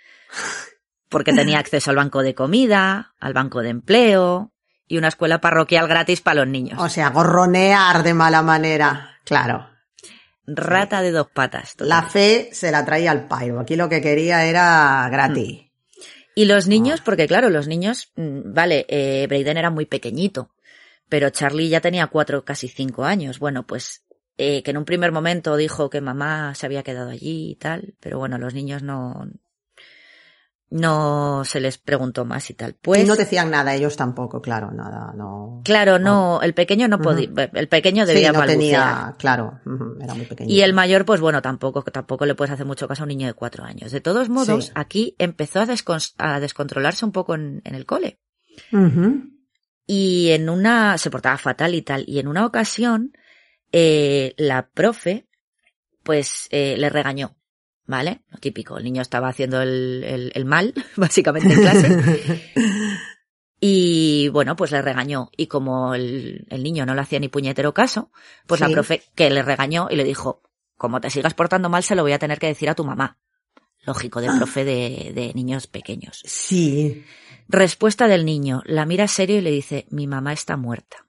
Speaker 3: Porque tenía acceso al banco de comida, al banco de empleo y una escuela parroquial gratis para los niños.
Speaker 2: O sea, gorronear de mala manera. Claro.
Speaker 3: Rata de dos patas.
Speaker 2: La fe se la traía al pairo. Aquí lo que quería era gratis.
Speaker 3: Y los niños, porque claro, los niños, mm, vale, eh, Braden era muy pequeñito, pero Charlie ya tenía cuatro, casi cinco años. Bueno, pues eh, que en un primer momento dijo que mamá se había quedado allí y tal, pero bueno, los niños no, no se les preguntó más y tal. Pues
Speaker 2: y no decían nada, ellos tampoco, claro, nada, no.
Speaker 3: Claro, no, el pequeño no podía, el pequeño debía
Speaker 2: sí, no
Speaker 3: balbucear.
Speaker 2: tenía, claro, era muy pequeño.
Speaker 3: Y el mayor, pues bueno, tampoco, tampoco le puedes hacer mucho caso a un niño de cuatro años. De todos modos,
Speaker 2: Sí.
Speaker 3: aquí empezó a, descon- a descontrolarse un poco en, en el cole. Y en una, se portaba fatal y tal. Y en una ocasión, eh, la profe, pues, eh, le regañó. ¿Vale? Lo típico. El niño estaba haciendo el, el- el mal, básicamente en clase. Y bueno, pues le regañó. Y como el, el niño no le hacía ni puñetero caso, pues la profe que le regañó y le dijo, como te sigas portando mal, se lo voy a tener que decir a tu mamá. Lógico, de profe de, de niños pequeños.
Speaker 2: Sí.
Speaker 3: Respuesta del niño. La mira serio y le dice, mi mamá está muerta.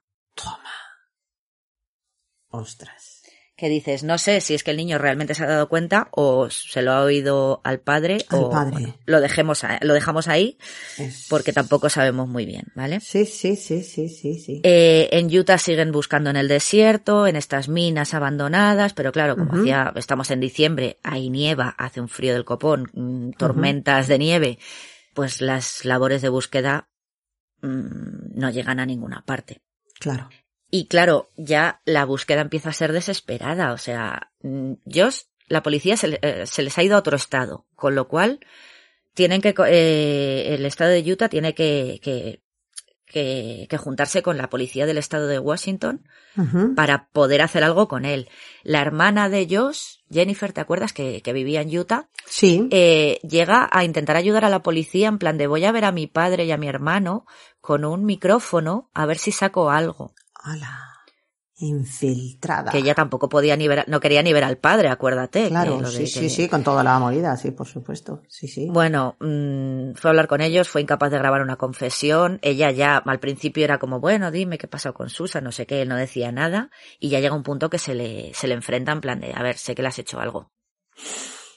Speaker 2: Ostras.
Speaker 3: Que dices, no sé si es que el niño realmente se ha dado cuenta o se lo ha oído al padre
Speaker 2: Al
Speaker 3: o
Speaker 2: padre.
Speaker 3: bueno, lo dejemos a- lo dejamos ahí
Speaker 2: Es-
Speaker 3: porque tampoco sabemos muy bien, ¿vale?
Speaker 2: Sí, sí, sí, sí, sí, sí.
Speaker 3: Eh, en Utah siguen buscando en el desierto, en estas minas abandonadas, pero claro, como hacía, estamos en diciembre, hay nieva, hace un frío del copón, mm, tormentas de nieve, pues las labores de búsqueda mm, no llegan a ninguna parte.
Speaker 2: Claro.
Speaker 3: Y claro, ya la búsqueda empieza a ser desesperada. O sea, mm, Josh, la policía se, le- eh, se les ha ido a otro estado, con lo cual tienen que, co- eh, el estado de Utah tiene que, que, que, que juntarse con la policía del estado de Washington para poder hacer algo con él. La hermana de Josh, Jennifer, ¿te acuerdas? Que, que vivía en Utah,
Speaker 2: Sí.
Speaker 3: eh, llega a intentar ayudar a la policía en plan de voy a ver a mi padre y a mi hermano con un micrófono a ver si saco algo.
Speaker 2: Ala. Infiltrada.
Speaker 3: que ella tampoco podía ni ver, no quería ni ver al padre, acuérdate. que
Speaker 2: Claro,
Speaker 3: de
Speaker 2: sí,
Speaker 3: que-
Speaker 2: sí, sí, con toda la movida, sí, por supuesto. Sí, sí.
Speaker 3: Bueno, mm, fue a hablar con ellos, fue incapaz de grabar una confesión. Ella ya al principio era como, bueno, dime qué pasó con Susan, no sé qué, él no decía nada. Y ya llega un punto que se le, se le enfrenta en plan de, a ver, sé que le has hecho algo.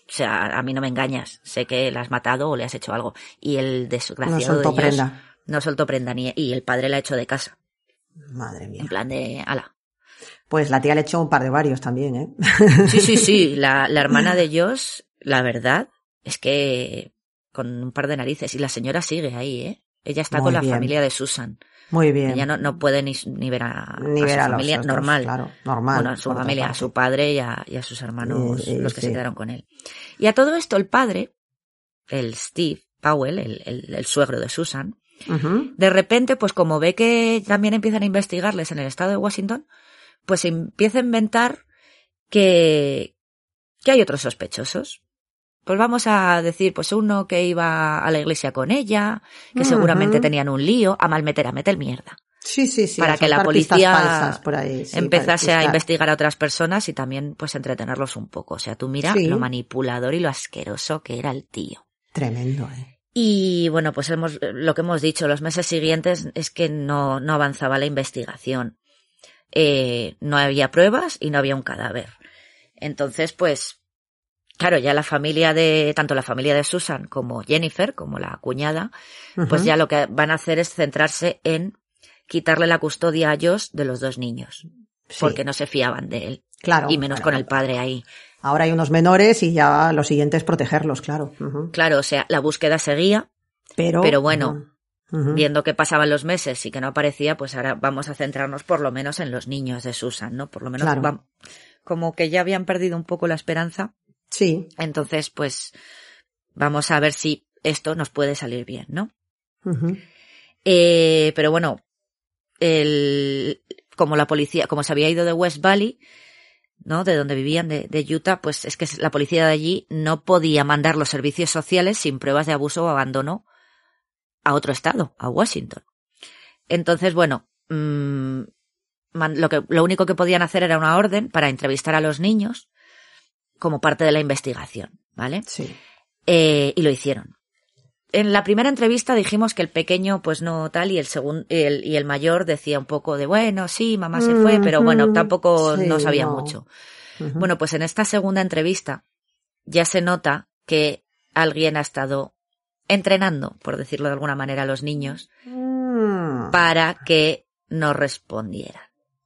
Speaker 3: O sea, a mí no me engañas, sé que la has matado o le has hecho algo. Y el
Speaker 2: no
Speaker 3: desgraciado
Speaker 2: soltó
Speaker 3: de ellos
Speaker 2: prenda.
Speaker 3: no soltó prenda ni, y el padre la ha hecho de casa.
Speaker 2: Madre mía.
Speaker 3: En plan de, ala.
Speaker 2: Pues la tía le echó un par de varios también, ¿eh?
Speaker 3: Sí, sí, sí. La, la hermana de Josh, la verdad, es que con un par de narices. Y la señora sigue ahí, ¿eh? Ella está
Speaker 2: Muy
Speaker 3: con la
Speaker 2: bien.
Speaker 3: familia de Susan.
Speaker 2: Muy bien.
Speaker 3: Ella no, no puede ni, ni ver a,
Speaker 2: Ni
Speaker 3: a
Speaker 2: ver
Speaker 3: su
Speaker 2: a
Speaker 3: familia
Speaker 2: otros,
Speaker 3: normal.
Speaker 2: Claro, normal.
Speaker 3: Bueno, a su familia, a su padre y a, y a sus hermanos, los que
Speaker 2: sí.
Speaker 3: se quedaron con él. Y a todo esto, el padre, el Steve Powell, el, el, el suegro de Susan, De repente, pues como ve que también empiezan a investigarles en el estado de Washington, pues empieza a inventar que, que hay otros sospechosos. Pues vamos a decir, pues uno que iba a la iglesia con ella, que seguramente tenían un lío, a mal meter, a meter mierda.
Speaker 2: Sí, sí, sí.
Speaker 3: para que la policía
Speaker 2: por ahí, sí,
Speaker 3: empezase a investigar a otras personas y también pues entretenerlos un poco. O sea, tú mira
Speaker 2: Sí.
Speaker 3: lo manipulador y lo asqueroso que era el tío.
Speaker 2: Tremendo, ¿eh?
Speaker 3: Y bueno, pues hemos, lo que hemos dicho, los meses siguientes es que no, no avanzaba la investigación. Eh, no había pruebas y no había un cadáver. Entonces, pues, claro, ya la familia de, tanto la familia de Susan como Jennifer, como la cuñada, pues ya lo que van a hacer es centrarse en quitarle la custodia a Josh de los dos niños.
Speaker 2: Sí,
Speaker 3: Porque no se fiaban de él.
Speaker 2: claro,
Speaker 3: y menos
Speaker 2: claro.
Speaker 3: con el padre ahí.
Speaker 2: Ahora hay unos menores y ya lo siguiente es protegerlos, claro.
Speaker 3: Claro, o sea, la búsqueda seguía,
Speaker 2: Pero,
Speaker 3: Pero bueno, viendo que pasaban los meses y que no aparecía, pues ahora vamos a centrarnos por lo menos en los niños de Susan, ¿no? Por lo menos
Speaker 2: Claro.
Speaker 3: como que ya habían perdido un poco la esperanza,
Speaker 2: Sí.
Speaker 3: entonces pues vamos a ver si esto nos puede salir bien, ¿no? Eh, pero bueno, el, como la policía, como se había ido de West Valley, ¿no? De donde vivían, de, de Utah, pues es que la policía de allí no podía mandar los servicios sociales sin pruebas de abuso o abandono a otro estado, a Washington. Entonces, bueno, mm, lo que, lo único que podían hacer era una orden para entrevistar a los niños como parte de la investigación, ¿vale?
Speaker 2: Sí.
Speaker 3: Eh, y lo hicieron. En la primera entrevista dijimos que el pequeño, pues no tal, y el segundo, el, y el mayor decía un poco de, bueno, sí, mamá se fue, pero bueno,
Speaker 2: Ujú,
Speaker 3: tampoco
Speaker 2: sí,
Speaker 3: no sabía
Speaker 2: no.
Speaker 3: mucho.
Speaker 2: Ujú.
Speaker 3: Bueno, pues en esta segunda entrevista ya se nota que alguien ha estado entrenando, por decirlo de alguna manera, a los niños
Speaker 2: Mm.
Speaker 3: para que no respondieran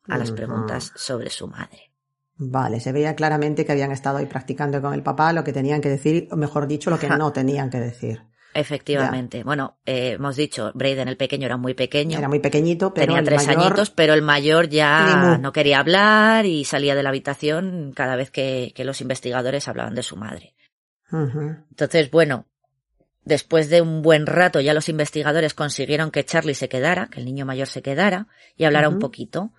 Speaker 3: a las
Speaker 2: Ujú.
Speaker 3: preguntas sobre su madre.
Speaker 2: Vale, se veía claramente que habían estado ahí practicando con el papá lo que tenían que decir, o mejor dicho, lo que no tenían que decir.
Speaker 3: Efectivamente. Bueno, eh, hemos dicho, Braden el pequeño era muy pequeño.
Speaker 2: Era muy pequeñito, pero
Speaker 3: Tenía
Speaker 2: el
Speaker 3: tres
Speaker 2: mayor-
Speaker 3: añitos, pero el mayor ya no quería hablar y salía de la habitación cada vez que, que los investigadores hablaban de su madre. Entonces, bueno, después de un buen rato ya los investigadores consiguieron que Charlie se quedara, que el niño mayor se quedara y hablara un poquito.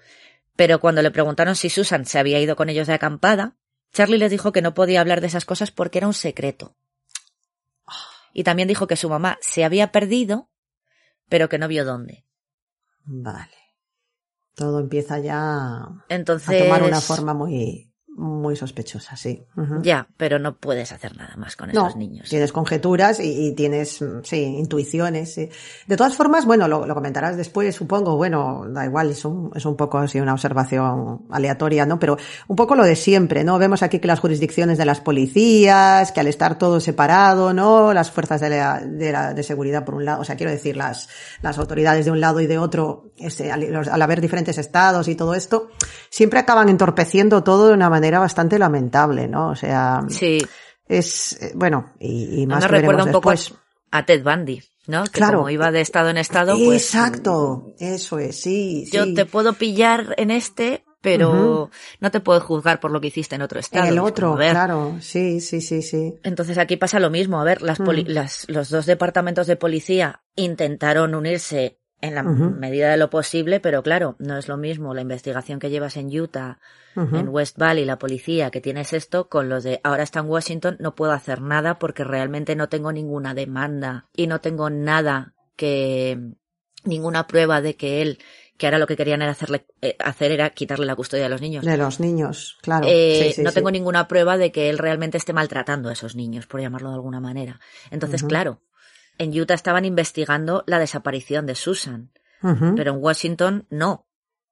Speaker 3: Pero cuando le preguntaron si Susan se había ido con ellos de acampada, Charlie les dijo que no podía hablar de esas cosas porque era un secreto. Y también dijo que su mamá se había perdido, pero que no vio dónde.
Speaker 2: Vale. Todo empieza ya a
Speaker 3: Entonces.
Speaker 2: tomar una forma muy, muy sospechosa, sí. Ujú.
Speaker 3: Ya, pero no puedes hacer nada más con
Speaker 2: No,
Speaker 3: esos niños.
Speaker 2: tienes conjeturas y, y tienes, mm, sí, intuiciones. sí. De todas formas, bueno, lo, lo comentarás después, supongo, bueno, da igual, es un, es un poco así una observación aleatoria, ¿no? Pero un poco lo de siempre, ¿no? Vemos aquí que las jurisdicciones de las policías, que al estar todo separado, ¿no? Las fuerzas de, la, de, la- de seguridad por un lado, o sea, quiero decir, las, las autoridades de un lado y de otro, este, al, al haber diferentes estados y todo esto, siempre acaban entorpeciendo todo de una manera bastante lamentable, ¿no? O sea,
Speaker 3: Sí,
Speaker 2: es eh, bueno y, y más que veremos
Speaker 3: recuerda un poco
Speaker 2: después.
Speaker 3: a Ted Bundy, ¿no? Que
Speaker 2: Claro.
Speaker 3: como iba de estado en estado, pues.
Speaker 2: exacto eso es sí
Speaker 3: Yo
Speaker 2: sí.
Speaker 3: te puedo pillar en este, pero no te puedo juzgar por lo que hiciste en otro estado.
Speaker 2: en el otro
Speaker 3: como,
Speaker 2: claro sí sí sí sí
Speaker 3: Entonces aquí pasa lo mismo. A ver, las poli-
Speaker 2: Mm.
Speaker 3: las, los dos departamentos de policía intentaron unirse en la medida de lo posible, pero claro, no es lo mismo la investigación que llevas en Utah, en West Valley, la policía, que tienes esto, con los de ahora está en Washington, no puedo hacer nada porque realmente no tengo ninguna demanda y no tengo nada que, ninguna prueba de que él, que ahora lo que querían era hacerle, eh, hacer era quitarle la custodia de los niños.
Speaker 2: de los niños claro
Speaker 3: Eh,
Speaker 2: sí, sí,
Speaker 3: no
Speaker 2: sí.
Speaker 3: tengo ninguna prueba de que él realmente esté maltratando a esos niños, por llamarlo de alguna manera. Entonces, claro, en Utah estaban investigando la desaparición de Susan, pero en Washington no.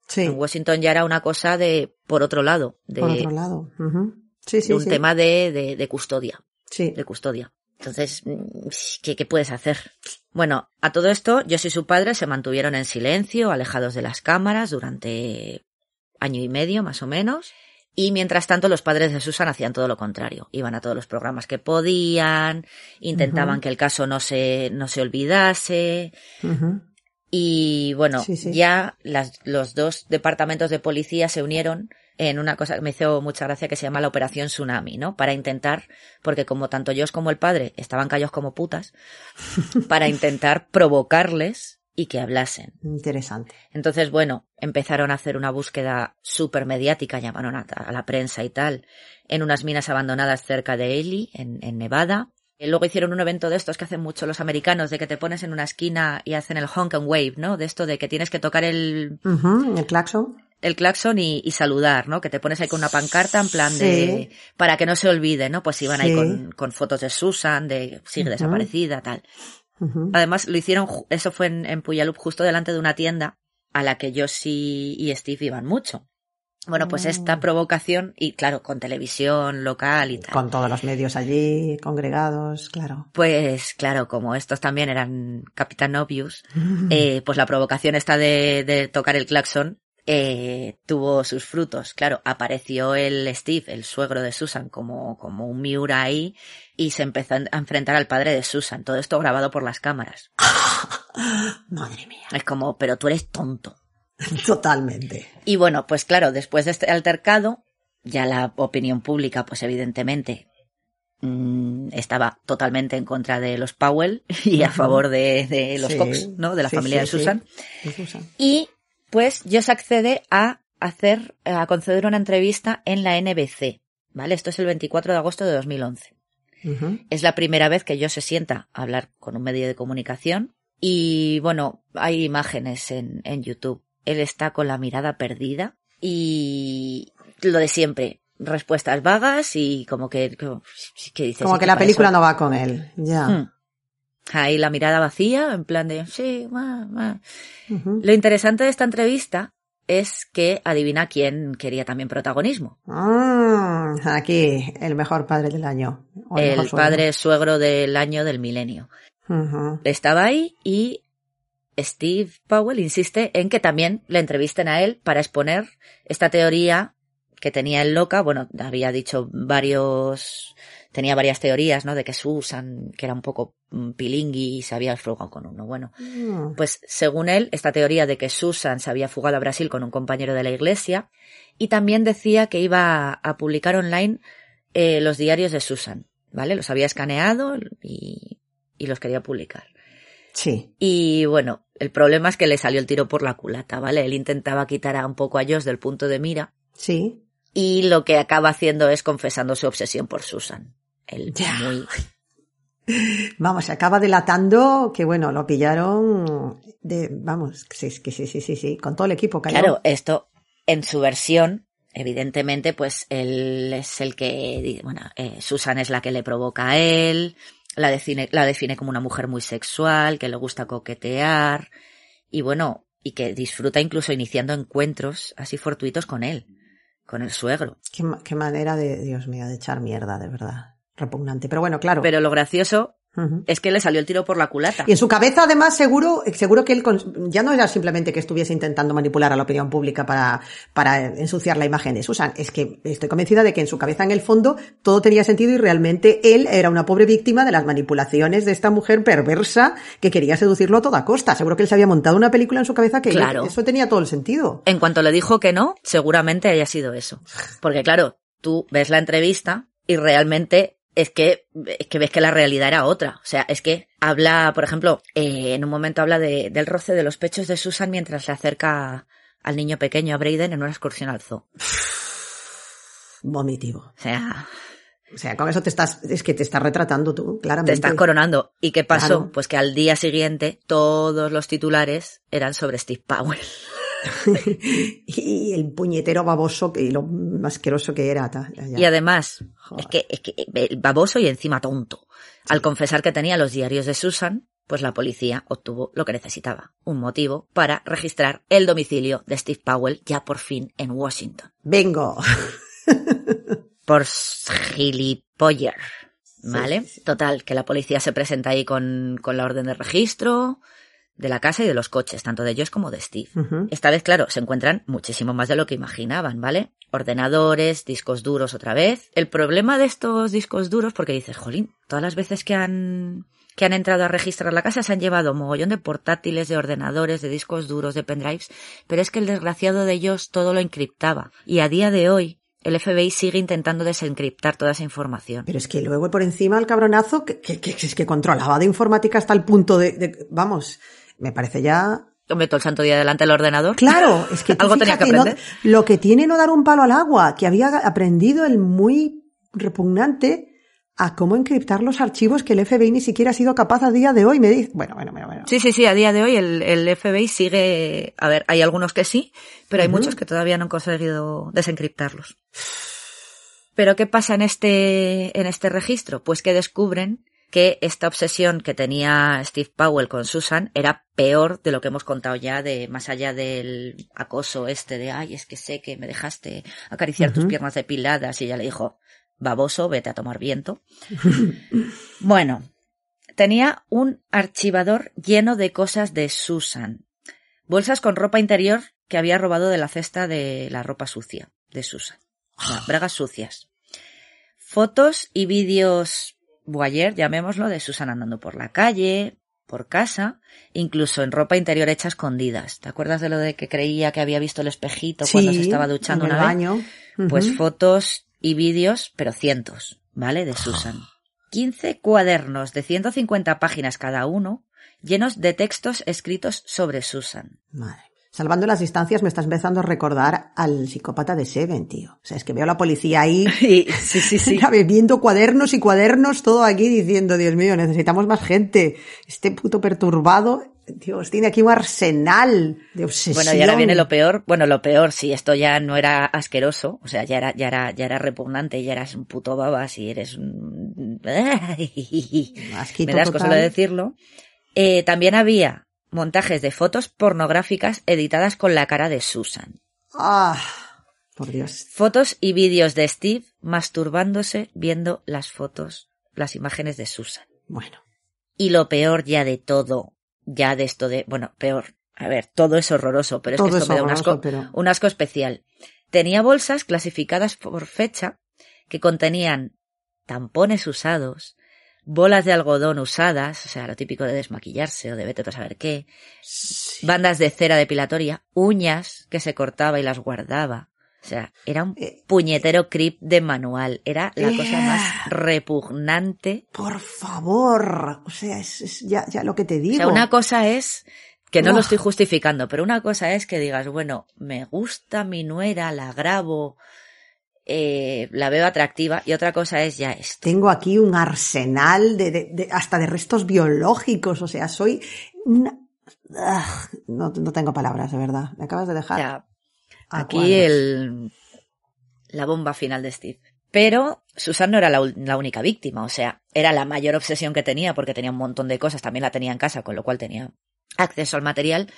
Speaker 2: sí
Speaker 3: En Washington ya era una cosa de, por otro lado, de,
Speaker 2: por otro lado sí sí
Speaker 3: de un tema de, de, de custodia,
Speaker 2: sí
Speaker 3: de custodia. Entonces, mm, ¿qué, ¿qué puedes hacer? Bueno, a todo esto, yo y su padre se mantuvieron en silencio, alejados de las cámaras durante año y medio, más o menos. Y mientras tanto, los padres de Susan hacían todo lo contrario. Iban a todos los programas que podían, intentaban que el caso no se, no se olvidase. Y bueno,
Speaker 2: Sí, sí.
Speaker 3: ya las, los dos departamentos de policía se unieron en una cosa que me hizo mucha gracia que se llama la Operación Tsunami, ¿no? Para intentar, porque como tanto yo como el padre estaban callos como putas, para intentar provocarles y que hablasen.
Speaker 2: interesante
Speaker 3: Entonces, bueno, empezaron a hacer una búsqueda súper mediática, llamaron a, a la prensa y tal, en unas minas abandonadas cerca de Ely, en, en Nevada. Y luego hicieron un evento de estos que hacen mucho los americanos, de que te pones en una esquina y hacen el honk and wave, ¿no? De esto de que tienes que tocar el,
Speaker 2: el claxon
Speaker 3: el claxon y, y saludar, ¿no? Que te pones ahí con una pancarta en plan
Speaker 2: Sí.
Speaker 3: de, para que no se olvide, ¿no? Pues iban ahí con, con fotos de Susan, de sigue desaparecida, tal. Además, lo hicieron, eso fue en, en Puyallup, justo delante de una tienda a la que Josie y Steve iban mucho. Bueno, pues
Speaker 2: Mm.
Speaker 3: esta provocación, y claro, con televisión local y tal.
Speaker 2: con todos los medios allí congregados claro
Speaker 3: Pues claro, como estos también eran Capitán Obvious, eh, pues la provocación esta de, de tocar el claxon eh, tuvo sus frutos. Claro, apareció el Steve, el suegro de Susan, como, como un Miura ahí y se empezó a enfrentar al padre de Susan. Todo esto grabado por las cámaras.
Speaker 2: madre mía
Speaker 3: Es como, pero tú eres tonto.
Speaker 2: totalmente
Speaker 3: Y bueno, pues claro, después de este altercado, ya la opinión pública, pues evidentemente, mm, estaba totalmente en contra de los Powell y a favor de, de los
Speaker 2: Sí.
Speaker 3: Cox, ¿no? De la
Speaker 2: Sí,
Speaker 3: familia
Speaker 2: sí,
Speaker 3: de. Susan.
Speaker 2: Y Susan.
Speaker 3: Y pues Joss accede a hacer, a conceder una entrevista en la NBC. ¿Vale? Esto es el 24 de agosto de 2011.
Speaker 2: Ujú.
Speaker 3: Es la primera vez que Joss se sienta a hablar con un medio de comunicación. Y bueno, hay imágenes en, en YouTube. Él está con la mirada perdida y lo de siempre. Respuestas vagas y como que, como, que dices,
Speaker 2: Como
Speaker 3: "¿Y
Speaker 2: que la película
Speaker 3: eso?".
Speaker 2: no va con él. Ya.
Speaker 3: Hmm. Ahí la mirada vacía, en plan de, sí, ma, ma". Lo interesante de esta entrevista es que adivina quién quería también protagonismo.
Speaker 2: Mm, aquí, el mejor padre del año. O
Speaker 3: El
Speaker 2: suegro.
Speaker 3: padre suegro del año del milenio. Estaba ahí y Steve Powell insiste en que también le entrevisten a él para exponer esta teoría que tenía él loca. Bueno, había dicho varios, tenía varias teorías, ¿no? De que Susan, que era un poco mm, pilingui y se había fugado con uno. Bueno,
Speaker 2: Mm.
Speaker 3: pues según él, esta teoría de que Susan se había fugado a Brasil con un compañero de la iglesia y también decía que iba a publicar online eh, los diarios de Susan, ¿vale? Los había escaneado y, y los quería publicar.
Speaker 2: Sí.
Speaker 3: Y bueno, el problema es que le salió el tiro por la culata, ¿vale? Él intentaba quitar a un poco a Josh del punto de mira
Speaker 2: Sí.
Speaker 3: y lo que acaba haciendo es confesando su obsesión por Susan. Él
Speaker 2: Ya.
Speaker 3: muy...
Speaker 2: Vamos, se acaba delatando que bueno, lo pillaron de, vamos, sí, sí, sí, sí, sí, con todo el equipo cayó.
Speaker 3: Claro, esto en su versión, evidentemente, pues él es el que, bueno, eh, Susan es la que le provoca a él, la define, la define como una mujer muy sexual, que le gusta coquetear, y bueno, y que disfruta incluso iniciando encuentros así fortuitos con él, con el suegro.
Speaker 2: Qué, qué manera de, Dios mío, de echar mierda, de verdad. Repugnante. Pero bueno, claro.
Speaker 3: Pero lo gracioso es que le salió el tiro por la culata.
Speaker 2: Y en su cabeza, además, seguro, seguro que él cons- ya no era simplemente que estuviese intentando manipular a la opinión pública para, para ensuciar la imagen de Susan. Es que estoy convencida de que en su cabeza, en el fondo, todo tenía sentido y realmente él era una pobre víctima de las manipulaciones de esta mujer perversa que quería seducirlo a toda costa. Seguro que él se había montado una película en su cabeza que
Speaker 3: Claro.
Speaker 2: eso tenía todo el sentido.
Speaker 3: En cuanto le dijo que no, seguramente haya sido eso. Porque claro, tú ves la entrevista y realmente es que, es que ves que la realidad era otra. O sea, es que habla, por ejemplo, eh, en un momento habla de- del roce de los pechos de Susan mientras le acerca al niño pequeño, a Braden, en una excursión al zoo.
Speaker 2: Vomitivo.
Speaker 3: O sea,
Speaker 2: O sea, con eso te estás, es que te estás retratando tú, claramente.
Speaker 3: te estás coronando. ¿Y qué pasó?
Speaker 2: Claro.
Speaker 3: Pues que al día siguiente todos los titulares eran sobre Steve Powell.
Speaker 2: y el puñetero baboso que- y lo asqueroso que era. ta- ya.
Speaker 3: Y además,
Speaker 2: Joder.
Speaker 3: es que, es que eh, baboso y encima tonto. Al confesar que tenía los diarios de Susan, pues la policía obtuvo lo que necesitaba, un motivo para registrar el domicilio de Steve Powell ya por fin en Washington.
Speaker 2: Vengo.
Speaker 3: Por gilipoller. ¿Vale?
Speaker 2: Sí, sí, sí.
Speaker 3: Total, que la policía se presenta ahí con, con la orden de registro de la casa y de los coches, tanto de ellos como de Steve. Esta vez, claro, se encuentran muchísimo más de lo que imaginaban, ¿vale? Ordenadores, discos duros otra vez. El problema de estos discos duros, porque dices, jolín, todas las veces que han, que han entrado a registrar la casa se han llevado mogollón de portátiles, de ordenadores, de discos duros, de pendrives, pero es que el desgraciado de ellos todo lo encriptaba. Y a día de hoy, el FBI sigue intentando desencriptar toda esa información.
Speaker 2: Pero es que luego por encima el cabronazo que, que, que- es que controlaba de informática hasta el punto de, de- vamos, me parece ya
Speaker 3: Hombre, todo el santo día delante del ordenador.
Speaker 2: Claro, es que tú
Speaker 3: Algo tenía que
Speaker 2: no-
Speaker 3: aprender.
Speaker 2: lo que tiene no dar un palo al agua, que había aprendido el muy repugnante a cómo encriptar los archivos que el FBI ni siquiera ha sido capaz a día de hoy. Me dice, bueno, bueno, bueno, bueno.
Speaker 3: Sí, sí, sí, a día de hoy el, el FBI sigue, a ver, hay algunos que sí, pero hay muchos que todavía no han conseguido desencriptarlos. Pero ¿qué pasa en este, en este registro? Pues que descubren que esta obsesión que tenía Steve Powell con Susan era peor de lo que hemos contado ya de más allá del acoso este de ay es que sé que me dejaste acariciar tus piernas depiladas y ella le dijo baboso vete a tomar viento bueno tenía un archivador lleno de cosas de Susan. Bolsas con ropa interior que había robado de la cesta de la ropa sucia de Susan. O sea, bragas sucias. Fotos y vídeos voyeur, llamémoslo, de Susan andando por la calle, por casa, incluso en ropa interior hecha a escondidas. ¿Te acuerdas de lo de que creía que había visto el espejito cuando se estaba duchando
Speaker 2: en el
Speaker 3: una vez?
Speaker 2: baño.
Speaker 3: Pues
Speaker 2: Ujú.
Speaker 3: fotos y vídeos, pero cientos, ¿vale? De Susan. 15 cuadernos de 150 páginas cada uno, llenos de textos escritos sobre Susan.
Speaker 2: Madre. Salvando las distancias me estás empezando a recordar al psicópata de Seven, tío. O sea, es que veo a la policía ahí
Speaker 3: sí, sí, sí.
Speaker 2: bebiendo cuadernos y cuadernos, todo aquí diciendo, Dios mío, necesitamos más gente. Este puto perturbado, Dios, tiene aquí un arsenal de obsesión.
Speaker 3: Bueno, y ahora viene lo peor. Bueno, lo peor, si esto ya no era asqueroso, o sea, ya era, ya era, ya era repugnante, ya eras un puto babas y eres un... Me das cosa de decirlo. Eh, también había montajes de fotos pornográficas editadas con la cara de Susan.
Speaker 2: Ah, por Dios.
Speaker 3: Fotos y vídeos de Steve masturbándose viendo las fotos, las imágenes de Susan.
Speaker 2: Bueno.
Speaker 3: Y lo peor ya de todo, ya de esto de, bueno, peor. A ver, todo es horroroso, pero es que esto
Speaker 2: es
Speaker 3: me da un asco,
Speaker 2: pero-
Speaker 3: un asco especial. Tenía bolsas clasificadas por fecha que contenían tampones usados, bolas de algodón usadas, o sea, lo típico de desmaquillarse o de vete a saber qué, bandas de cera depilatoria, uñas que se cortaba y las guardaba. O sea, era un
Speaker 2: Eh,
Speaker 3: puñetero creep de manual. Era la cosa más repugnante.
Speaker 2: Por favor, o sea, es, es ya, ya lo que te
Speaker 3: O
Speaker 2: digo.
Speaker 3: sea, una cosa es que no lo estoy justificando, pero una cosa es que digas, bueno, me gusta mi nuera, la grabo, eh, la veo atractiva, y otra cosa es ya esto.
Speaker 2: Tengo aquí un arsenal de, de- de- hasta de restos biológicos, o sea, soy una... No, no tengo palabras, de verdad. Me acabas de dejar.
Speaker 3: aquí el, la bomba final de Steve. Pero Susan no era la, la única víctima, o sea, era la mayor obsesión que tenía porque tenía un montón de cosas, también la tenía en casa, con lo cual tenía acceso al material,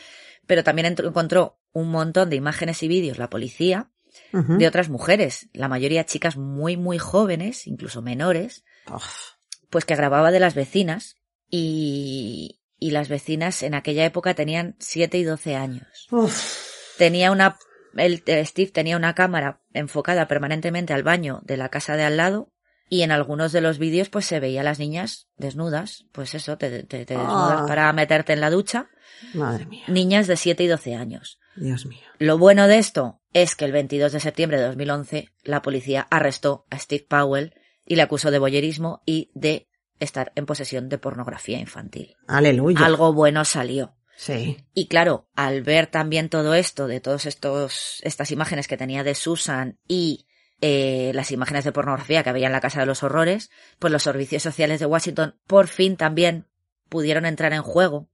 Speaker 3: pero también encontró un montón de imágenes y vídeos la policía De otras mujeres, la mayoría chicas muy, muy jóvenes, incluso menores,
Speaker 2: Uf,
Speaker 3: pues que grababa de las vecinas y, y las vecinas en aquella época tenían 7 y 12 años.
Speaker 2: uf.
Speaker 3: Tenía una, el, eh, Steve tenía una cámara enfocada permanentemente al baño de la casa de al lado y en algunos de los vídeos pues se veía a las niñas desnudas, pues eso, te, te, te desnudas
Speaker 2: Ah.
Speaker 3: para meterte en la ducha,
Speaker 2: Madre mía,
Speaker 3: niñas de 7 y 12 años.
Speaker 2: Dios mío.
Speaker 3: Lo bueno de esto es que el 22 de septiembre de 2011 la policía arrestó a Steve Powell y le acusó de boyerismo y de estar en posesión de pornografía infantil.
Speaker 2: Aleluya.
Speaker 3: Algo bueno salió.
Speaker 2: Sí.
Speaker 3: Y claro, al ver también todo esto, de todos estos, estas imágenes que tenía de Susan y eh, las imágenes de pornografía que había en la Casa de los Horrores, pues los servicios sociales de Washington por fin también pudieron entrar en juego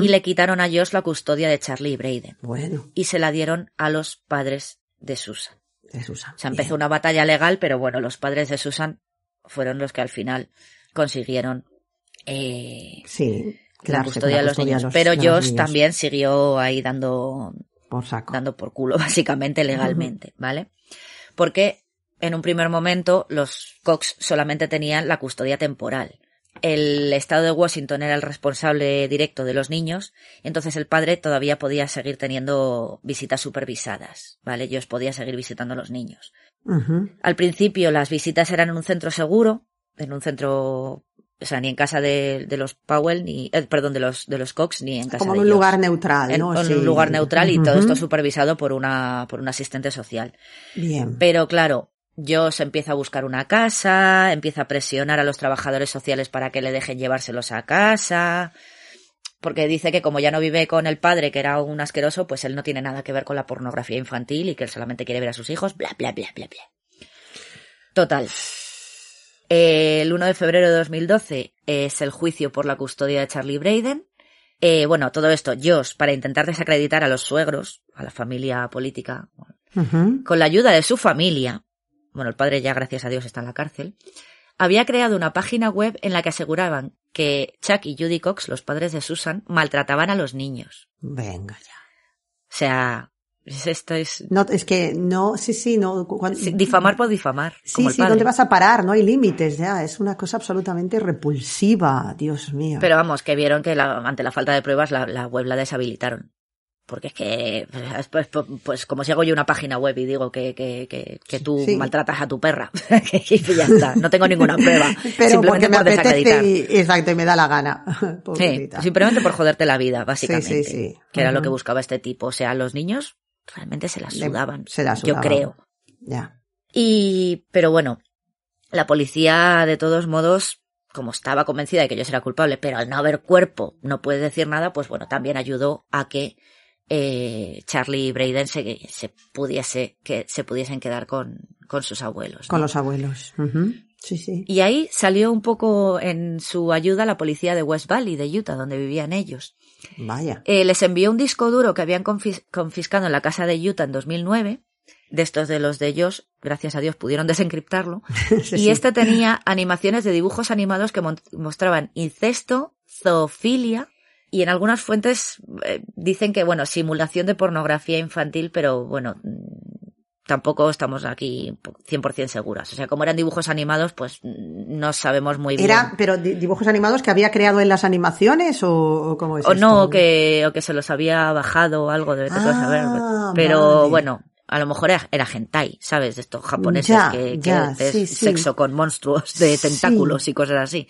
Speaker 3: Y le quitaron a Josh la custodia de Charlie Braden
Speaker 2: Bueno,
Speaker 3: y se la dieron a los padres de Susan.
Speaker 2: de Susan.
Speaker 3: O sea, empezó
Speaker 2: Bien.
Speaker 3: una batalla legal, pero bueno, los padres de Susan fueron los que al final consiguieron eh,
Speaker 2: Sí.
Speaker 3: la custodia de los
Speaker 2: custodia
Speaker 3: niños.
Speaker 2: los-
Speaker 3: pero Josh
Speaker 2: niños.
Speaker 3: también siguió ahí dando,
Speaker 2: Por saco.
Speaker 3: dando por culo, básicamente legalmente, ¿vale? Porque en un primer momento los Cox solamente tenían la custodia temporal. El estado de Washington era el responsable directo de los niños, entonces el padre todavía podía seguir teniendo visitas supervisadas, ¿vale? Josh podía seguir visitando a los niños. Al principio las visitas eran en un centro seguro, en un centro, o sea, ni en casa de, de los Powell, ni, eh, perdón, de los, de los Cox, ni en casa
Speaker 2: Como
Speaker 3: de
Speaker 2: en un lugar neutral,
Speaker 3: En,
Speaker 2: ¿no?
Speaker 3: en
Speaker 2: Sí.
Speaker 3: un lugar neutral y todo esto supervisado por una, por un asistente social.
Speaker 2: Bien.
Speaker 3: Pero claro, Josh empieza a buscar una casa, empieza a presionar a los trabajadores sociales para que le dejen llevárselos a casa, porque dice que como ya no vive con el padre, que era un asqueroso, pues él no tiene nada que ver con la pornografía infantil y que él solamente quiere ver a sus hijos, bla, bla, bla, bla, bla. Total. El 1 de febrero de 2012 es el juicio por la custodia de Charlie Braden. Eh, bueno, todo esto, Josh, para intentar desacreditar a los suegros, a la familia política, con la ayuda de su familia, bueno, el padre ya gracias a Dios está en la cárcel, había creado una página web en la que aseguraban que Chuck y Judy Cox, los padres de Susan, maltrataban a los niños.
Speaker 2: Venga ya.
Speaker 3: O sea, es- esto es
Speaker 2: No, es que no, sí, sí, no. cu- cuan-
Speaker 3: sí, difamar por difamar,
Speaker 2: Sí,
Speaker 3: como el
Speaker 2: sí,
Speaker 3: padre.
Speaker 2: ¿dónde vas a parar? No hay límites ya. Es una cosa absolutamente repulsiva, Dios mío.
Speaker 3: Pero vamos, que vieron que la- ante la falta de pruebas la, la web la deshabilitaron. Porque es que, pues, pues, pues, como si hago yo una página web y digo que, que, que, que tú
Speaker 2: Sí.
Speaker 3: maltratas a tu perra, y ya está, no tengo ninguna prueba.
Speaker 2: Pero
Speaker 3: simplemente
Speaker 2: me
Speaker 3: por desacreditar.
Speaker 2: apetece y, exacto, y me da la gana.
Speaker 3: Sí, simplemente por joderte la vida, básicamente.
Speaker 2: Sí, sí.
Speaker 3: Que era lo que buscaba este tipo. O sea, los niños realmente se las sudaban.
Speaker 2: se las
Speaker 3: Yo
Speaker 2: sudaban.
Speaker 3: creo.
Speaker 2: Ya.
Speaker 3: Y, pero bueno, la policía, de todos modos, como estaba convencida de que yo era culpable, pero al no haber cuerpo no puedes decir nada, pues bueno, también ayudó a que eh, Charlie y Braden se, se pudiese, que se pudiesen quedar con, con sus abuelos.
Speaker 2: Con los abuelos. Sí, sí.
Speaker 3: Y ahí salió un poco en su ayuda la policía de West Valley, de Utah, donde vivían ellos.
Speaker 2: Vaya.
Speaker 3: Eh, les envió un disco duro que habían confis- confiscado en la casa de Utah en 2009. De estos de los de ellos, gracias a Dios, pudieron desencriptarlo.
Speaker 2: Sí,
Speaker 3: y este tenía animaciones de dibujos animados que mostraban incesto, zoofilia y en algunas fuentes eh, dicen que, bueno, simulación de pornografía infantil, pero bueno, mm, tampoco estamos aquí 100% seguras. O sea, como eran dibujos animados, pues no sabemos muy bien.
Speaker 2: Era, pero di- dibujos animados que había creado en las animaciones o, o cómo es
Speaker 3: o no,
Speaker 2: esto?
Speaker 3: que, o que se los había bajado o algo, de
Speaker 2: Ah,
Speaker 3: saber. Pero
Speaker 2: vale.
Speaker 3: bueno, a lo mejor era, era hentai, ¿sabes? De estos japoneses
Speaker 2: Ya,
Speaker 3: que, que
Speaker 2: ya,
Speaker 3: es
Speaker 2: sí, sí.
Speaker 3: sexo con monstruos de
Speaker 2: Sí.
Speaker 3: tentáculos y cosas así.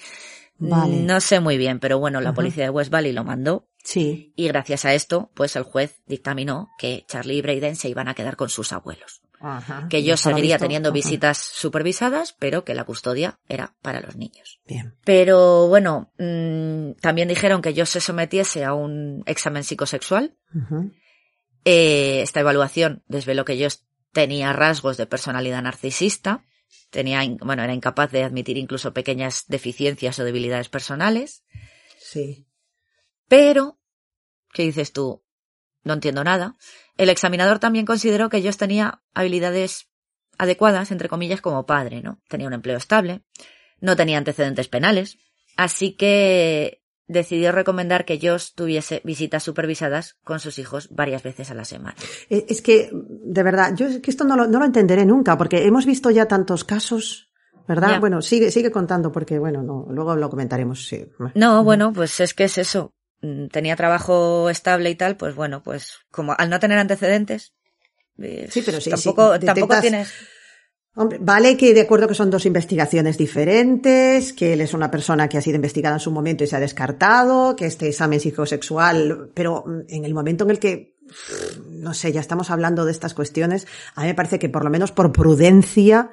Speaker 2: Vale.
Speaker 3: No sé muy bien, pero bueno, la policía de West Valley lo mandó
Speaker 2: Sí.
Speaker 3: y gracias a esto, pues el juez dictaminó que Charlie y Brayden se iban a quedar con sus abuelos.
Speaker 2: Ajá.
Speaker 3: Que yo seguiría teniendo
Speaker 2: ajá.
Speaker 3: visitas supervisadas, pero que la custodia era para los niños.
Speaker 2: Bien.
Speaker 3: Pero bueno, mm, también dijeron que yo se sometiese a un examen psicosexual. Eh, esta evaluación desveló que yo tenía rasgos de personalidad narcisista. Tenía, bueno, era incapaz de admitir incluso pequeñas deficiencias o debilidades personales.
Speaker 2: Sí.
Speaker 3: Pero, ¿qué dices tú? No entiendo nada. El examinador también consideró que yo tenía habilidades adecuadas, entre comillas, como padre, ¿no? Tenía un empleo estable, no tenía antecedentes penales, así que decidió recomendar que yo tuviese visitas supervisadas con sus hijos varias veces a la semana.
Speaker 2: Eh, Es que, de verdad, yo es que esto no lo, no lo entenderé nunca, porque hemos visto ya tantos casos, ¿verdad?
Speaker 3: Ya.
Speaker 2: Bueno, sigue, sigue contando, porque bueno, no, luego lo comentaremos, sí.
Speaker 3: No, bueno, pues es que es eso. Mm, Tenía trabajo estable y tal, pues bueno, pues como al no tener antecedentes,
Speaker 2: Sí, pero sí,
Speaker 3: tampoco,
Speaker 2: sí,
Speaker 3: tampoco
Speaker 2: detectas-
Speaker 3: tienes
Speaker 2: Hombre, vale que de acuerdo que son dos investigaciones diferentes, que él es una persona que ha sido investigada en su momento y se ha descartado, que este examen psicosexual, pero mm, en el momento en el que, no sé, ya estamos hablando de estas cuestiones, a mí me parece que por lo menos por prudencia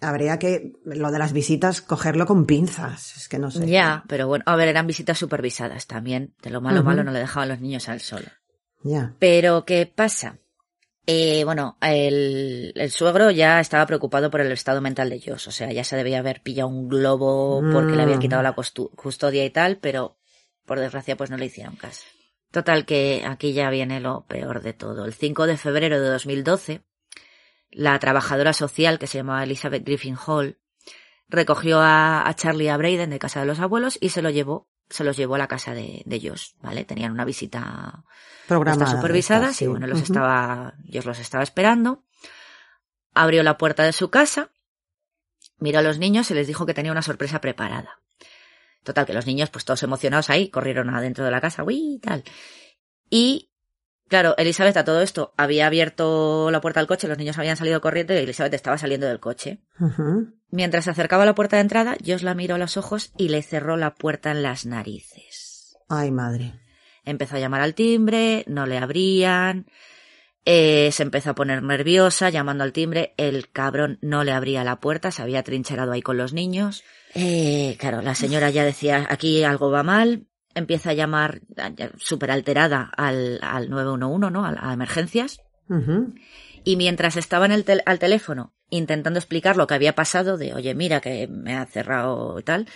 Speaker 2: habría que lo de las visitas cogerlo con pinzas, es que no sé.
Speaker 3: Ya, pero bueno, a ver, eran visitas supervisadas también. De lo malo malo no le dejaban los niños al sol.
Speaker 2: Ya.
Speaker 3: Pero, ¿qué pasa? Eh, bueno, el, el suegro ya estaba preocupado por el estado mental de Josh. O sea, ya se debía haber pillado un globo porque le habían
Speaker 2: Mm.
Speaker 3: quitado la custodia y tal, pero por desgracia pues no le hicieron caso. Total que aquí ya viene lo peor de todo. El 5 de febrero de 2012, la trabajadora social que se llamaba Elizabeth Griffin Hall recogió a, a Charlie a Brayden de casa de los abuelos y se lo llevó, se los llevó a la casa de, de Josh, ¿vale? Tenían una visita
Speaker 2: Programada.
Speaker 3: está supervisada, sí, bueno, los estaba, Dios los estaba esperando. Abrió la puerta de su casa, miró a los niños y les dijo que tenía una sorpresa preparada. Total, que los niños, pues todos emocionados ahí, corrieron adentro de la casa, uy, tal. Y, claro, Elizabeth a todo esto había abierto la puerta del coche, los niños habían salido corriendo y Elizabeth estaba saliendo del coche. Mientras se acercaba a la puerta de entrada, Josh la miró a los ojos y le cerró la puerta en las narices.
Speaker 2: Ay, madre.
Speaker 3: Empezó a llamar al timbre, no le abrían. eh, se empezó a poner nerviosa, llamando al timbre. El cabrón no le abría la puerta, se había trincherado ahí con los niños. Eh, claro, la señora ya decía, aquí algo va mal. Empieza a llamar súper alterada al, al 911, ¿no? A, a emergencias. Y mientras estaba en el tel- al teléfono intentando explicar lo que había pasado, de oye, mira que me ha cerrado y tal,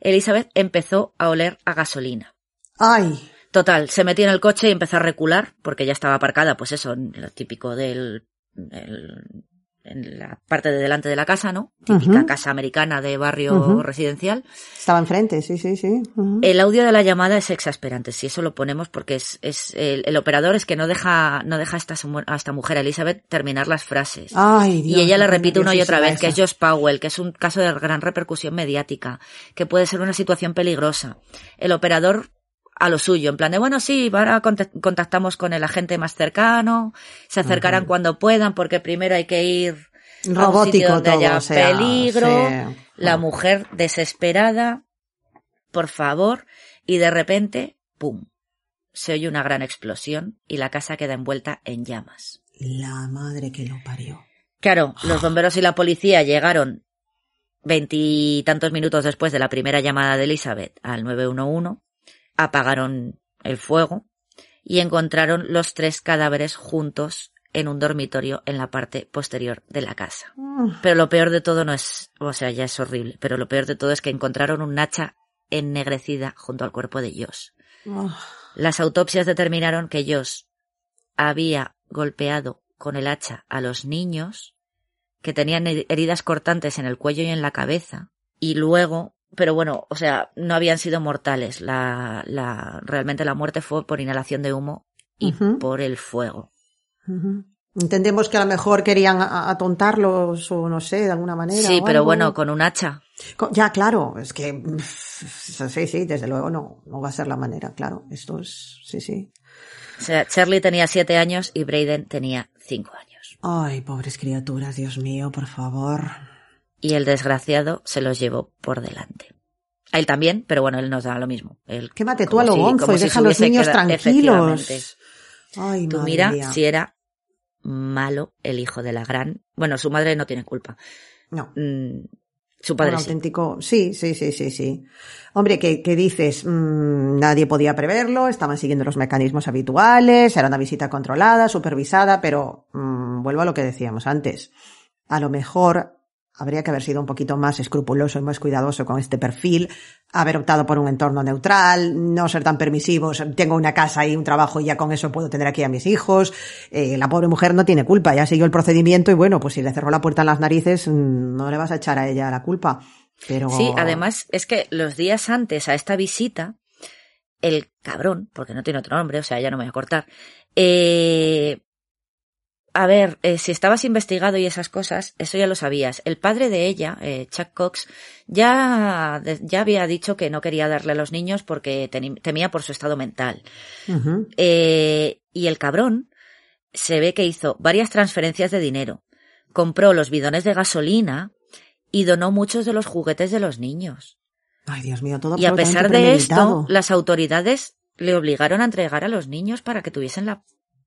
Speaker 3: Elizabeth empezó a oler a gasolina.
Speaker 2: Ay.
Speaker 3: Total, se metió en el coche y empezó a recular, porque ya estaba aparcada, pues eso, lo típico del, el- en la parte de delante de la casa, ¿no? Típica casa americana de barrio residencial.
Speaker 2: Estaba enfrente, sí, sí, sí.
Speaker 3: El audio de la llamada es exasperante, si eso lo ponemos porque es, es el, el operador es que no deja, no deja a esta, su- a esta mujer, Elizabeth, terminar las frases.
Speaker 2: Ay, Dios.
Speaker 3: Y ella le repite una y otra vez que es Josh Powell, que es un caso de gran repercusión mediática, que puede ser una situación peligrosa. El operador a lo suyo, en plan de, bueno, sí, ahora contactamos con el agente más cercano, se acercarán cuando puedan porque primero hay que ir
Speaker 2: esa.
Speaker 3: a un sitio
Speaker 2: Robótico
Speaker 3: donde
Speaker 2: todo,
Speaker 3: haya
Speaker 2: o sea,
Speaker 3: peligro,
Speaker 2: sí.
Speaker 3: la
Speaker 2: Ah.
Speaker 3: mujer desesperada, por favor, y de repente, ¡pum! Se oye una gran explosión y la casa queda envuelta en llamas.
Speaker 2: La madre que lo parió.
Speaker 3: Claro, los bomberos y la policía llegaron veintitantos minutos después de la primera llamada de Elizabeth al 911, apagaron el fuego y encontraron los tres cadáveres juntos en un dormitorio en la parte posterior de la casa. Pero lo peor de todo no es, o sea, ya es horrible, pero lo peor de todo es que encontraron un hacha ennegrecida junto al cuerpo de Josh.
Speaker 2: Ah,
Speaker 3: Las autopsias determinaron que Josh había golpeado con el hacha a los niños que tenían her- heridas cortantes en el cuello y en la cabeza y luego, pero bueno, o sea, no habían sido mortales. La, la, realmente la muerte fue por inhalación de humo y por el fuego.
Speaker 2: Entendemos que a lo mejor querían atontarlos o no sé, de alguna manera.
Speaker 3: Sí, pero
Speaker 2: algo.
Speaker 3: bueno, con un hacha.
Speaker 2: Ya, claro, es que sí, sí, desde luego no, no va a ser la manera, claro. Esto es, sí, sí.
Speaker 3: O sea, Charlie tenía siete años y Braden tenía cinco años.
Speaker 2: Ay, pobres criaturas, Dios mío, por favor.
Speaker 3: Y el desgraciado se los llevó por delante. A él también, pero bueno, él nos da lo mismo. Él,
Speaker 2: Quémate tú a lo
Speaker 3: si-
Speaker 2: gonzo y
Speaker 3: si
Speaker 2: deja a los niños
Speaker 3: quedado-
Speaker 2: tranquilos. Ay,
Speaker 3: Tú mira
Speaker 2: mía.
Speaker 3: si era malo el hijo de la gran. Bueno, su madre no tiene culpa.
Speaker 2: No.
Speaker 3: Mm, su padre
Speaker 2: un
Speaker 3: sí.
Speaker 2: auténtico, sí, sí, sí, sí, sí. Hombre, que, que dices, Mm, nadie podía preverlo, estaban siguiendo los mecanismos habituales, era una visita controlada, supervisada, pero mm, vuelvo a lo que decíamos antes. A lo mejor habría que haber sido un poquito más escrupuloso y más cuidadoso con este perfil, haber optado por un entorno neutral, no ser tan permisivos, tengo una casa y un trabajo y ya con eso puedo tener aquí a mis hijos. Eh, la pobre mujer no tiene culpa, ya siguió el procedimiento y bueno, pues si le cerró la puerta en las narices, mm, no le vas a echar a ella la culpa. Pero...
Speaker 3: Sí, además es que los días antes a esta visita, el cabrón, porque no tiene otro nombre, o sea, ya no me voy a cortar, eh, a ver, eh, si estabas investigado y esas cosas, eso ya lo sabías. El padre de ella, eh, Chuck Cox, ya, ya había dicho que no quería darle a los niños porque temía por su estado mental. Eh, y el cabrón se ve que hizo varias transferencias de dinero, compró los bidones de gasolina y donó muchos de los juguetes de los niños.
Speaker 2: Ay, Dios mío, todo
Speaker 3: Y a pesar de esto, las autoridades le obligaron a entregar a los niños para que tuviesen la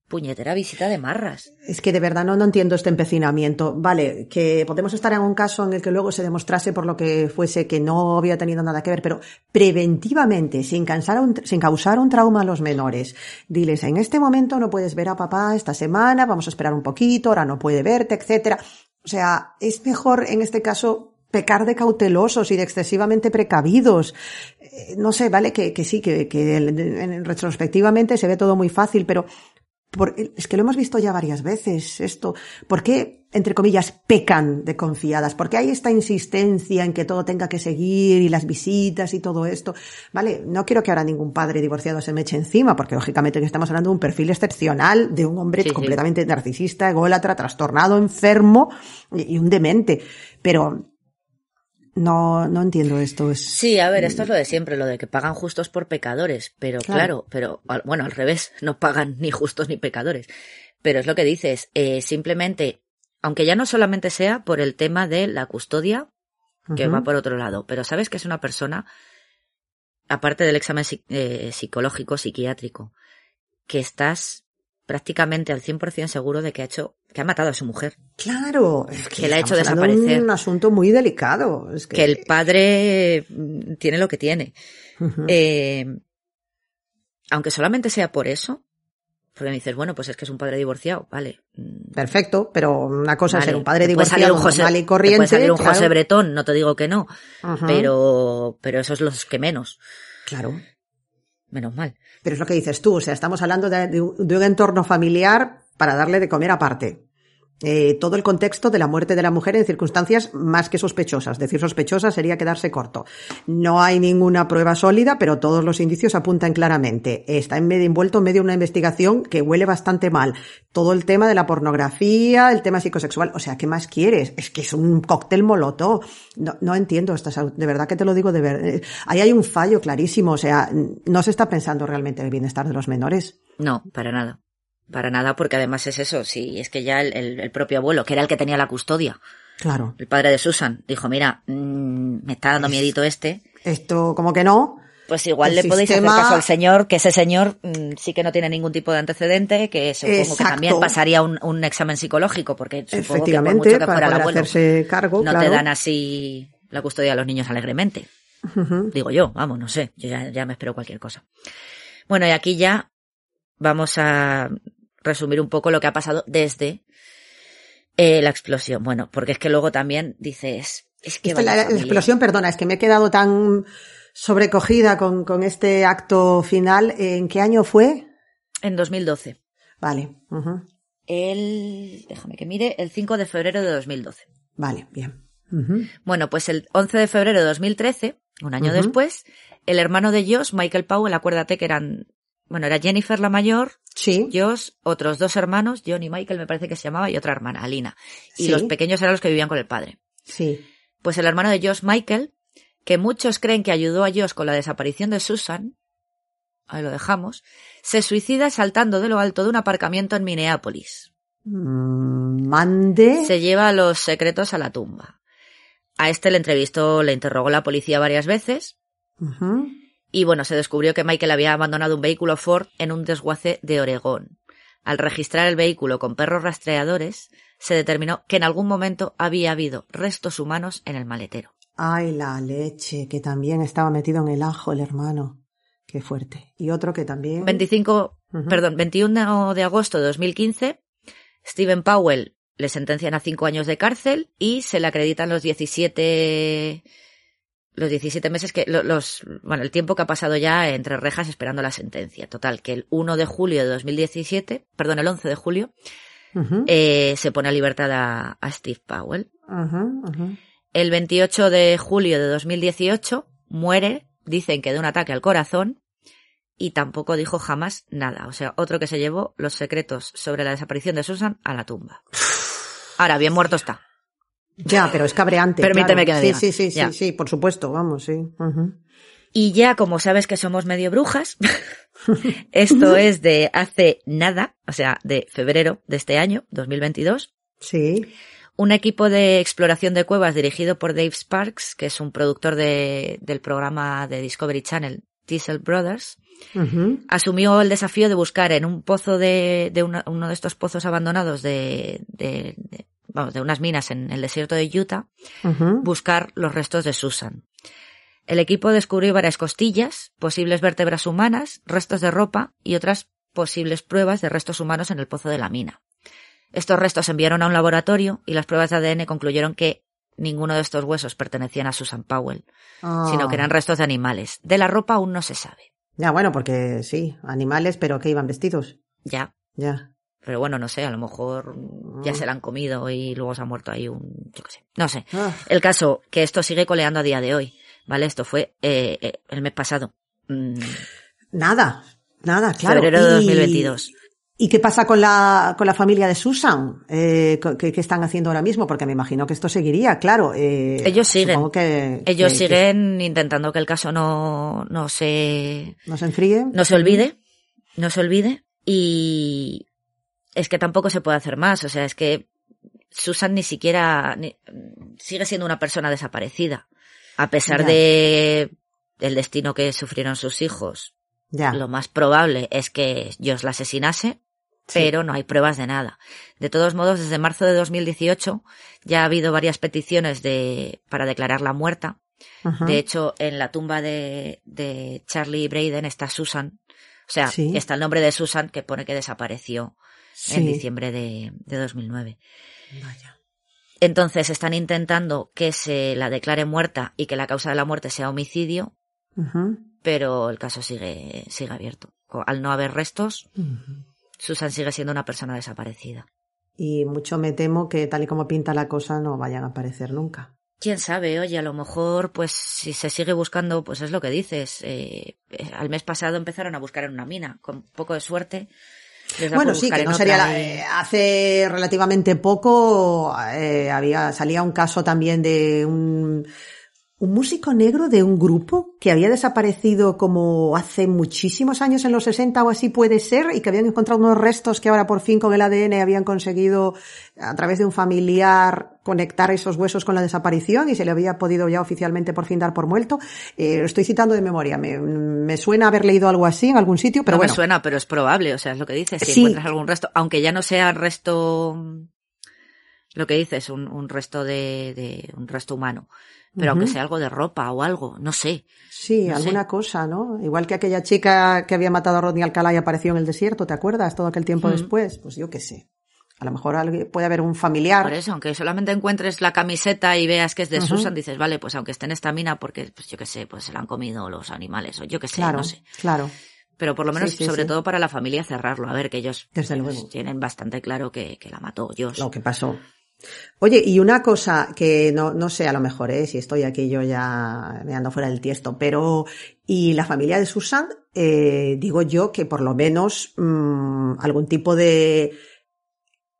Speaker 3: puñetera visita de marras.
Speaker 2: Es que de verdad no, no entiendo este empecinamiento. Vale, que podemos estar en un caso en el que luego se demostrase por lo que fuese que no había tenido nada que ver, pero preventivamente, sin, cansar un- sin causar un trauma a los menores, diles, en este momento no puedes ver a papá esta semana, vamos a esperar un poquito, ahora no puede verte, etcétera. O sea, es mejor en este caso pecar de cautelosos y de excesivamente precavidos. Eh, no sé, vale que, que sí, que, que retrospectivamente se ve todo muy fácil, pero por- es que lo hemos visto ya varias veces esto. ¿Por qué, entre comillas, pecan de confiadas? ¿Por qué hay esta insistencia en que todo tenga que seguir y las visitas y todo esto? Vale, no quiero que ahora ningún padre divorciado se me eche encima, porque lógicamente que estamos hablando de un perfil excepcional, de un hombre
Speaker 3: Sí, sí.
Speaker 2: completamente narcisista, ególatra, trastornado, enfermo y, y un demente. Pero no, no entiendo esto. Es,
Speaker 3: Sí, a ver, esto es lo de siempre, lo de que pagan justos por pecadores, pero
Speaker 2: Claro.
Speaker 3: claro, pero al- bueno, al revés, no pagan ni justos ni pecadores. Pero es lo que dices, eh, simplemente, aunque ya no solamente sea por el tema de la custodia, que va por otro lado, pero sabes que es una persona, aparte del examen eh, psicológico, psiquiátrico, que estás prácticamente al 100% seguro de que ha hecho, que ha matado a su mujer.
Speaker 2: Claro, es que,
Speaker 3: Que la ha hecho desaparecer.
Speaker 2: un asunto muy delicado. Es que,
Speaker 3: Que el padre mm, tiene lo que tiene. Eh, aunque solamente sea por eso, porque me dices, bueno, pues es que es un padre divorciado, vale. mm,
Speaker 2: Perfecto, pero una cosa es ser un padre
Speaker 3: puede salir
Speaker 2: divorciado
Speaker 3: un José-
Speaker 2: normal y
Speaker 3: te
Speaker 2: corriente.
Speaker 3: puede salir un
Speaker 2: claro.
Speaker 3: José Bretón, no te digo que no,
Speaker 2: Ajá,
Speaker 3: pero, pero eso es los que menos,
Speaker 2: Claro.
Speaker 3: menos mal.
Speaker 2: Pero es lo que dices tú, o sea, estamos hablando de, de un de un entorno familiar para darle de comer aparte. Eh, todo el contexto de la muerte de la mujer en circunstancias más que sospechosas. Decir sospechosas sería quedarse corto. No hay ninguna prueba sólida, pero todos los indicios apuntan claramente. Está en medio, envuelto en medio de una investigación que huele bastante mal. Todo el tema de la pornografía, el tema psicosexual. O sea, ¿qué más quieres? Es que es un cóctel molotov. No, no entiendo estas, de verdad que te lo digo de verdad. Ahí hay un fallo clarísimo. O sea, no se está pensando realmente en el bienestar de los menores.
Speaker 3: No, para nada. Para nada, porque además es eso, si es que ya el, el- el propio abuelo, que era el que tenía la custodia,
Speaker 2: Claro.
Speaker 3: el padre de Susan, dijo, mira, mm, me está dando miedito este,
Speaker 2: Esto como que no.
Speaker 3: Pues igual
Speaker 2: El
Speaker 3: le podéis hacer caso al señor, que ese señor mm, sí que no tiene ningún tipo de antecedente, que supongo que también pasaría un, un examen psicológico, porque supongo que por mucho que
Speaker 2: para
Speaker 3: fuera el
Speaker 2: poder
Speaker 3: abuelo,
Speaker 2: hacerse cargo,
Speaker 3: no
Speaker 2: claro.
Speaker 3: te dan así la custodia de los niños alegremente. Digo yo, vamos, no sé, yo ya, ya me espero cualquier cosa. Bueno, y aquí ya vamos a resumir un poco lo que ha pasado desde eh, la explosión. Bueno, porque es que luego también dices, es que
Speaker 2: Esta, la, explosión, perdona, es que me he quedado tan sobrecogida con, con este acto final. ¿En qué año fue?
Speaker 3: En 2012.
Speaker 2: Vale.
Speaker 3: El, déjame que mire, el 5 de febrero de 2012.
Speaker 2: vale, bien.
Speaker 3: Bueno, pues el 11 de febrero de 2013, un año después, el hermano de Josh, Michael Powell, acuérdate que eran, bueno, era Jennifer la mayor
Speaker 2: Sí.
Speaker 3: Josh, otros dos hermanos, John y Michael me parece que se llamaba, y otra hermana, Alina. Y
Speaker 2: Sí.
Speaker 3: los pequeños eran los que vivían con el padre.
Speaker 2: Sí.
Speaker 3: Pues el hermano de Josh, Michael, que muchos creen que ayudó a Josh con la desaparición de Susan, ahí lo dejamos, se suicida saltando de lo alto de un aparcamiento en Minneapolis.
Speaker 2: Mm, Mande.
Speaker 3: Se lleva los secretos a la tumba. A este le entrevistó, le interrogó la policía varias veces. Y bueno, se descubrió que Michael había abandonado un vehículo Ford en un desguace de Oregón. Al registrar el vehículo con perros rastreadores, se determinó que en algún momento había habido restos humanos en el maletero.
Speaker 2: Ay, la leche, que también estaba metido en el ajo el hermano. Qué fuerte. Y otro que también.
Speaker 3: 25,
Speaker 2: Ujú.
Speaker 3: perdón, 21 de agosto de 2015, Stephen Powell le sentencian a cinco años de cárcel y se le acreditan los 17, los 17 meses que, lo- los, bueno, el tiempo que ha pasado ya entre rejas esperando la sentencia. Total, que el 1 de julio de 2017, perdón, el 11 de julio, eh, se pone a libertad a, a Steve Powell. El 28 de julio de 2018 muere, dicen que de un ataque al corazón, y tampoco dijo jamás nada. O sea, otro que se llevó los secretos sobre la desaparición de Susan a la tumba. Ahora, bien muerto está.
Speaker 2: Ya, pero es cabreante.
Speaker 3: Permíteme
Speaker 2: claro.
Speaker 3: que me
Speaker 2: Sí,
Speaker 3: diga.
Speaker 2: sí, sí, sí,
Speaker 3: Ya.
Speaker 2: sí, por supuesto, vamos, sí.
Speaker 3: Y ya, como sabes que somos medio brujas, esto es de hace nada, o sea, de febrero de este año, 2022.
Speaker 2: Sí.
Speaker 3: Un equipo de exploración de cuevas dirigido por Dave Sparks, que es un productor de- del programa de Discovery Channel, Diesel Brothers, asumió el desafío de buscar en un pozo de, de una- uno de estos pozos abandonados de- de- vamos, de unas minas en el desierto de Utah, buscar los restos de Susan. El equipo descubrió varias costillas, posibles vértebras humanas, restos de ropa y otras posibles pruebas de restos humanos en el pozo de la mina. Estos restos se enviaron a un laboratorio y las pruebas de ADN concluyeron que ninguno de estos huesos pertenecían a Susan Powell,
Speaker 2: Ah.
Speaker 3: sino que eran restos de animales. De la ropa aún no se sabe.
Speaker 2: Ya, bueno, porque sí, animales, pero que iban vestidos.
Speaker 3: Ya,
Speaker 2: Ya.
Speaker 3: Pero bueno, no sé, a lo mejor ya se la han comido y luego se ha muerto ahí un, yo qué sé, no sé.
Speaker 2: Ah.
Speaker 3: El caso, que esto sigue coleando a día de hoy, ¿vale? Esto fue eh, eh, el mes pasado, mm,
Speaker 2: Nada, nada, claro.
Speaker 3: febrero de
Speaker 2: Y-
Speaker 3: 2022.
Speaker 2: ¿Y qué pasa con la, con la familia de Susan? Eh, ¿qué, qué están haciendo ahora mismo? Porque me imagino que esto seguiría, claro. eh,
Speaker 3: Ellos siguen.
Speaker 2: que-
Speaker 3: Ellos
Speaker 2: que- que
Speaker 3: siguen intentando que el caso no, no se,
Speaker 2: no se enfríe.
Speaker 3: no se olvide, no se olvide, y es que tampoco se puede hacer más, o sea, es que Susan ni siquiera ni- sigue siendo una persona desaparecida, a pesar
Speaker 2: Ya.
Speaker 3: de el destino que sufrieron sus hijos.
Speaker 2: Ya.
Speaker 3: Lo más probable es que Josh la asesinase,
Speaker 2: Sí.
Speaker 3: pero no hay pruebas de nada. De todos modos, desde marzo de 2018 ya ha habido varias peticiones de, para declararla muerta. De hecho, en la tumba de, de Charlie Braden está Susan. O sea,
Speaker 2: Sí.
Speaker 3: está el nombre de Susan que pone que desapareció en diciembre de, de 2009.
Speaker 2: Vaya.
Speaker 3: Entonces están intentando que se la declare muerta y que la causa de la muerte sea homicidio, pero el caso sigue, sigue abierto. Al no haber restos. Susan sigue siendo una persona desaparecida.
Speaker 2: Y mucho me temo que tal y como pinta la cosa no vayan a aparecer nunca.
Speaker 3: Quién sabe, oye, a lo mejor, pues, si se sigue buscando, pues es lo que dices. Eh, eh, al mes pasado empezaron a buscar en una mina, con poco de suerte.
Speaker 2: Bueno, sí, que no sería la- eh, hace relativamente poco eh, había salía un caso también de un un músico negro de un grupo que había desaparecido como hace muchísimos años en los 60 o así puede ser y que habían encontrado unos restos que ahora por fin con el ADN habían conseguido a través de un familiar conectar esos huesos con la desaparición y se le había podido ya oficialmente por fin dar por muerto. Eh, lo estoy citando de memoria. Me, me suena haber leído algo así en algún sitio, pero
Speaker 3: no
Speaker 2: bueno.
Speaker 3: me suena, pero es probable, o sea, es lo que dices. Si
Speaker 2: Sí.
Speaker 3: encuentras algún resto, aunque ya no sea resto, lo que dices, un, un resto de, de, un resto humano, pero aunque sea algo de ropa o algo, no sé.
Speaker 2: Sí,
Speaker 3: No sé.
Speaker 2: alguna cosa, ¿no? Igual que aquella chica que había matado a Rodney Alcalá y apareció en el desierto, ¿te acuerdas? Todo aquel tiempo después. Pues yo qué sé. A lo mejor alguien- puede haber un familiar.
Speaker 3: Por eso, aunque solamente encuentres la camiseta y veas que es de. Susan, dices, vale, pues aunque esté en esta mina, porque, pues yo qué sé, pues se la han comido los animales, o yo qué sé,
Speaker 2: claro,
Speaker 3: no sé.
Speaker 2: claro.
Speaker 3: Pero por lo menos,
Speaker 2: Sí, sí,
Speaker 3: sobre
Speaker 2: sí.
Speaker 3: todo para la familia, cerrarlo. A ver, que ellos
Speaker 2: Desde
Speaker 3: pues,
Speaker 2: luego.
Speaker 3: tienen bastante claro que, que la mató Josh.
Speaker 2: Lo que pasó. Oye, y una cosa que no, no sé, a lo mejor, ¿eh? si estoy aquí yo ya me ando fuera del tiesto, pero, y la familia de Susan, eh, digo yo que por lo menos mmm, algún tipo de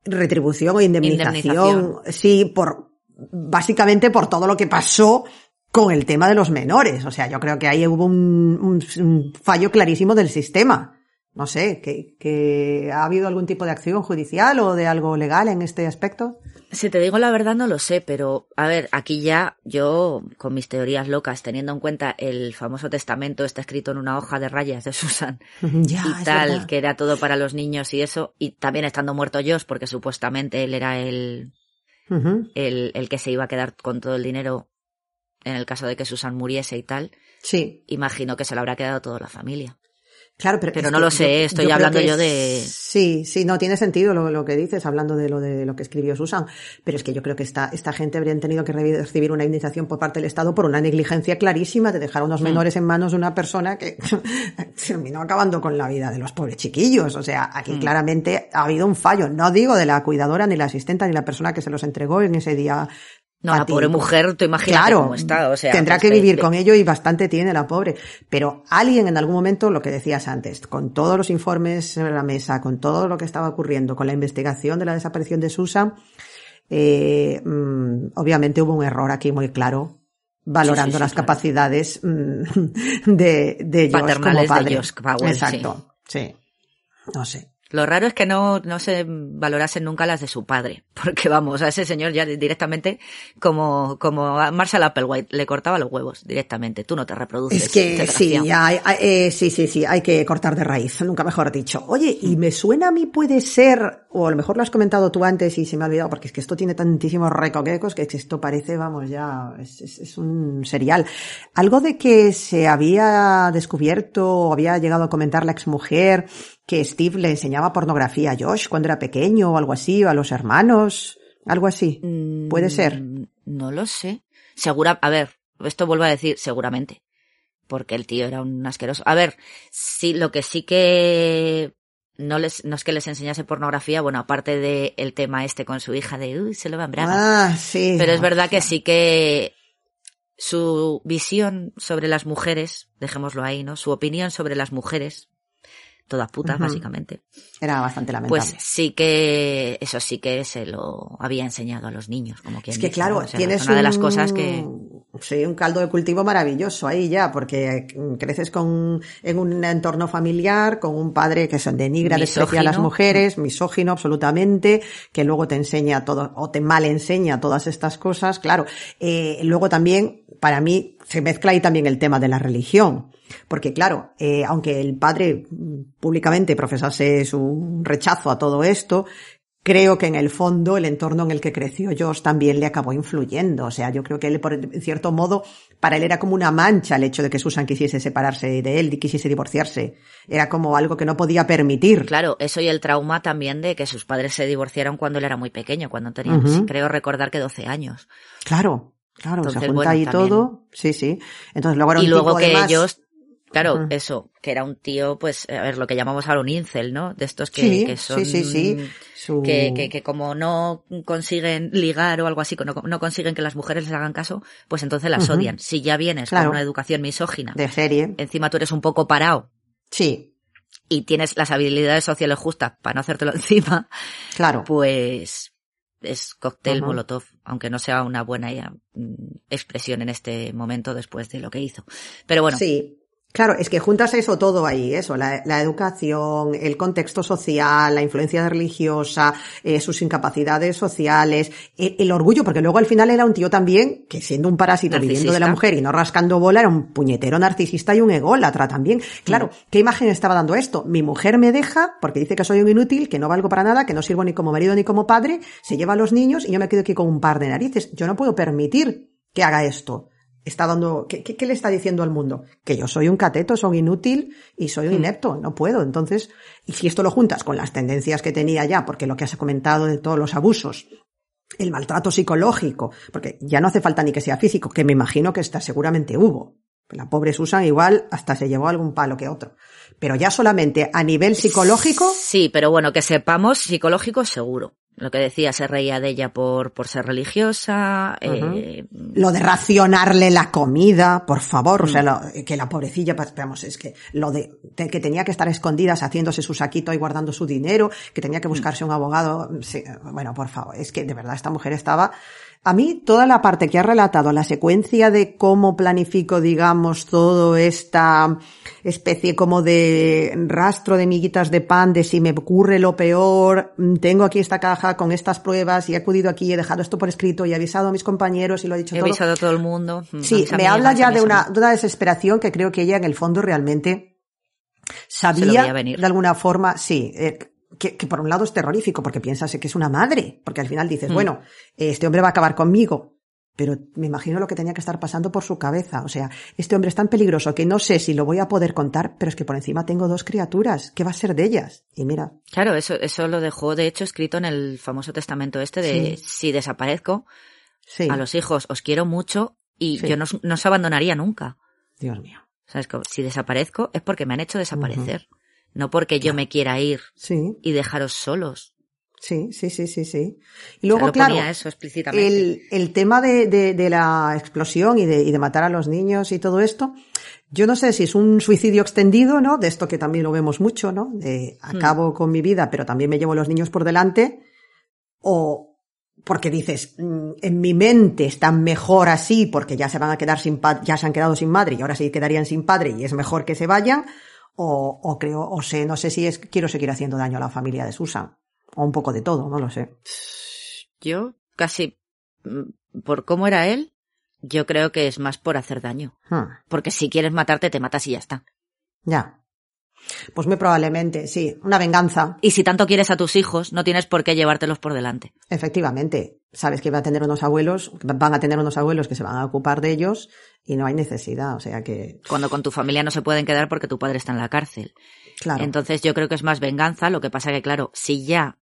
Speaker 2: retribución o indemnización,
Speaker 3: Indemnización.
Speaker 2: sí, por, básicamente por todo lo que pasó con el tema de los menores. O sea, yo creo que ahí hubo un, un- un fallo clarísimo del sistema. No sé, que, que ha habido algún tipo de acción judicial o de algo legal en este aspecto.
Speaker 3: Si te digo la verdad, no lo sé, pero a ver, aquí ya yo, con mis teorías locas, teniendo en cuenta el famoso testamento, está escrito en una hoja de rayas de Susan
Speaker 2: Ya,
Speaker 3: y tal,
Speaker 2: verdad.
Speaker 3: que era todo para los niños y eso, y también estando muerto Josh, porque supuestamente él era el, el, el que se iba a quedar con todo el dinero en el caso de que Susan muriese y tal,
Speaker 2: Sí,
Speaker 3: imagino que se lo habrá quedado toda la familia.
Speaker 2: Claro, pero.
Speaker 3: Pero no lo sé, estoy hablando yo de-
Speaker 2: Sí, sí, no tiene sentido lo, lo que dices, hablando de lo de lo que escribió Susan. Pero es que yo creo que esta, esta gente habrían tenido que re- recibir una indemnización por parte del Estado por una negligencia clarísima de dejar a unos menores en manos de una persona que terminó acabando con la vida de los pobres chiquillos. O sea, aquí
Speaker 3: Hmm.
Speaker 2: claramente ha habido un fallo. No digo de la cuidadora, ni la asistenta, ni la persona que se los entregó en ese día.
Speaker 3: No, la pobre mujer, imagínate
Speaker 2: Claro,
Speaker 3: cómo está, o sea.
Speaker 2: tendrá que
Speaker 3: de-
Speaker 2: vivir
Speaker 3: de-
Speaker 2: con ello y bastante tiene la pobre. Pero alguien en algún momento, lo que decías antes, con todos los informes sobre la mesa, con todo lo que estaba ocurriendo, con la investigación de la desaparición de Susan, eh, mm, obviamente hubo un error aquí muy claro, valorando
Speaker 3: Sí, sí, sí,
Speaker 2: las
Speaker 3: claro.
Speaker 2: capacidades mm, de, de Josh como
Speaker 3: de
Speaker 2: padre.
Speaker 3: Powell,
Speaker 2: Exacto, sí. No sé.
Speaker 3: Lo raro es que no, no se valorasen nunca las de su padre, porque vamos, a ese señor ya directamente, como, como a Marshall Applewhite, le cortaba los huevos directamente. Tú no te reproduces.
Speaker 2: Es que sí, hay- hay- eh, sí, sí, sí, hay que cortar de raíz, nunca mejor dicho. Oye, y me suena a mí puede ser, o a lo mejor lo has comentado tú antes y se me ha olvidado, porque es que esto tiene tantísimos recoquecos que es que esto parece, vamos, ya, es, es- es un serial. Algo de que se había descubierto o había llegado a comentar la exmujer que Steve le enseñaba pornografía a Josh cuando era pequeño o algo así, o a los hermanos, algo así. Puede ser.
Speaker 3: Mm, No lo sé. Segura, a ver, esto vuelvo a decir, seguramente. Porque el tío era un asqueroso. A ver, sí, lo que sí que no les, no es que les enseñase pornografía, bueno, aparte de el tema este con su hija de, uy, se lo va en braga.
Speaker 2: Ah, sí.
Speaker 3: Pero es verdad que sí que su visión sobre las mujeres, dejémoslo ahí, ¿no? Su opinión sobre las mujeres, todas putas, básicamente.
Speaker 2: Era bastante lamentable.
Speaker 3: Pues sí que, eso sí que se lo había enseñado a los niños, como quien
Speaker 2: Es que
Speaker 3: dice,
Speaker 2: claro,
Speaker 3: ¿no? O sea,
Speaker 2: tienes
Speaker 3: una de las cosas que,
Speaker 2: Sí, un caldo de cultivo maravilloso ahí ya, porque creces con, en un entorno familiar, con un padre que se denigra, desprecia a las mujeres, misógino absolutamente, que luego te enseña todo, o te mal enseña todas estas cosas, claro. Eh, luego también, para mí, se mezcla ahí también el tema de la religión. Porque claro, eh, aunque el padre mm, públicamente profesase su rechazo a todo esto, creo que en el fondo el entorno en el que creció Josh también le acabó influyendo. O sea, yo creo que él, por en cierto modo, para él era como una mancha el hecho de que Susan quisiese separarse de él y quisiese divorciarse. Era como algo que no podía permitir.
Speaker 3: claro, eso y el trauma también de que sus padres se divorciaron cuando él era muy pequeño, cuando tenía, creo recordar que 12 años.
Speaker 2: Claro, claro, se
Speaker 3: Entonces,
Speaker 2: junta
Speaker 3: bueno,
Speaker 2: ahí
Speaker 3: también.
Speaker 2: todo. Sí, sí. Entonces luego era un
Speaker 3: y luego
Speaker 2: tipo,
Speaker 3: que
Speaker 2: además-
Speaker 3: ellos, claro, eso, que era un tío, pues, a ver, lo que llamamos ahora un incel, ¿no? De estos que,
Speaker 2: Sí,
Speaker 3: que son,
Speaker 2: sí, sí, sí. Su-
Speaker 3: que, que, que como no consiguen ligar o algo así, no, no consiguen que las mujeres les hagan caso, pues entonces las odian. Si ya vienes
Speaker 2: Claro.
Speaker 3: con una educación misógina,
Speaker 2: De serie.
Speaker 3: encima tú eres un poco parado
Speaker 2: Sí,
Speaker 3: y tienes las habilidades sociales justas para no hacértelo encima,
Speaker 2: claro.
Speaker 3: pues es cóctel
Speaker 2: Ujú.
Speaker 3: molotov, aunque no sea una buena ya, mm, expresión en este momento después de lo que hizo. Pero bueno,
Speaker 2: Sí. Claro, es que juntas eso todo ahí, eso, la, la educación, el contexto social, la influencia religiosa, eh, sus incapacidades sociales, el, el orgullo, porque luego al final era un tío también que siendo un parásito viviendo de la mujer y no rascando bola, era un puñetero narcisista y un ególatra también. Claro, ¿qué imagen estaba dando esto? Mi mujer me deja porque dice que soy un inútil, que no valgo para nada, que no sirvo ni como marido ni como padre, se lleva a los niños y yo me quedo aquí con un par de narices. Yo no puedo permitir que haga esto está dando, ¿qué, qué, qué le está diciendo al mundo? Que yo soy un cateto, soy inútil y soy un inepto, no puedo. Entonces, y si esto lo juntas con las tendencias que tenía ya, porque lo que has comentado de todos los abusos, el maltrato psicológico, porque ya no hace falta ni que sea físico, que me imagino que está seguramente hubo. La pobre Susan igual hasta se llevó algún palo que otro. Pero ya solamente a nivel psicológico,
Speaker 3: Sí, pero bueno, que sepamos, psicológico seguro. Lo que decía, se reía de ella por, por ser religiosa. eh,
Speaker 2: Lo de racionarle la comida, por favor, o sea,
Speaker 3: Mm.
Speaker 2: lo- que la pobrecilla, vamos, es que lo de, de que tenía que estar escondidas haciéndose su saquito y guardando su dinero, que tenía
Speaker 3: Mm.
Speaker 2: que buscarse un abogado, sí, bueno, por favor, es que de verdad esta mujer estaba, a mí toda la parte que ha relatado, la secuencia de cómo planifico, digamos, todo esta especie como de rastro de miguitas de pan, de si me ocurre lo peor, mm, tengo aquí esta caja con estas pruebas y he acudido aquí, he dejado esto por escrito y he avisado a mis compañeros y lo he dicho
Speaker 3: he
Speaker 2: todo.
Speaker 3: avisado a todo el mundo. mm,
Speaker 2: Sí, me
Speaker 3: amigas,
Speaker 2: habla ya de una, de una desesperación que creo que ella en el fondo realmente sabía
Speaker 3: venir.
Speaker 2: de alguna forma, sí, eh, que, que por un lado es terrorífico porque piensas que es una madre, porque al final dices,
Speaker 3: Mm.
Speaker 2: bueno, este hombre va a acabar conmigo, pero me imagino lo que tenía que estar pasando por su cabeza. O sea, este hombre es tan peligroso que no sé si lo voy a poder contar, pero es que por encima tengo dos criaturas. ¿Qué va a ser de ellas? Y mira,
Speaker 3: Claro, eso, eso lo dejó de hecho escrito en el famoso testamento este de
Speaker 2: Sí.
Speaker 3: si desaparezco,
Speaker 2: sí,
Speaker 3: a los hijos os quiero mucho y
Speaker 2: Sí.
Speaker 3: yo no, os- no os abandonaría nunca.
Speaker 2: Dios mío.
Speaker 3: ¿Sabes? Si desaparezco es porque me han hecho desaparecer, no porque yo me quiera ir
Speaker 2: Sí,
Speaker 3: y dejaros solos.
Speaker 2: sí, sí, sí, sí, sí. Y
Speaker 3: O sea,
Speaker 2: luego, claro,
Speaker 3: eso explícitamente.
Speaker 2: El, el tema de, de- de la explosión y de, y de matar a los niños y todo esto, yo no sé si es un suicidio extendido, ¿no? De esto que también lo vemos mucho, ¿no? De
Speaker 3: Hmm.
Speaker 2: acabo con mi vida, pero también me llevo los niños por delante. O porque dices, mm, en mi mente están mejor así porque ya se van a quedar sin ya se han quedado sin madre y ahora sí quedarían sin padre y es mejor que se vayan. O, o creo, o sé, no sé si es, quiero seguir haciendo daño a la familia de Susan. O un poco de todo, no lo sé.
Speaker 3: Yo casi, mm, por cómo era él, yo creo que es más por hacer daño.
Speaker 2: Hmm.
Speaker 3: Porque si quieres matarte, te matas y ya está.
Speaker 2: Ya. Pues muy probablemente, sí. Una venganza,
Speaker 3: Y si tanto quieres a tus hijos, no tienes por qué llevártelos por delante.
Speaker 2: efectivamente. Sabes que va a tener unos abuelos, van a tener unos abuelos que se van a ocupar de ellos y no hay necesidad. O sea que,
Speaker 3: Cuando con tu familia no se pueden quedar porque tu padre está en la cárcel.
Speaker 2: claro.
Speaker 3: Entonces yo creo que es más venganza, lo que pasa que claro, si ya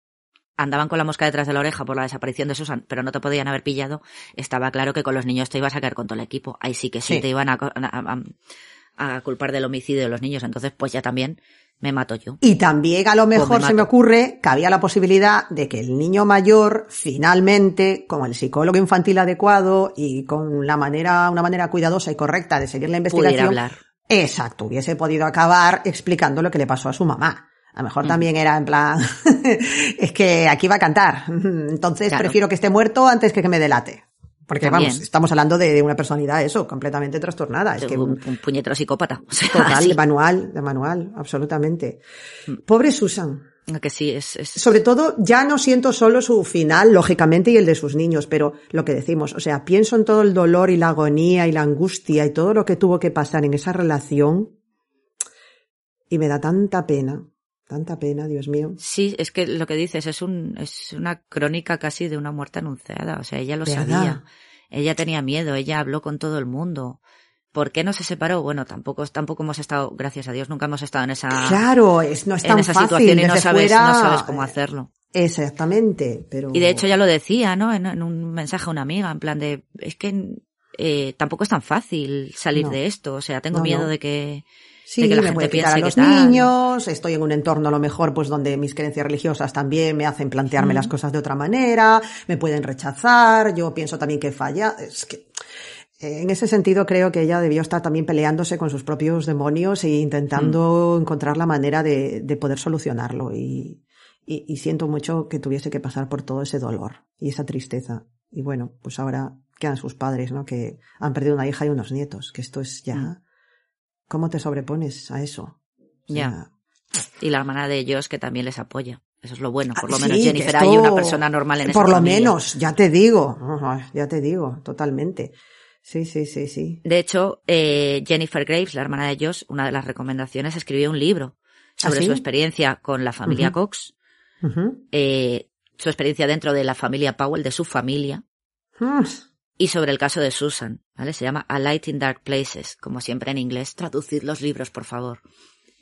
Speaker 3: andaban con la mosca detrás de la oreja por la desaparición de Susan, pero no te podían haber pillado, estaba claro que con los niños te ibas a quedar con todo el equipo. Ahí sí que sí,
Speaker 2: Sí.
Speaker 3: te iban a, a- a- a culpar del homicidio de los niños, entonces pues ya también me mato yo.
Speaker 2: Y también a lo
Speaker 3: Pues
Speaker 2: mejor
Speaker 3: me
Speaker 2: se me ocurre que había la posibilidad de que el niño mayor finalmente, con el psicólogo infantil adecuado y con la manera, una manera cuidadosa y correcta de seguir la investigación,
Speaker 3: Pudiera hablar.
Speaker 2: Exacto, hubiese podido acabar explicando lo que le pasó a su mamá. A lo mejor
Speaker 3: Mm.
Speaker 2: también era en plan, es que aquí va a cantar, entonces
Speaker 3: Claro.
Speaker 2: prefiero que esté muerto antes que que me delate. Porque
Speaker 3: También.
Speaker 2: vamos, estamos hablando de, de una personalidad, eso, completamente trastornada. Es que
Speaker 3: un, un puñetero psicópata. O sea,
Speaker 2: total,
Speaker 3: así.
Speaker 2: de manual, de manual, absolutamente.
Speaker 3: Mm.
Speaker 2: Pobre Susan.
Speaker 3: Que sí, es, es-
Speaker 2: Sobre todo, ya no siento solo su final, lógicamente, y el de sus niños, pero lo que decimos, o sea, pienso en todo el dolor y la agonía y la angustia y todo lo que tuvo que pasar en esa relación y me da tanta pena, tanta pena, Dios mío.
Speaker 3: Sí, es que lo que dices es un es una crónica casi de una muerte anunciada. O sea, ella lo
Speaker 2: ¿Verdad?
Speaker 3: sabía. Ella tenía miedo, ella habló con todo el mundo. ¿Por qué no se separó? Bueno, tampoco, tampoco hemos estado, gracias a Dios, nunca hemos estado en esa,
Speaker 2: Claro, es, no es
Speaker 3: en
Speaker 2: tan
Speaker 3: esa
Speaker 2: fácil
Speaker 3: situación y no sabes,
Speaker 2: fuera-
Speaker 3: no sabes cómo hacerlo.
Speaker 2: Exactamente, pero...
Speaker 3: Y de hecho ya lo decía, ¿no? En, en un mensaje a una amiga, en plan de, es que eh, tampoco es tan fácil salir
Speaker 2: No.
Speaker 3: de esto. O sea, tengo
Speaker 2: No,
Speaker 3: miedo
Speaker 2: no.
Speaker 3: de que,
Speaker 2: Sí,
Speaker 3: de que la
Speaker 2: me
Speaker 3: gente
Speaker 2: quitar a
Speaker 3: piense
Speaker 2: los
Speaker 3: que tal.
Speaker 2: niños, estoy en un entorno a lo mejor pues donde mis creencias religiosas también me hacen plantearme las cosas de otra manera, me pueden rechazar, yo pienso también que falla, es que eh, en ese sentido creo que ella debió estar también peleándose con sus propios demonios e intentando
Speaker 3: Mm.
Speaker 2: encontrar la manera de, de poder solucionarlo y, y, y siento mucho que tuviese que pasar por todo ese dolor y esa tristeza. Y bueno, pues ahora quedan sus padres, ¿no? Que han perdido una hija y unos nietos, que esto es ya... ¿Cómo te sobrepones a eso? O
Speaker 3: Ya. Y la hermana de ellos que también les apoya. Eso es lo bueno. Por lo
Speaker 2: Ah,
Speaker 3: menos
Speaker 2: sí,
Speaker 3: Jennifer
Speaker 2: que
Speaker 3: hay
Speaker 2: esto-
Speaker 3: una persona normal en esa
Speaker 2: Por lo
Speaker 3: familia.
Speaker 2: menos, ya te digo, ya te digo, totalmente. Sí, sí, sí, sí.
Speaker 3: De hecho, eh, Jennifer Graves, la hermana de Josh, una de las recomendaciones, escribió un libro sobre
Speaker 2: ¿Ah, sí?
Speaker 3: su experiencia con la familia. Cox, eh, su experiencia dentro de la familia Powell, de su familia,
Speaker 2: Mm,
Speaker 3: y sobre el caso de Susan, ¿vale? Se llama A Light in Dark Places, como siempre en inglés. Traducid los libros, por favor.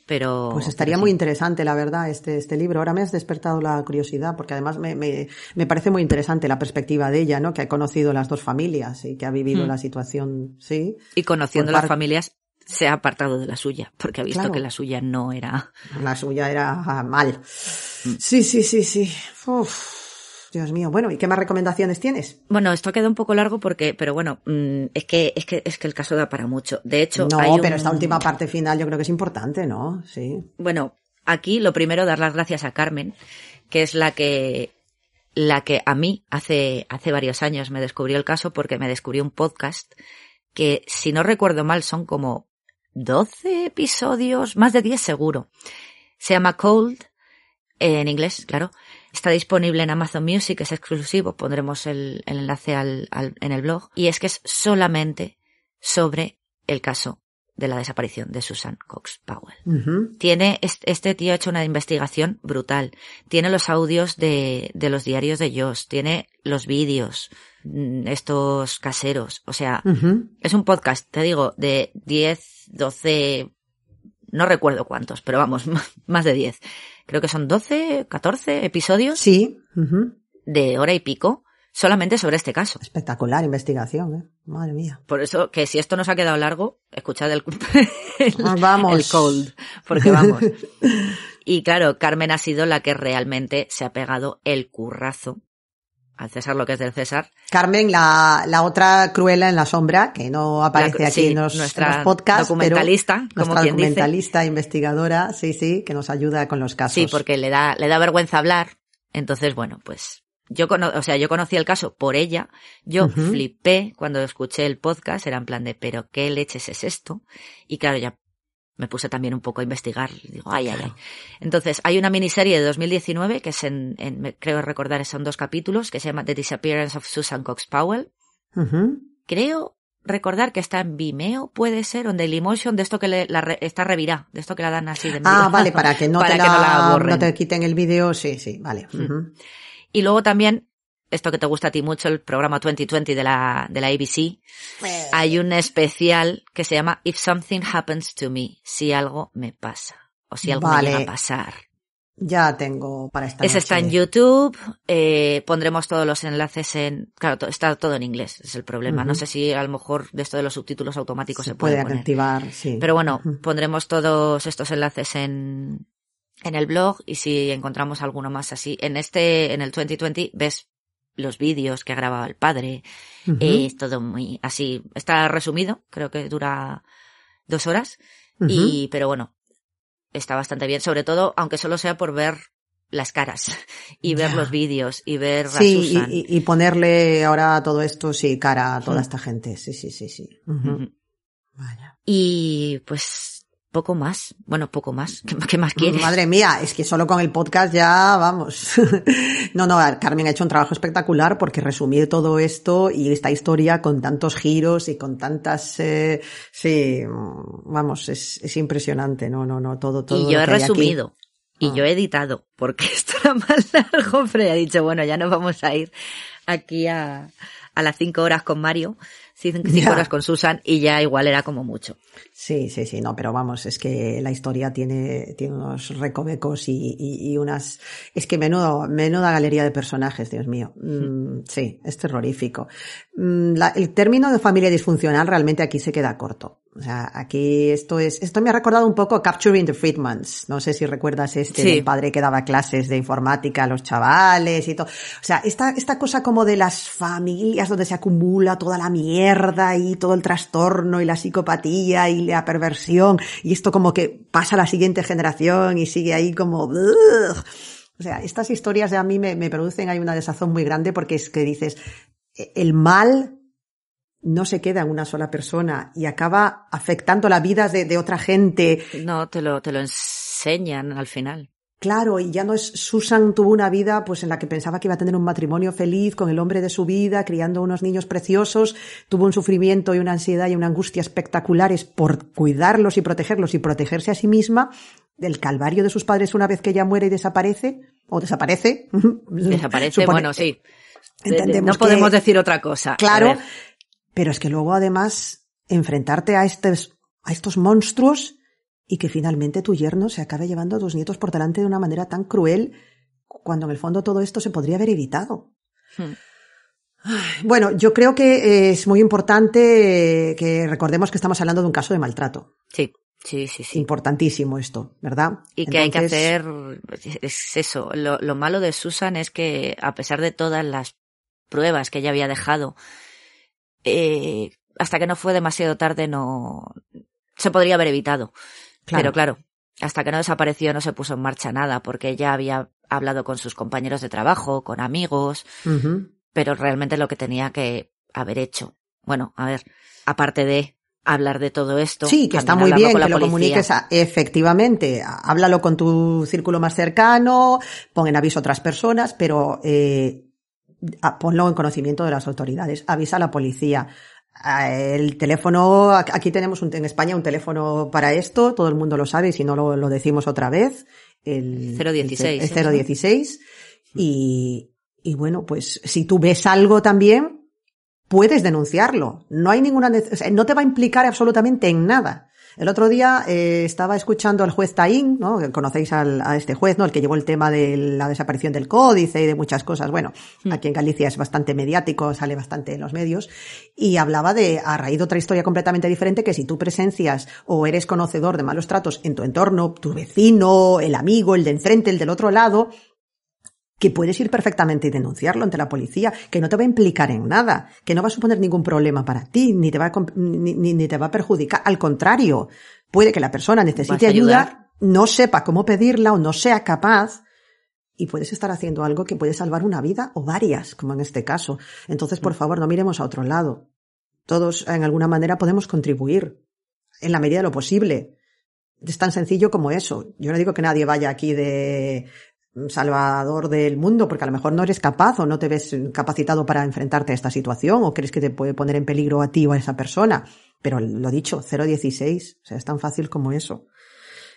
Speaker 3: Pero.
Speaker 2: Pues estaría
Speaker 3: pero
Speaker 2: muy interesante, la verdad, este, este libro. Ahora me has despertado la curiosidad, porque además me, me, me parece muy interesante la perspectiva de ella, ¿no? Que ha conocido las dos familias y que ha vivido
Speaker 3: Mm.
Speaker 2: la situación, sí.
Speaker 3: Y conociendo las familias, se ha apartado de la suya, porque ha visto
Speaker 2: Claro.
Speaker 3: que la suya no era.
Speaker 2: La suya era ah, mal.
Speaker 3: Mm.
Speaker 2: Sí, sí, sí, sí. Uf. Dios mío. Bueno, ¿y qué más recomendaciones tienes?
Speaker 3: Bueno, esto queda un poco largo porque, pero bueno, mm, es que, es que, es que el caso da para mucho. De hecho,
Speaker 2: no,
Speaker 3: hay un-
Speaker 2: pero esta última parte final yo creo que es importante, ¿no? Sí.
Speaker 3: Bueno, aquí lo primero dar las gracias a Carmen, que es la que la que a mí hace hace varios años me descubrió el caso porque me descubrió un podcast que si no recuerdo mal son como 12 episodios, más de 10 seguro. Se llama Cold en inglés, claro. Está disponible en Amazon Music, es exclusivo, pondremos el, el enlace al- al- en el blog. Y es que es solamente sobre el caso de la desaparición de Susan Cox Powell. Tiene, es- este tío ha hecho una investigación brutal. Tiene los audios de, de los diarios de Joss, tiene los vídeos, mm, estos caseros. O sea, es un podcast, te digo, de 10, 12, no recuerdo cuántos, pero vamos, más de 10. Creo que son 12, 14 episodios
Speaker 2: Sí.
Speaker 3: de hora y pico solamente sobre este caso.
Speaker 2: Espectacular investigación, ¿eh? Madre mía.
Speaker 3: Por eso que si esto nos ha quedado largo, escuchad el, el,
Speaker 2: Ah, Vamos.
Speaker 3: el cold, porque vamos. Y claro, Carmen ha sido la que realmente se ha pegado el currazo al César lo que es del César.
Speaker 2: Carmen, la, la otra cruela en la sombra, que no aparece
Speaker 3: La-
Speaker 2: aquí
Speaker 3: sí,
Speaker 2: en, los,
Speaker 3: nuestra
Speaker 2: en los podcasts.
Speaker 3: documentalista,
Speaker 2: pero
Speaker 3: como
Speaker 2: nuestra
Speaker 3: quien dice.
Speaker 2: documentalista, investigadora, sí, sí, que nos ayuda con los casos.
Speaker 3: Sí, porque le da, le da vergüenza hablar. Entonces, bueno, pues yo cono o sea, yo conocí el caso por ella. Yo flipé cuando escuché el podcast, era en plan de, pero qué leches es esto. Y claro, ya me puse también un poco a investigar. Digo, ay, ay, ay. Entonces, hay una miniserie de 2019 que es en, en- creo recordar, son dos capítulos, que se llama The Disappearance of Susan Cox Powell. Creo recordar que está en Vimeo, puede ser, o en Dailymotion, de esto que le, la está revirá, de esto que la dan así de
Speaker 2: Ah, vale, para que no,
Speaker 3: Para
Speaker 2: te,
Speaker 3: que
Speaker 2: la,
Speaker 3: no la
Speaker 2: no te quiten el vídeo, sí, sí, vale.
Speaker 3: Y luego también, esto que te gusta a ti mucho, el programa 2020 de la, de la ABC, hay un especial que se llama If Something Happens to Me, si algo me pasa, o si algo
Speaker 2: Vale.
Speaker 3: me llega a pasar.
Speaker 2: Ya tengo para esta
Speaker 3: Ese está en
Speaker 2: noche.
Speaker 3: YouTube, eh, pondremos todos los enlaces en, claro, to- está todo en inglés, es el problema. No sé si a lo mejor de esto de los subtítulos automáticos se,
Speaker 2: Se
Speaker 3: puede poner.
Speaker 2: activar, sí.
Speaker 3: Pero bueno, pondremos todos estos enlaces en, en el blog y si encontramos alguno más así, en este, en el 2020 ves los vídeos que ha grabado el padre,
Speaker 2: Ujú.
Speaker 3: es todo muy así, está resumido, creo que dura dos horas, y, pero bueno, está bastante bien, sobre todo, aunque solo sea por ver las caras y ver los vídeos y ver a
Speaker 2: Sí,
Speaker 3: Susan.
Speaker 2: y, y- ponerle ahora todo esto, sí, cara a toda esta gente. Sí, sí, sí, sí. Vaya.
Speaker 3: Y pues poco más, bueno, poco más, ¿qué, qué más quieres?
Speaker 2: Madre mía, es que solo con el podcast ya vamos. no, no, Carmen ha hecho un trabajo espectacular porque resumir todo esto y esta historia con tantos giros y con tantas, eh, sí, vamos, es, es impresionante, no, no, no, todo, todo.
Speaker 3: y yo he
Speaker 2: aquí.
Speaker 3: resumido. Y
Speaker 2: Ah.
Speaker 3: yo he editado, porque esto era más largo, pero he dicho, bueno, ya nos vamos a ir aquí a, a las cinco horas con Mario, cinco
Speaker 2: Ya.
Speaker 3: horas con Susan, y ya igual era como mucho.
Speaker 2: Sí, sí, sí, no, pero vamos, es que la historia tiene, tiene unos recovecos y, y, y unas, es que menudo, menuda galería de personajes, Dios mío. Mm, sí, es terrorífico. Mm, la- el término de familia disfuncional realmente aquí se queda corto. O sea, aquí esto es, esto me ha recordado un poco Capturing the Friedmans. No sé si recuerdas este
Speaker 3: Sí.
Speaker 2: del padre que daba clases de informática a los chavales y todo. O sea, esta, esta cosa como de las familias donde se acumula toda la mierda y todo el trastorno y la psicopatía y la perversión y esto como que pasa a la siguiente generación y sigue ahí como... ugh. O sea, estas historias a mí me, me producen hay una desazón muy grande porque es que dices, el mal no se queda en una sola persona y acaba afectando la vida de, de otra gente.
Speaker 3: No, te lo, te lo enseñan al final.
Speaker 2: Claro, y ya no es Susan tuvo una vida pues en la que pensaba que iba a tener un matrimonio feliz con el hombre de su vida, criando unos niños preciosos, tuvo un sufrimiento y una ansiedad y una angustia espectaculares por cuidarlos y protegerlos y protegerse a sí misma del calvario de sus padres una vez que ella muere y desaparece o desaparece.
Speaker 3: Desaparece,
Speaker 2: Supone-
Speaker 3: bueno, sí. De- de-
Speaker 2: Entendemos
Speaker 3: no podemos
Speaker 2: que-
Speaker 3: decir otra cosa.
Speaker 2: Claro, pero es que luego además enfrentarte a estos, a estos monstruos y que finalmente tu yerno se acabe llevando a tus nietos por delante de una manera tan cruel cuando en el fondo todo esto se podría haber evitado.
Speaker 3: Hmm.
Speaker 2: Bueno, yo creo que es muy importante eh, que recordemos que estamos hablando de un caso de maltrato.
Speaker 3: Sí. Sí, sí, sí.
Speaker 2: Importantísimo esto, ¿verdad?
Speaker 3: Y que hay que hacer, es eso, lo, lo malo de Susan es que a pesar de todas las pruebas que ella había dejado, eh, hasta que no fue demasiado tarde no se podría haber evitado.
Speaker 2: Claro.
Speaker 3: Pero claro, hasta que no desapareció no se puso en marcha nada, porque ella había hablado con sus compañeros de trabajo, con amigos, pero realmente lo que tenía que haber hecho. Bueno, a ver, aparte de hablar de todo esto.
Speaker 2: Sí, que está muy bien que lo
Speaker 3: policía.
Speaker 2: comuniques a- efectivamente. Háblalo con tu círculo más cercano, pon en aviso a otras personas, pero eh, ponlo en conocimiento de las autoridades. Avisa a la policía. El teléfono, aquí tenemos un, en España un teléfono para esto, todo el mundo lo sabe y si no lo, lo decimos otra vez. El
Speaker 3: 016,
Speaker 2: El,
Speaker 3: ¿eh?
Speaker 2: 016. Y, y bueno, pues si tú ves algo también, puedes denunciarlo. No hay ninguna, o sea, no te va a implicar absolutamente en nada. El otro día eh, estaba escuchando al juez Taín, ¿no? Conocéis al- a este juez, ¿no? El que llevó el tema de la desaparición del códice y de muchas cosas. Bueno, aquí en Galicia es bastante mediático, sale bastante en los medios. Y hablaba de, a raíz de otra historia completamente diferente, que si tú presencias o eres conocedor de malos tratos en tu entorno, tu vecino, el amigo, el de enfrente, el del otro lado, que puedes ir perfectamente y denunciarlo ante la policía, que no te va a implicar en nada, que no va a suponer ningún problema para ti, ni te va a, ni, te va a perjudicar. Al contrario, puede que la persona necesite ayuda, no sepa cómo pedirla o no sea capaz, y puedes estar haciendo algo que puede salvar una vida o varias, como en este caso. Entonces, por favor, no miremos a otro lado. Todos, en alguna manera, podemos contribuir, en la medida de lo posible. Es tan sencillo como eso. Yo no digo que nadie vaya aquí de salvador del mundo, porque a lo mejor no eres capaz o no te ves capacitado para enfrentarte a esta situación o crees que te puede poner en peligro a ti o a esa persona. Pero lo dicho, 016, o sea, es tan fácil como eso.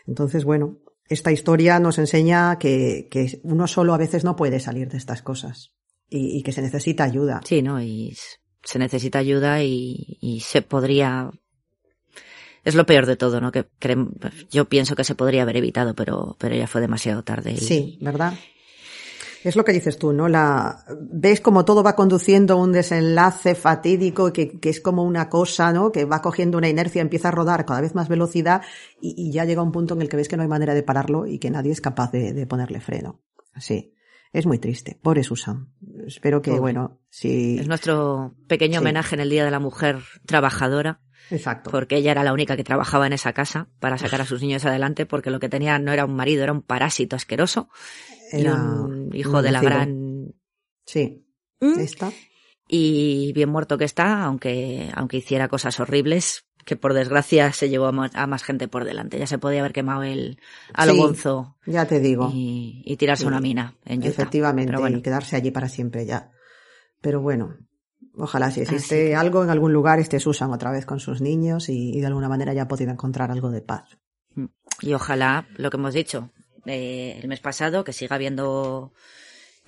Speaker 2: Entonces, bueno, esta historia nos enseña que, que uno solo a veces no puede salir de estas cosas y, que se necesita ayuda.
Speaker 3: Sí, ¿no? Y se necesita ayuda y se podría... Es lo peor de todo, ¿no? Que yo pienso que se podría haber evitado, pero, pero ya fue demasiado tarde. y-
Speaker 2: Sí, ¿verdad? Es lo que dices tú, ¿no? La, ves como todo va conduciendo un desenlace fatídico que, que es como una cosa, ¿no? Que va cogiendo una inercia, empieza a rodar cada vez más velocidad y, y ya llega un punto en el que ves que no hay manera de pararlo y que nadie es capaz de, de ponerle freno. Sí. Es muy triste. Pobre Susan. Espero que,
Speaker 3: Pobre.
Speaker 2: bueno, sí.
Speaker 3: Es nuestro pequeño
Speaker 2: Sí.
Speaker 3: homenaje en el Día de la Mujer Trabajadora,
Speaker 2: Exacto.
Speaker 3: porque ella era la única que trabajaba en esa casa para sacar a sus niños adelante, porque lo que tenía no era un marido, era un parásito asqueroso y
Speaker 2: Era
Speaker 3: un hijo
Speaker 2: un
Speaker 3: de la gran...
Speaker 2: Sí.
Speaker 3: ¿Mm?
Speaker 2: Esta.
Speaker 3: Y bien muerto que está, aunque, aunque hiciera cosas horribles, que por desgracia se llevó a más, a más gente por delante. Ya se podía haber quemado el a lo
Speaker 2: Sí, Ya te digo.
Speaker 3: y, y tirarse
Speaker 2: Sí.
Speaker 3: una mina en Utah.
Speaker 2: Efectivamente,
Speaker 3: bueno,
Speaker 2: y quedarse allí para siempre ya. Pero bueno, ojalá si existe algo en algún lugar, esté Susan otra vez con sus niños y, y de alguna manera ya ha podido encontrar algo de paz.
Speaker 3: y ojalá, lo que hemos dicho, eh, el mes pasado, que siga habiendo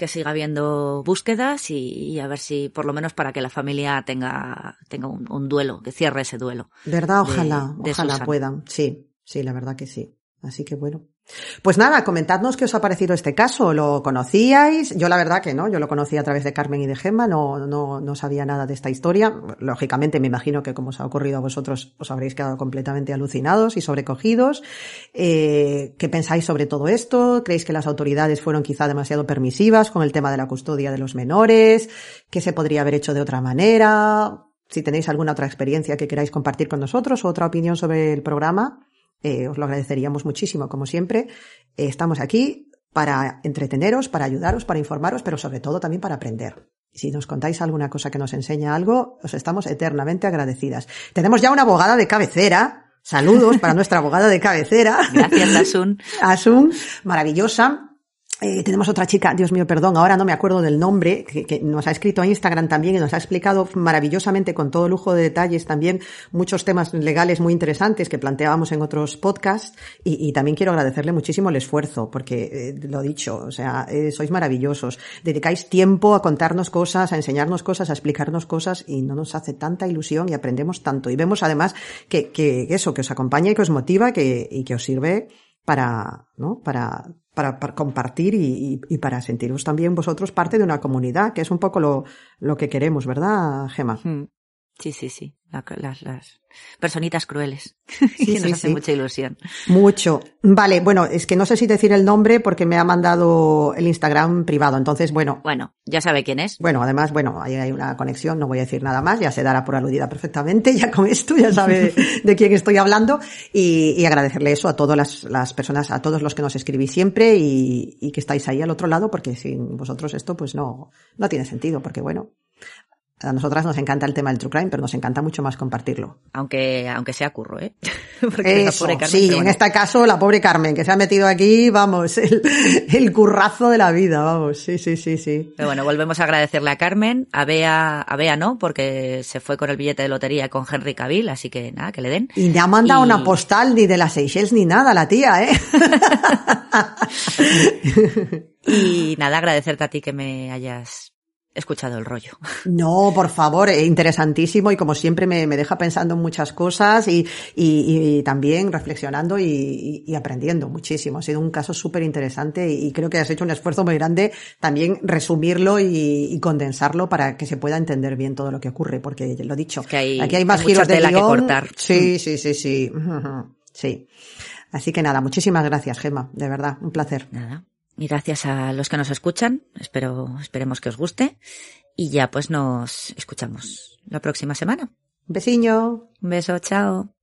Speaker 3: que siga habiendo búsquedas y, y a ver si por lo menos para que la familia tenga tenga un, un duelo, que cierre ese duelo.
Speaker 2: ¿Verdad?
Speaker 3: De-
Speaker 2: Ojalá,
Speaker 3: de
Speaker 2: ojalá
Speaker 3: Susan.
Speaker 2: puedan. Sí, sí, la verdad que sí. Así que bueno. Pues nada, comentadnos qué os ha parecido este caso. ¿Lo conocíais? Yo la verdad que no, yo lo conocí a través de Carmen y de Gemma, no, no, no sabía nada de esta historia. Lógicamente me imagino que como os ha ocurrido a vosotros os habréis quedado completamente alucinados y sobrecogidos. Eh, ¿Qué pensáis sobre todo esto? ¿Creéis que las autoridades fueron quizá demasiado permisivas con el tema de la custodia de los menores? ¿Qué se podría haber hecho de otra manera? Si tenéis alguna otra experiencia que queráis compartir con nosotros o otra opinión sobre el programa, eh, os lo agradeceríamos muchísimo, como siempre. Eh, estamos aquí para entreteneros, para ayudaros, para informaros, pero sobre todo también para aprender. Si nos contáis alguna cosa que nos enseña algo, os estamos eternamente agradecidas. Tenemos ya una abogada de cabecera. Saludos para nuestra abogada de cabecera.
Speaker 3: Gracias, Asun.
Speaker 2: Asun, maravillosa. Eh, tenemos otra chica, Dios mío, perdón, ahora no me acuerdo del nombre, que, nos ha escrito a Instagram también y nos ha explicado maravillosamente con todo lujo de detalles también muchos temas legales muy interesantes que planteábamos en otros podcasts. Y, también quiero agradecerle muchísimo el esfuerzo porque eh, lo dicho, o sea, eh, sois maravillosos, dedicáis tiempo a contarnos cosas, a enseñarnos cosas, a explicarnos cosas y no nos hace tanta ilusión y aprendemos tanto. Y vemos además que, eso, que os acompaña y que os motiva y que os sirve para, ¿no? Para, para, compartir y, y, y, para sentiros también vosotros parte de una comunidad, que es un poco lo, lo que queremos, ¿verdad, Gema?
Speaker 3: Hmm. Sí, sí, sí. La- las, las personitas crueles.
Speaker 2: Sí,
Speaker 3: que nos
Speaker 2: sí,
Speaker 3: hace
Speaker 2: sí.
Speaker 3: mucha ilusión.
Speaker 2: Mucho. Vale, bueno, es que no sé si decir el nombre porque me ha mandado el Instagram privado. Entonces, bueno,
Speaker 3: Bueno, ya sabe quién es.
Speaker 2: Bueno, además, bueno, ahí hay una conexión, no voy a decir nada más, ya se dará por aludida perfectamente, ya con esto ya sabe de quién estoy hablando y, y agradecerle eso a todas las, las personas, a todos los que nos escribís siempre y, y que estáis ahí al otro lado porque sin vosotros esto pues no, no tiene sentido porque bueno, a nosotras nos encanta el tema del true crime, pero nos encanta mucho más compartirlo.
Speaker 3: Aunque, aunque sea curro, ¿eh? Porque la pobre Carmen,
Speaker 2: sí, en este caso la pobre Carmen que se ha metido aquí, vamos, el, el currazo de la vida, vamos, sí, sí, sí, sí.
Speaker 3: Pero bueno, volvemos a agradecerle a Carmen, a Bea, a Bea no, porque se fue con el billete de lotería con Henry Cavill, así que nada, que le den.
Speaker 2: Y me ha mandado
Speaker 3: Y-
Speaker 2: una postal ni de las Seychelles ni nada la tía, ¿eh?
Speaker 3: Y nada, agradecerte a ti que me hayas escuchado el rollo.
Speaker 2: No, por favor, eh, interesantísimo y como siempre me, me deja pensando en muchas cosas y, y- y también reflexionando y, aprendiendo muchísimo. Ha sido un caso súper interesante y, creo que has hecho un esfuerzo muy grande también resumirlo y, condensarlo para que se pueda entender bien todo lo que ocurre, porque lo dicho,
Speaker 3: Es que hay-
Speaker 2: aquí hay más
Speaker 3: hay
Speaker 2: giros de
Speaker 3: tela que cortar.
Speaker 2: Sí, sí, sí, sí. Sí. Así que nada, muchísimas gracias, Gema, de verdad, un placer.
Speaker 3: Nada. Y gracias a los que nos escuchan. Espero, esperemos que os guste. Y ya pues nos escuchamos la próxima semana.
Speaker 2: Un besiño.
Speaker 3: Un beso, chao.